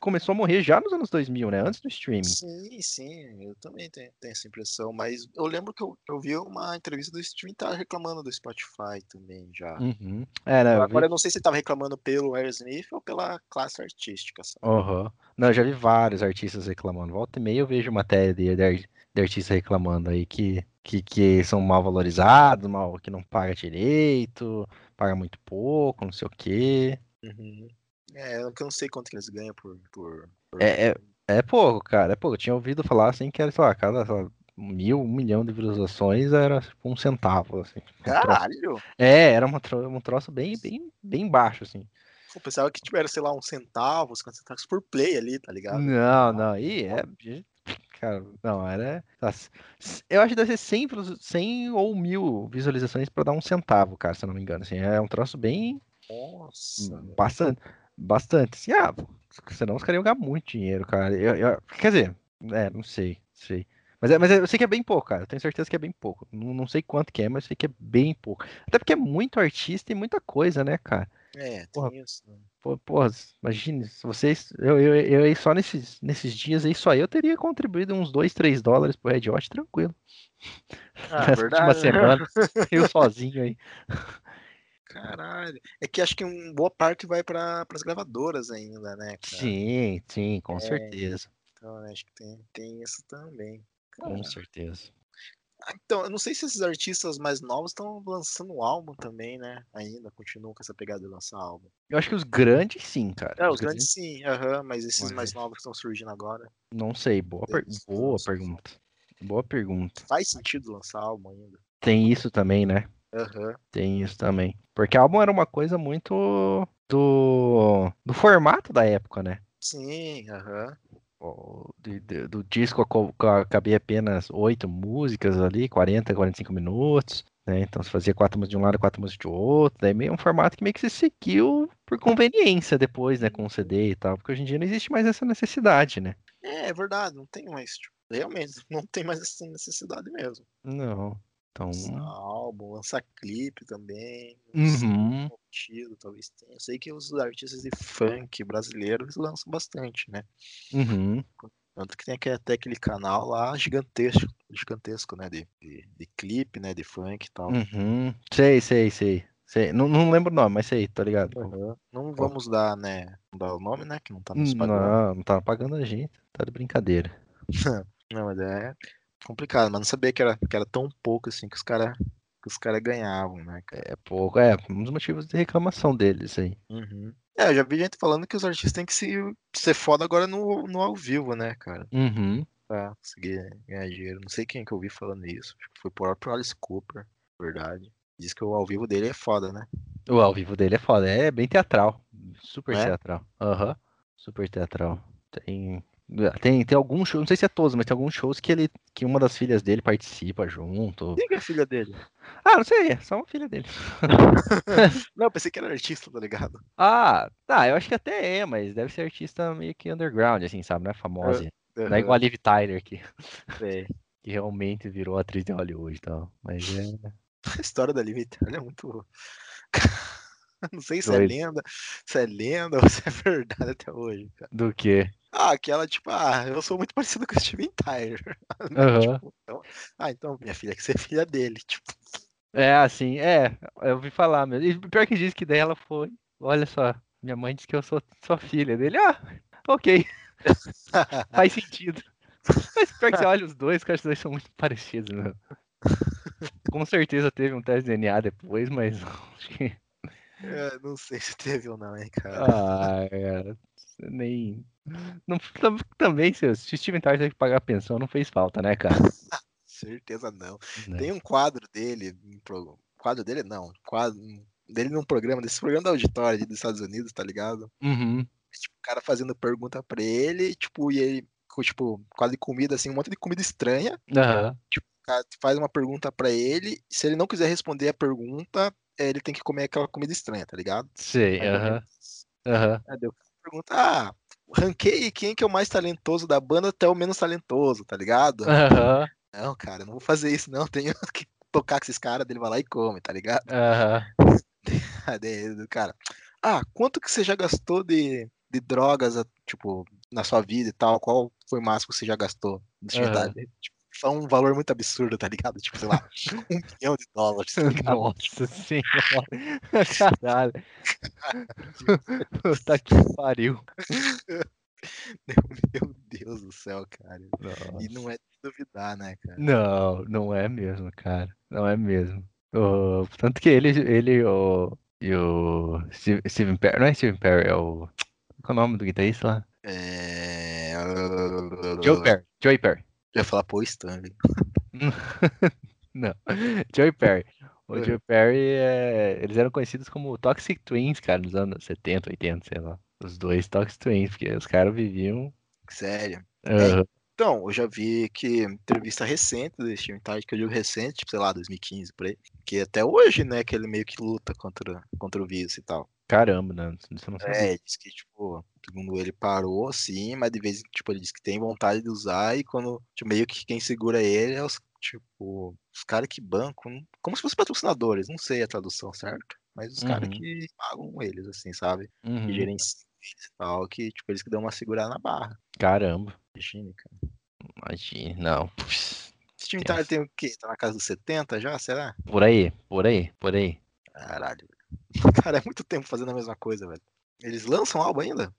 começou a morrer já nos anos 2000, né? Antes do streaming. Sim, sim, eu também tenho, tenho essa impressão, mas eu lembro que eu, eu vi uma entrevista do Stream tá reclamando do Spotify também já. Uhum. É, né? eu vi- Agora eu não sei se tava reclamando pelo Aerosmith ou pela classe artística, sabe? Aham. Não, eu já vi vários artistas reclamando. Volta e meia eu vejo matéria de, de, de artista reclamando aí que, que, que são mal valorizados, mal, que não paga direito, paga muito pouco, não sei o quê. Uhum. É, eu não sei quanto que eles ganham por. por, por- É, é, é pouco, cara, é pouco. Eu tinha ouvido falar assim que era, sei lá, cada sei lá, mil, um milhão de visualizações era tipo, um centavo, assim. Um troço- Caralho! É, era uma tro- um troço bem, bem, bem baixo, assim. Eu pensava que tiveram, sei lá, uns centavos, 50 centavos por play ali, tá ligado? Não, não, aí é. Cara, não, era. Eu acho que deve ser 100, visualiza- 100 ou mil visualizações pra dar um centavo, cara, se eu não me engano. Assim, é um troço bem. Nossa. Bastante. Bastante. Assim, ah, senão os caras iam ganhar muito dinheiro, cara. Eu- eu- quer dizer, é, não sei, sei. Mas, é, mas eu sei que é bem pouco, cara. Eu tenho certeza que é bem pouco. Não, não sei quanto que é, mas sei que é bem pouco. Até porque é muito artista e muita coisa, né, cara? É, tem Porra. isso. né? Pô, porra, imagine, se vocês. Eu, eu, eu aí só nesses, nesses dias aí, só eu teria contribuído uns 2, 3 dólares pro Red Hot, tranquilo. Ah, Nessa última verdade. semana, eu sozinho aí. Caralho. É que acho que uma boa parte vai para as gravadoras ainda, né, cara? Sim, sim, com É. certeza. Então acho que tem, tem isso também. Com Cara, certeza. Então, eu não sei se esses artistas mais novos estão lançando álbum também, né? Ainda continuam com essa pegada de lançar álbum. Eu acho que os grandes, sim, cara. É, os grandes sim, aham, mas esses Mas- mais novos que estão surgindo agora, Não sei, boa, per- boa pergunta. Boa pergunta. faz sentido lançar álbum ainda. Tem isso também, né? Aham. Tem isso também. Porque álbum era uma coisa muito do, do formato da época, né? Sim, aham. o- de- de- do disco co- ca- cabia apenas oito músicas ali, 40, 45 minutos, né? Então se fazia quatro músicas de um lado, quatro músicas de outro, daí meio um formato que meio que se seguiu por conveniência depois, né, com o CD e tal, porque hoje em dia não existe mais essa necessidade, né? É, é verdade, não tem mais, tipo, realmente, não tem mais essa necessidade mesmo. Não. Então, Lançar álbum, lançar clipe também. uhum, sentido, talvez tenha. Eu sei que os artistas de funk brasileiros lançam bastante, né? uhum, Tanto que tem aquele- até aquele canal lá gigantesco, gigantesco, né? De, de, de clipe, né? De funk e tal. uhum. Sei, sei, sei. sei. Não, não lembro o nome, mas sei, tá ligado? Aham. Não vamos dar, né? Dar o nome, né? Que não tá nos pagando. Não, não tá pagando a gente, tá de brincadeira. Não, mas é complicado, mas não sabia que era, que era tão pouco assim que os caras que os cara ganhavam, né, cara? É pouco, é um dos motivos de reclamação deles aí. Uhum. É, eu já vi gente falando que os artistas têm que se, ser foda agora no, no ao vivo, né, cara? Uhum. Pra conseguir ganhar dinheiro. Não sei quem que eu vi falando isso. Acho que foi o próprio Alice Cooper, verdade. Diz que o ao vivo dele é foda, né? O ao vivo dele é foda, é bem teatral. Super É? teatral. Aham. Super teatral. Tem, tem, tem alguns shows, não sei se é todos, mas tem alguns shows que ele que uma das filhas dele participa junto. Quem que é a filha dele? Ah, não sei, é só uma filha dele. Não, eu pensei que era artista, tá ligado? Ah, tá, eu acho que até é, mas deve ser artista meio que underground, assim, sabe? Não é famosa. Não é igual a Liv Tyler, que, É. que realmente virou atriz de Hollywood e tal. Mas é. A história da Liv Tyler é muito. Não sei se é Doido. lenda, se é lenda ou se é verdade até hoje, cara. Do que? Ah, aquela, tipo, ah, eu sou muito parecido com o Steven Tyler. Aham. Tipo, então, ah, então minha filha que você é filha dele, tipo. É, assim, é, eu ouvi falar mesmo. E pior que diz que dela foi. Olha só, minha mãe disse que eu sou sua filha dele. Ah, ok, faz sentido. Mas pior que você olha os dois, que os dois são muito parecidos, meu. Com certeza teve um teste de DNA depois, mas acho que. É, não sei se teve ou não, hein, cara. Ah, cara, nem. Não, tam- também, se o Steven Tyler teve que pagar a pensão, não fez falta, né, cara? Certeza não. Né? Tem um quadro dele, um quadro dele não, quadro dele num programa, desse programa da auditória dos Estados Unidos, tá ligado? Uhum. Tipo, o cara fazendo pergunta pra ele, tipo, e ele, tipo, quadro de comida, assim, um monte de comida estranha. Aham. O cara faz uma pergunta pra ele, se ele não quiser responder a pergunta, é, ele tem que comer aquela comida estranha, tá ligado? Ou aham. Aham. Aí o cara pergunta, ah, ranquei quem que é o mais talentoso da banda até o menos talentoso, tá ligado? Aham. Não, cara, não vou fazer isso, não. Tenho que tocar com esses caras, dele vai lá e come, tá ligado? Aham. Daí, cara, ah, quanto que você já gastou de, de drogas, tipo, na sua vida e tal? Qual foi o máximo que você já gastou atividade? Tipo, foi um valor muito absurdo, tá ligado? Tipo, sei lá, um milhão de dólares. Tá ligado? Nossa senhora. Caralho. Puta que pariu. Meu Deus do céu, cara. E não é de duvidar, né, cara? Não, não é mesmo, cara. Não é mesmo. O- tanto que ele, ele o, e o Steve- Steven Perry, não é Steven Perry, é o. Qual é o nome do guitarrista lá? É... Joe Perry. Joey Perry. Eu ia falar, pô, Stanley. Não, Joey Perry. O É. Joey Perry, é, eles eram conhecidos como Toxic Twins, cara, nos anos 70, 80, sei lá. Os dois Toxic Twins, porque os caras viviam. Sério. Aham. Então, eu já vi que entrevista recente do Steven Tyler, que eu digo recente, tipo, sei lá, 2015, por aí. Que até hoje, né, que ele meio que luta contra, contra o vírus e tal. Caramba, né? Isso não. É, diz que, tipo, segundo ele parou, sim, mas de vez em tipo, ele diz que tem vontade de usar e quando, tipo, meio que quem segura ele é os, tipo, os caras que bancam, como se fossem patrocinadores, não sei a tradução certa, mas os caras Uhum. que pagam eles, assim, sabe? Uhum. Que gerenciam eles e tal, que, tipo, eles que dão uma segurada na barra. Caramba, Imagina, cara. imagina. Não. Esse time. Tyler tem o quê? Tá na casa dos 70 já, será? Por aí, por aí, por aí. Caralho. Cara, é muito tempo fazendo a mesma coisa, velho. Eles lançam álbum ainda?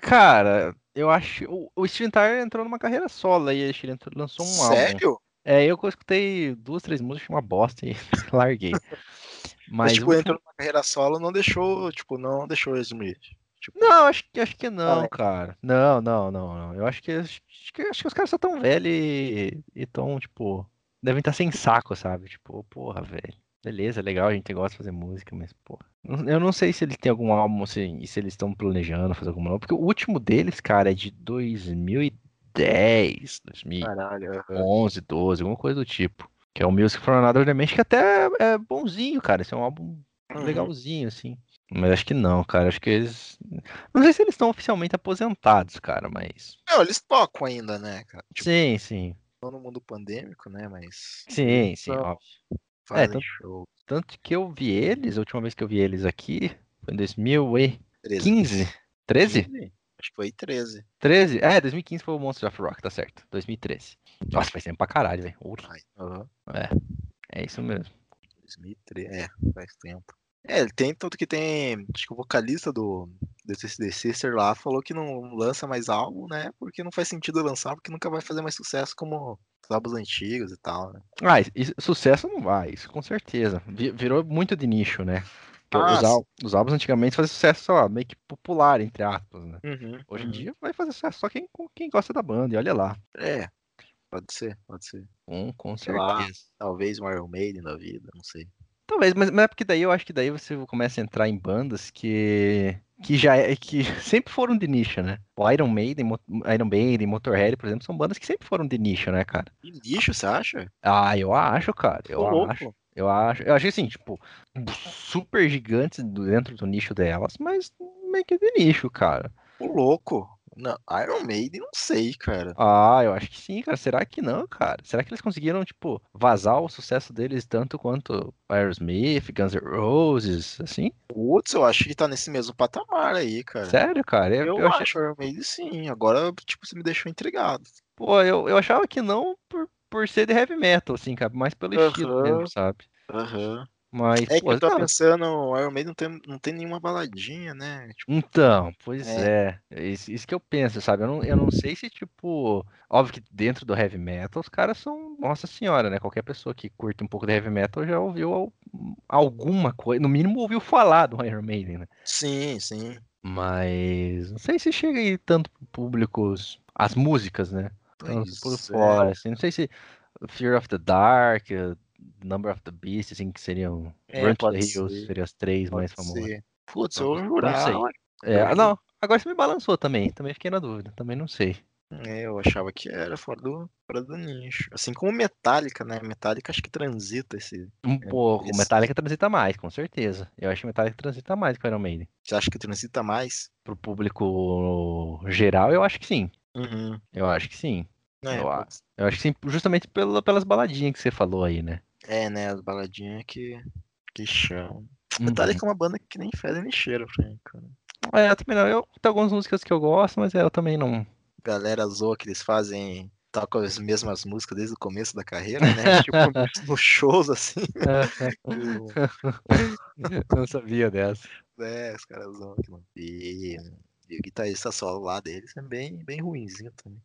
Cara, eu acho. O, o Steven Tyler entrou numa carreira solo aí, acho que ele entrou- lançou um álbum. Sério? É, eu escutei duas, três músicas, uma bosta e larguei. Mas, Mas, tipo, o entrou numa carreira solo, não deixou, tipo, não deixou eles Smith. Tipo, Não, acho que, acho que não, é. cara. Não, não, não, não. Eu acho que, acho que, acho que os caras só tão velhos e, e tão, tipo, devem estar sem saco, sabe? Tipo, porra, velho. Beleza, legal, a gente gosta de fazer música, mas, não- Eu não sei se ele tem algum álbum, assim, e se eles estão planejando fazer algum álbum, porque o último deles, cara, é de 2010, 2011, caralho. aham. 12, alguma coisa do tipo. Que é o Music from Another Dimension, que até é bonzinho, cara. Esse é um álbum Uhum. legalzinho, assim. Mas acho que não, cara. Acho que eles. Não sei se eles estão oficialmente aposentados, cara, mas. Não, eles tocam ainda, né, cara? Tipo, Sim, sim. não no mundo pandêmico, né, mas... Sim, sim, Não. óbvio. Fazem tanto- show. Tanto que eu vi eles, a última vez que eu vi eles aqui foi em 2015. 13. 13? 15? Acho que foi 13. 13? É, 2015 foi o Monsters of Rock, tá certo. 2013. Nossa, faz tempo pra caralho, velho. Ai, aham. É isso mesmo. 2013, é, faz tempo. É, ele tem, tanto que tem, acho que o vocalista do DCCD Sister lá falou que não lança mais álbum, né, porque não faz sentido lançar, porque nunca vai fazer mais sucesso como os álbuns antigos e tal, né. Ah, isso- sucesso não vai, isso com certeza. Vi- Virou muito de nicho, né? Ah, os, ál- os álbuns antigamente faziam sucesso, sei lá, meio que popular, entre aspas, né? Hoje em uhum. dia vai fazer sucesso só quem, quem gosta da banda, e olha lá. É, pode ser, pode ser. Com, com Sei lá. certeza. Talvez um Iron Maiden da vida, não sei. Talvez, mas, mas é porque daí eu acho que daí você começa a entrar em bandas que, que já é, que sempre foram de nicho, né? O Iron Maiden, Mo- Iron Maiden, Motorhead, por exemplo, são bandas que sempre foram de nicho, né, cara? E lixo, você acha? Ah, eu acho, cara. Eu Ô, acho. louco. Eu acho. Eu achei assim, tipo, super gigantes dentro do nicho delas, mas meio que de nicho, cara. Ô, louco. Não, Iron Maiden, não sei, cara. Ah, eu acho que sim, cara. Será que não, cara? Será que eles conseguiram, tipo, vazar o sucesso deles tanto quanto Aerosmith, Guns N' Roses, assim? Putz, eu acho que tá nesse mesmo patamar aí, cara. Sério, cara? Eu, Eu, eu achei- acho Iron Maiden sim. Agora, tipo, você me deixou intrigado. Pô, eu, eu achava que não por, por ser de heavy metal, assim, cara, mais pelo estilo mesmo, sabe? Aham. Mas, É que pô, eu tô não, pensando, o Iron Maiden não tem, não tem nenhuma baladinha, né? Tipo, Então, pois é. Isso, isso que eu penso, sabe? Eu não, eu não sei se, tipo. Óbvio que dentro do heavy metal os caras são. Nossa senhora, né? Qualquer pessoa que curte um pouco de heavy metal já ouviu al- alguma coisa. No mínimo ouviu falar do Iron Maiden, né? sim, sim. Mas. Não sei se chega aí tanto pro público. As músicas, né? Pois por é. fora, assim. Não sei se Fear of the Dark, Number of the Beast, assim, que seriam. É, Run to the Hills, ser, seriam as três Pode mais famosas. ser. Putz, Não- eu não jurava. sei. É, Porque- não, agora você me balançou também. Também fiquei na dúvida. Também não sei. É, eu achava que era fora do, fora do nicho. Assim como Metallica, né? Metallica acho que transita esse. Um pouco. O esse- Metallica transita mais, com certeza. Eu acho que o Metallica transita mais que o Iron Maiden. Você acha que transita mais? Pro público geral, eu acho que sim. Uhum. Eu acho que sim. É, Eu. Eu acho que sim, justamente pela, pelas baladinhas que você falou aí, né? É, né? As baladinhas que, que chamam. Metallica é uma banda que nem fede nem cheira cara. É, também não. Eu tenho algumas músicas que eu gosto, mas eu também não. Galera zoa que eles fazem tocam as mesmas músicas desde o começo da carreira, né? tipo, nos shows, assim. eu não sabia dessa. É, os caras zoam aqui, mano. E, e o guitarrista solo lá deles é bem, bem ruimzinho também.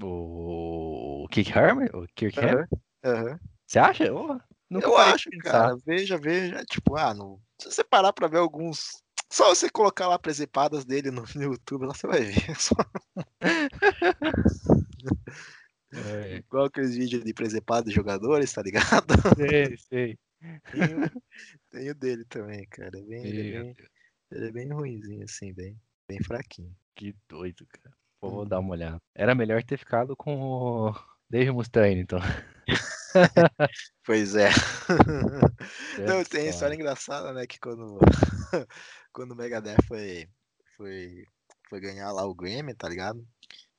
O Kirk Hammett? O Kirk Hammett? Uhum. Você acha? Oh, eu acho, cara. Veja, veja. Tipo, ah, no... se você parar pra ver alguns só você colocar lá presepadas dele no, no YouTube, lá você vai ver. Só... É. Igual aqueles vídeos de presepada de jogadores, tá ligado? Sei, sei. Tem, o dele também, cara. É bem, ele, é bem, ele é bem ruimzinho, assim, bem, bem fraquinho. Que doido, cara. Vou dar uma olhada. Era melhor ter ficado com o Dave Mustaine, então. Pois é. Não, tem história engraçada, né? Que quando, quando o Megadeth foi, foi, foi ganhar lá o Grammy, tá ligado?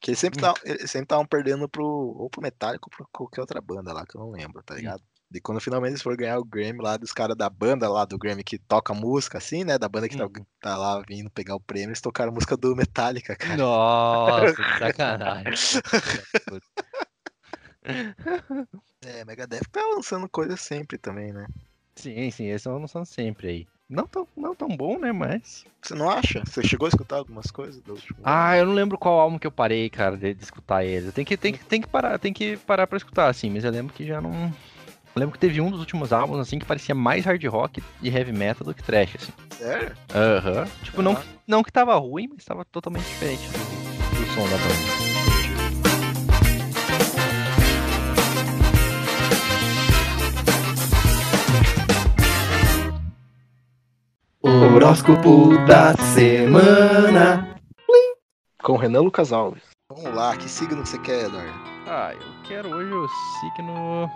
Que eles sempre estavam perdendo pro, ou pro Metallica ou pra qualquer outra banda lá, que eu não lembro, tá ligado? E quando finalmente eles foram ganhar o Grammy lá dos caras da banda lá do Grammy que toca música, assim, né? Da banda que tá, uhum. tá, lá vindo pegar o prêmio, eles tocaram música do Metallica, cara. Nossa, que sacanagem. É, Megadeth tá lançando coisa sempre também, né? Sim, sim, eles estão lançando sempre aí. Não tão, não tão bom, né? Mas. Você não acha? Você chegou a escutar algumas coisas do último Ah, eu não lembro qual álbum que eu parei, cara, de, de escutar eles. Tem que, tem, que, tem que parar, tem que parar pra escutar, assim, mas eu lembro que já não. Eu lembro que teve um dos últimos álbuns, assim, que parecia mais hard rock e heavy metal do que trash, assim. Sério? Aham. Uhum. Tipo, não, não que tava ruim, mas tava totalmente diferente do, do som da banda. Horóscopo da semana. Com Renan Lucas Alves. Vamos lá, que signo você quer, Eduardo? Ah, eu quero hoje o signo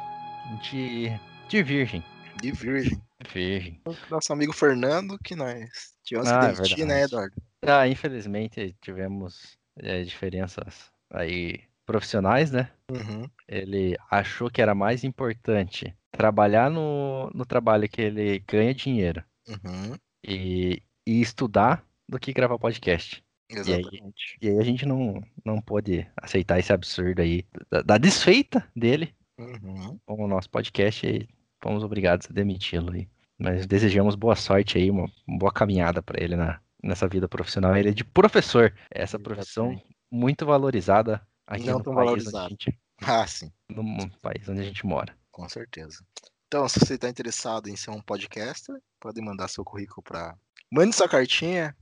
de, de Virgem. De Virgem. Virgem. Nosso amigo Fernando, que nós tivemos ah, que é demitir, é né, Eduardo? Ah, infelizmente tivemos é, diferenças aí profissionais, né? Uhum. Ele achou que era mais importante trabalhar no, no trabalho que ele ganha dinheiro uhum e, e estudar do que gravar podcast. Exatamente. E aí, e aí, a gente não, não pode aceitar esse absurdo aí da, da desfeita dele uhum. com o nosso podcast e fomos obrigados a demiti-lo aí. Mas desejamos boa sorte aí, uma boa caminhada para ele na, nessa vida profissional. Ele é de professor, essa profissão muito valorizada aqui não no país valorizado. onde a gente, ah, sim. no país onde a gente mora. Com certeza. Então, se você está interessado em ser um podcaster, pode mandar seu currículo para. Mande sua cartinha,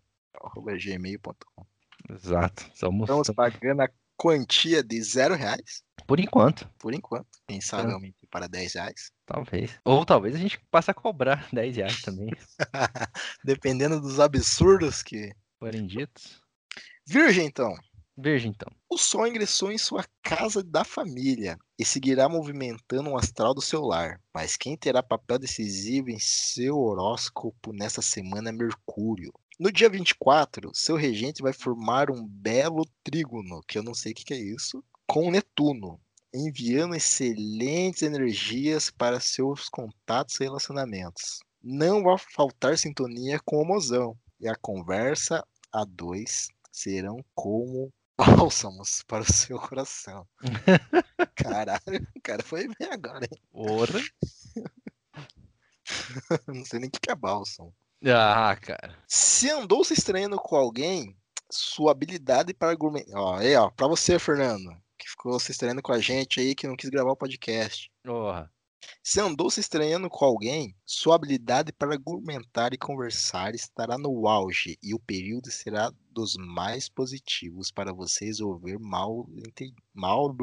gmail.com. Exato. Somos, Estamos pagando a quantia de zero reais. Por enquanto. Por enquanto. Pensavelmente é. para 10 reais. Talvez. Ou talvez a gente passe a cobrar 10 reais também. Dependendo dos absurdos que forem ditos. Virgem, então. Veja então. O Sol ingressou em sua casa da família e seguirá movimentando o astral do seu lar. Mas quem terá papel decisivo em seu horóscopo nessa semana é Mercúrio. No dia 24, seu regente vai formar um belo trígono, que eu não sei o que é isso, com Netuno, enviando excelentes energias para seus contatos e relacionamentos. Não vai faltar sintonia com o mozão, e a conversa a dois serão como bálsamos para o seu coração. Caralho, o cara foi bem agora, hein? Ora. Não sei nem o que é bálsamo. Ah, cara. Se andou se estranhando com alguém, sua habilidade para argumentar. Ó, aí, ó, pra você, Fernando, que ficou se estranhando com a gente aí, que não quis gravar o podcast. Porra. Se andou se estranhando com alguém, sua habilidade para argumentar e conversar estará no auge e o período será dos mais positivos para você resolver mal, mal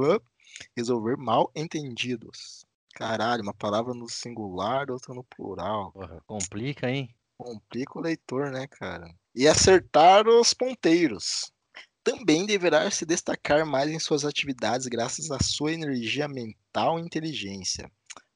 resolver mal entendidos. Caralho, uma palavra no singular, outra no plural. Porra, complica, hein? Complica o leitor, né, cara? E acertar os ponteiros. Também deverá se destacar mais em suas atividades graças à sua energia mental e inteligência.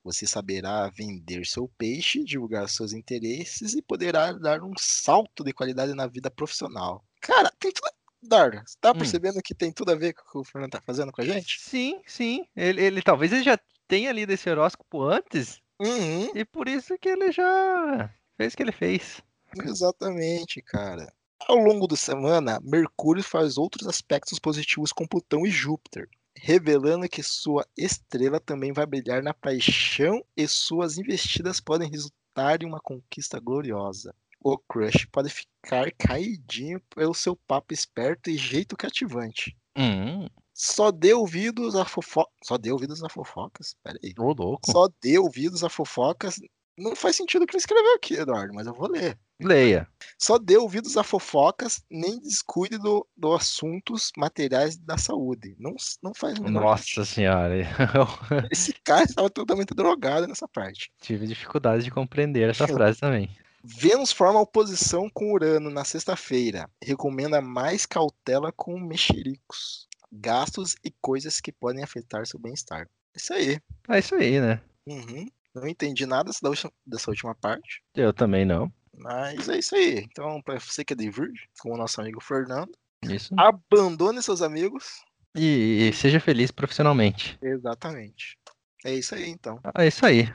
Você saberá vender seu peixe, divulgar seus interesses e poderá dar um salto de qualidade na vida profissional. Cara, tem tudo. Dar, você tá hum. percebendo hum. que tem tudo a ver com o que o Fernando tá fazendo com a gente? Sim, sim. Ele, ele talvez ele já tenha lido esse horóscopo antes. Uhum. E por isso que ele já Fez o que ele fez. Exatamente, cara. Ao longo da semana, Mercúrio faz outros aspectos positivos com Plutão e Júpiter, revelando que sua estrela também vai brilhar na paixão e suas investidas podem resultar em uma conquista gloriosa. O crush pode ficar caidinho pelo seu papo esperto e jeito cativante. Hum, Só dê ouvidos a fofocas. Só dê ouvidos a fofocas? Pera aí. ô louco. Só dê ouvidos a fofocas. Não faz sentido o que ele escreveu aqui, Eduardo, mas eu vou ler. Leia. Só dê ouvidos a fofocas, nem descuide do, do assuntos materiais da saúde. Não, não faz Nossa senhora. Sentido. Esse cara estava totalmente drogado nessa parte. tive dificuldade de compreender essa frase também. Vênus forma oposição com Urano na sexta-feira. Recomenda mais cautela com mexericos, gastos e coisas que podem afetar seu bem-estar. Isso aí. É isso aí, né? Uhum. Não entendi nada dessa última, parte, Eu também não. mas é isso aí. Então, para você que é de Virgem, como o nosso amigo Fernando, Isso. abandone seus amigos. E, e seja feliz profissionalmente. Exatamente. É isso aí, então. É isso aí.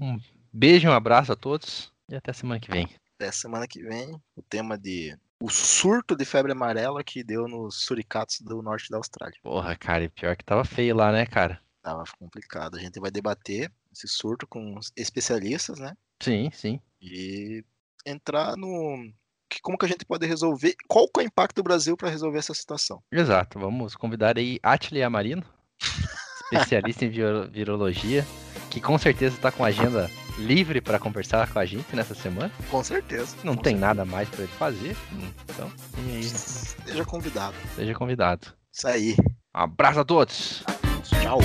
Um beijo, um abraço a todos e até semana que vem. Até semana que vem, o tema de o surto de febre amarela que deu nos suricatos do norte da Austrália. Porra, cara, e pior que tava feio lá, né, cara? Tava complicado. A gente vai debater esse surto com especialistas, né? Sim, sim. E entrar no como que a gente pode resolver, qual que é o impacto do Brasil para resolver essa situação. Exato. Vamos convidar aí Atli Amarino, especialista em viro- virologia, que com certeza está com a agenda livre para conversar com a gente nessa semana. Com certeza. Não com tem nada mais para ele fazer. Então, certeza. Seja convidado. seja convidado. Isso aí. Um abraço a todos! Tchau.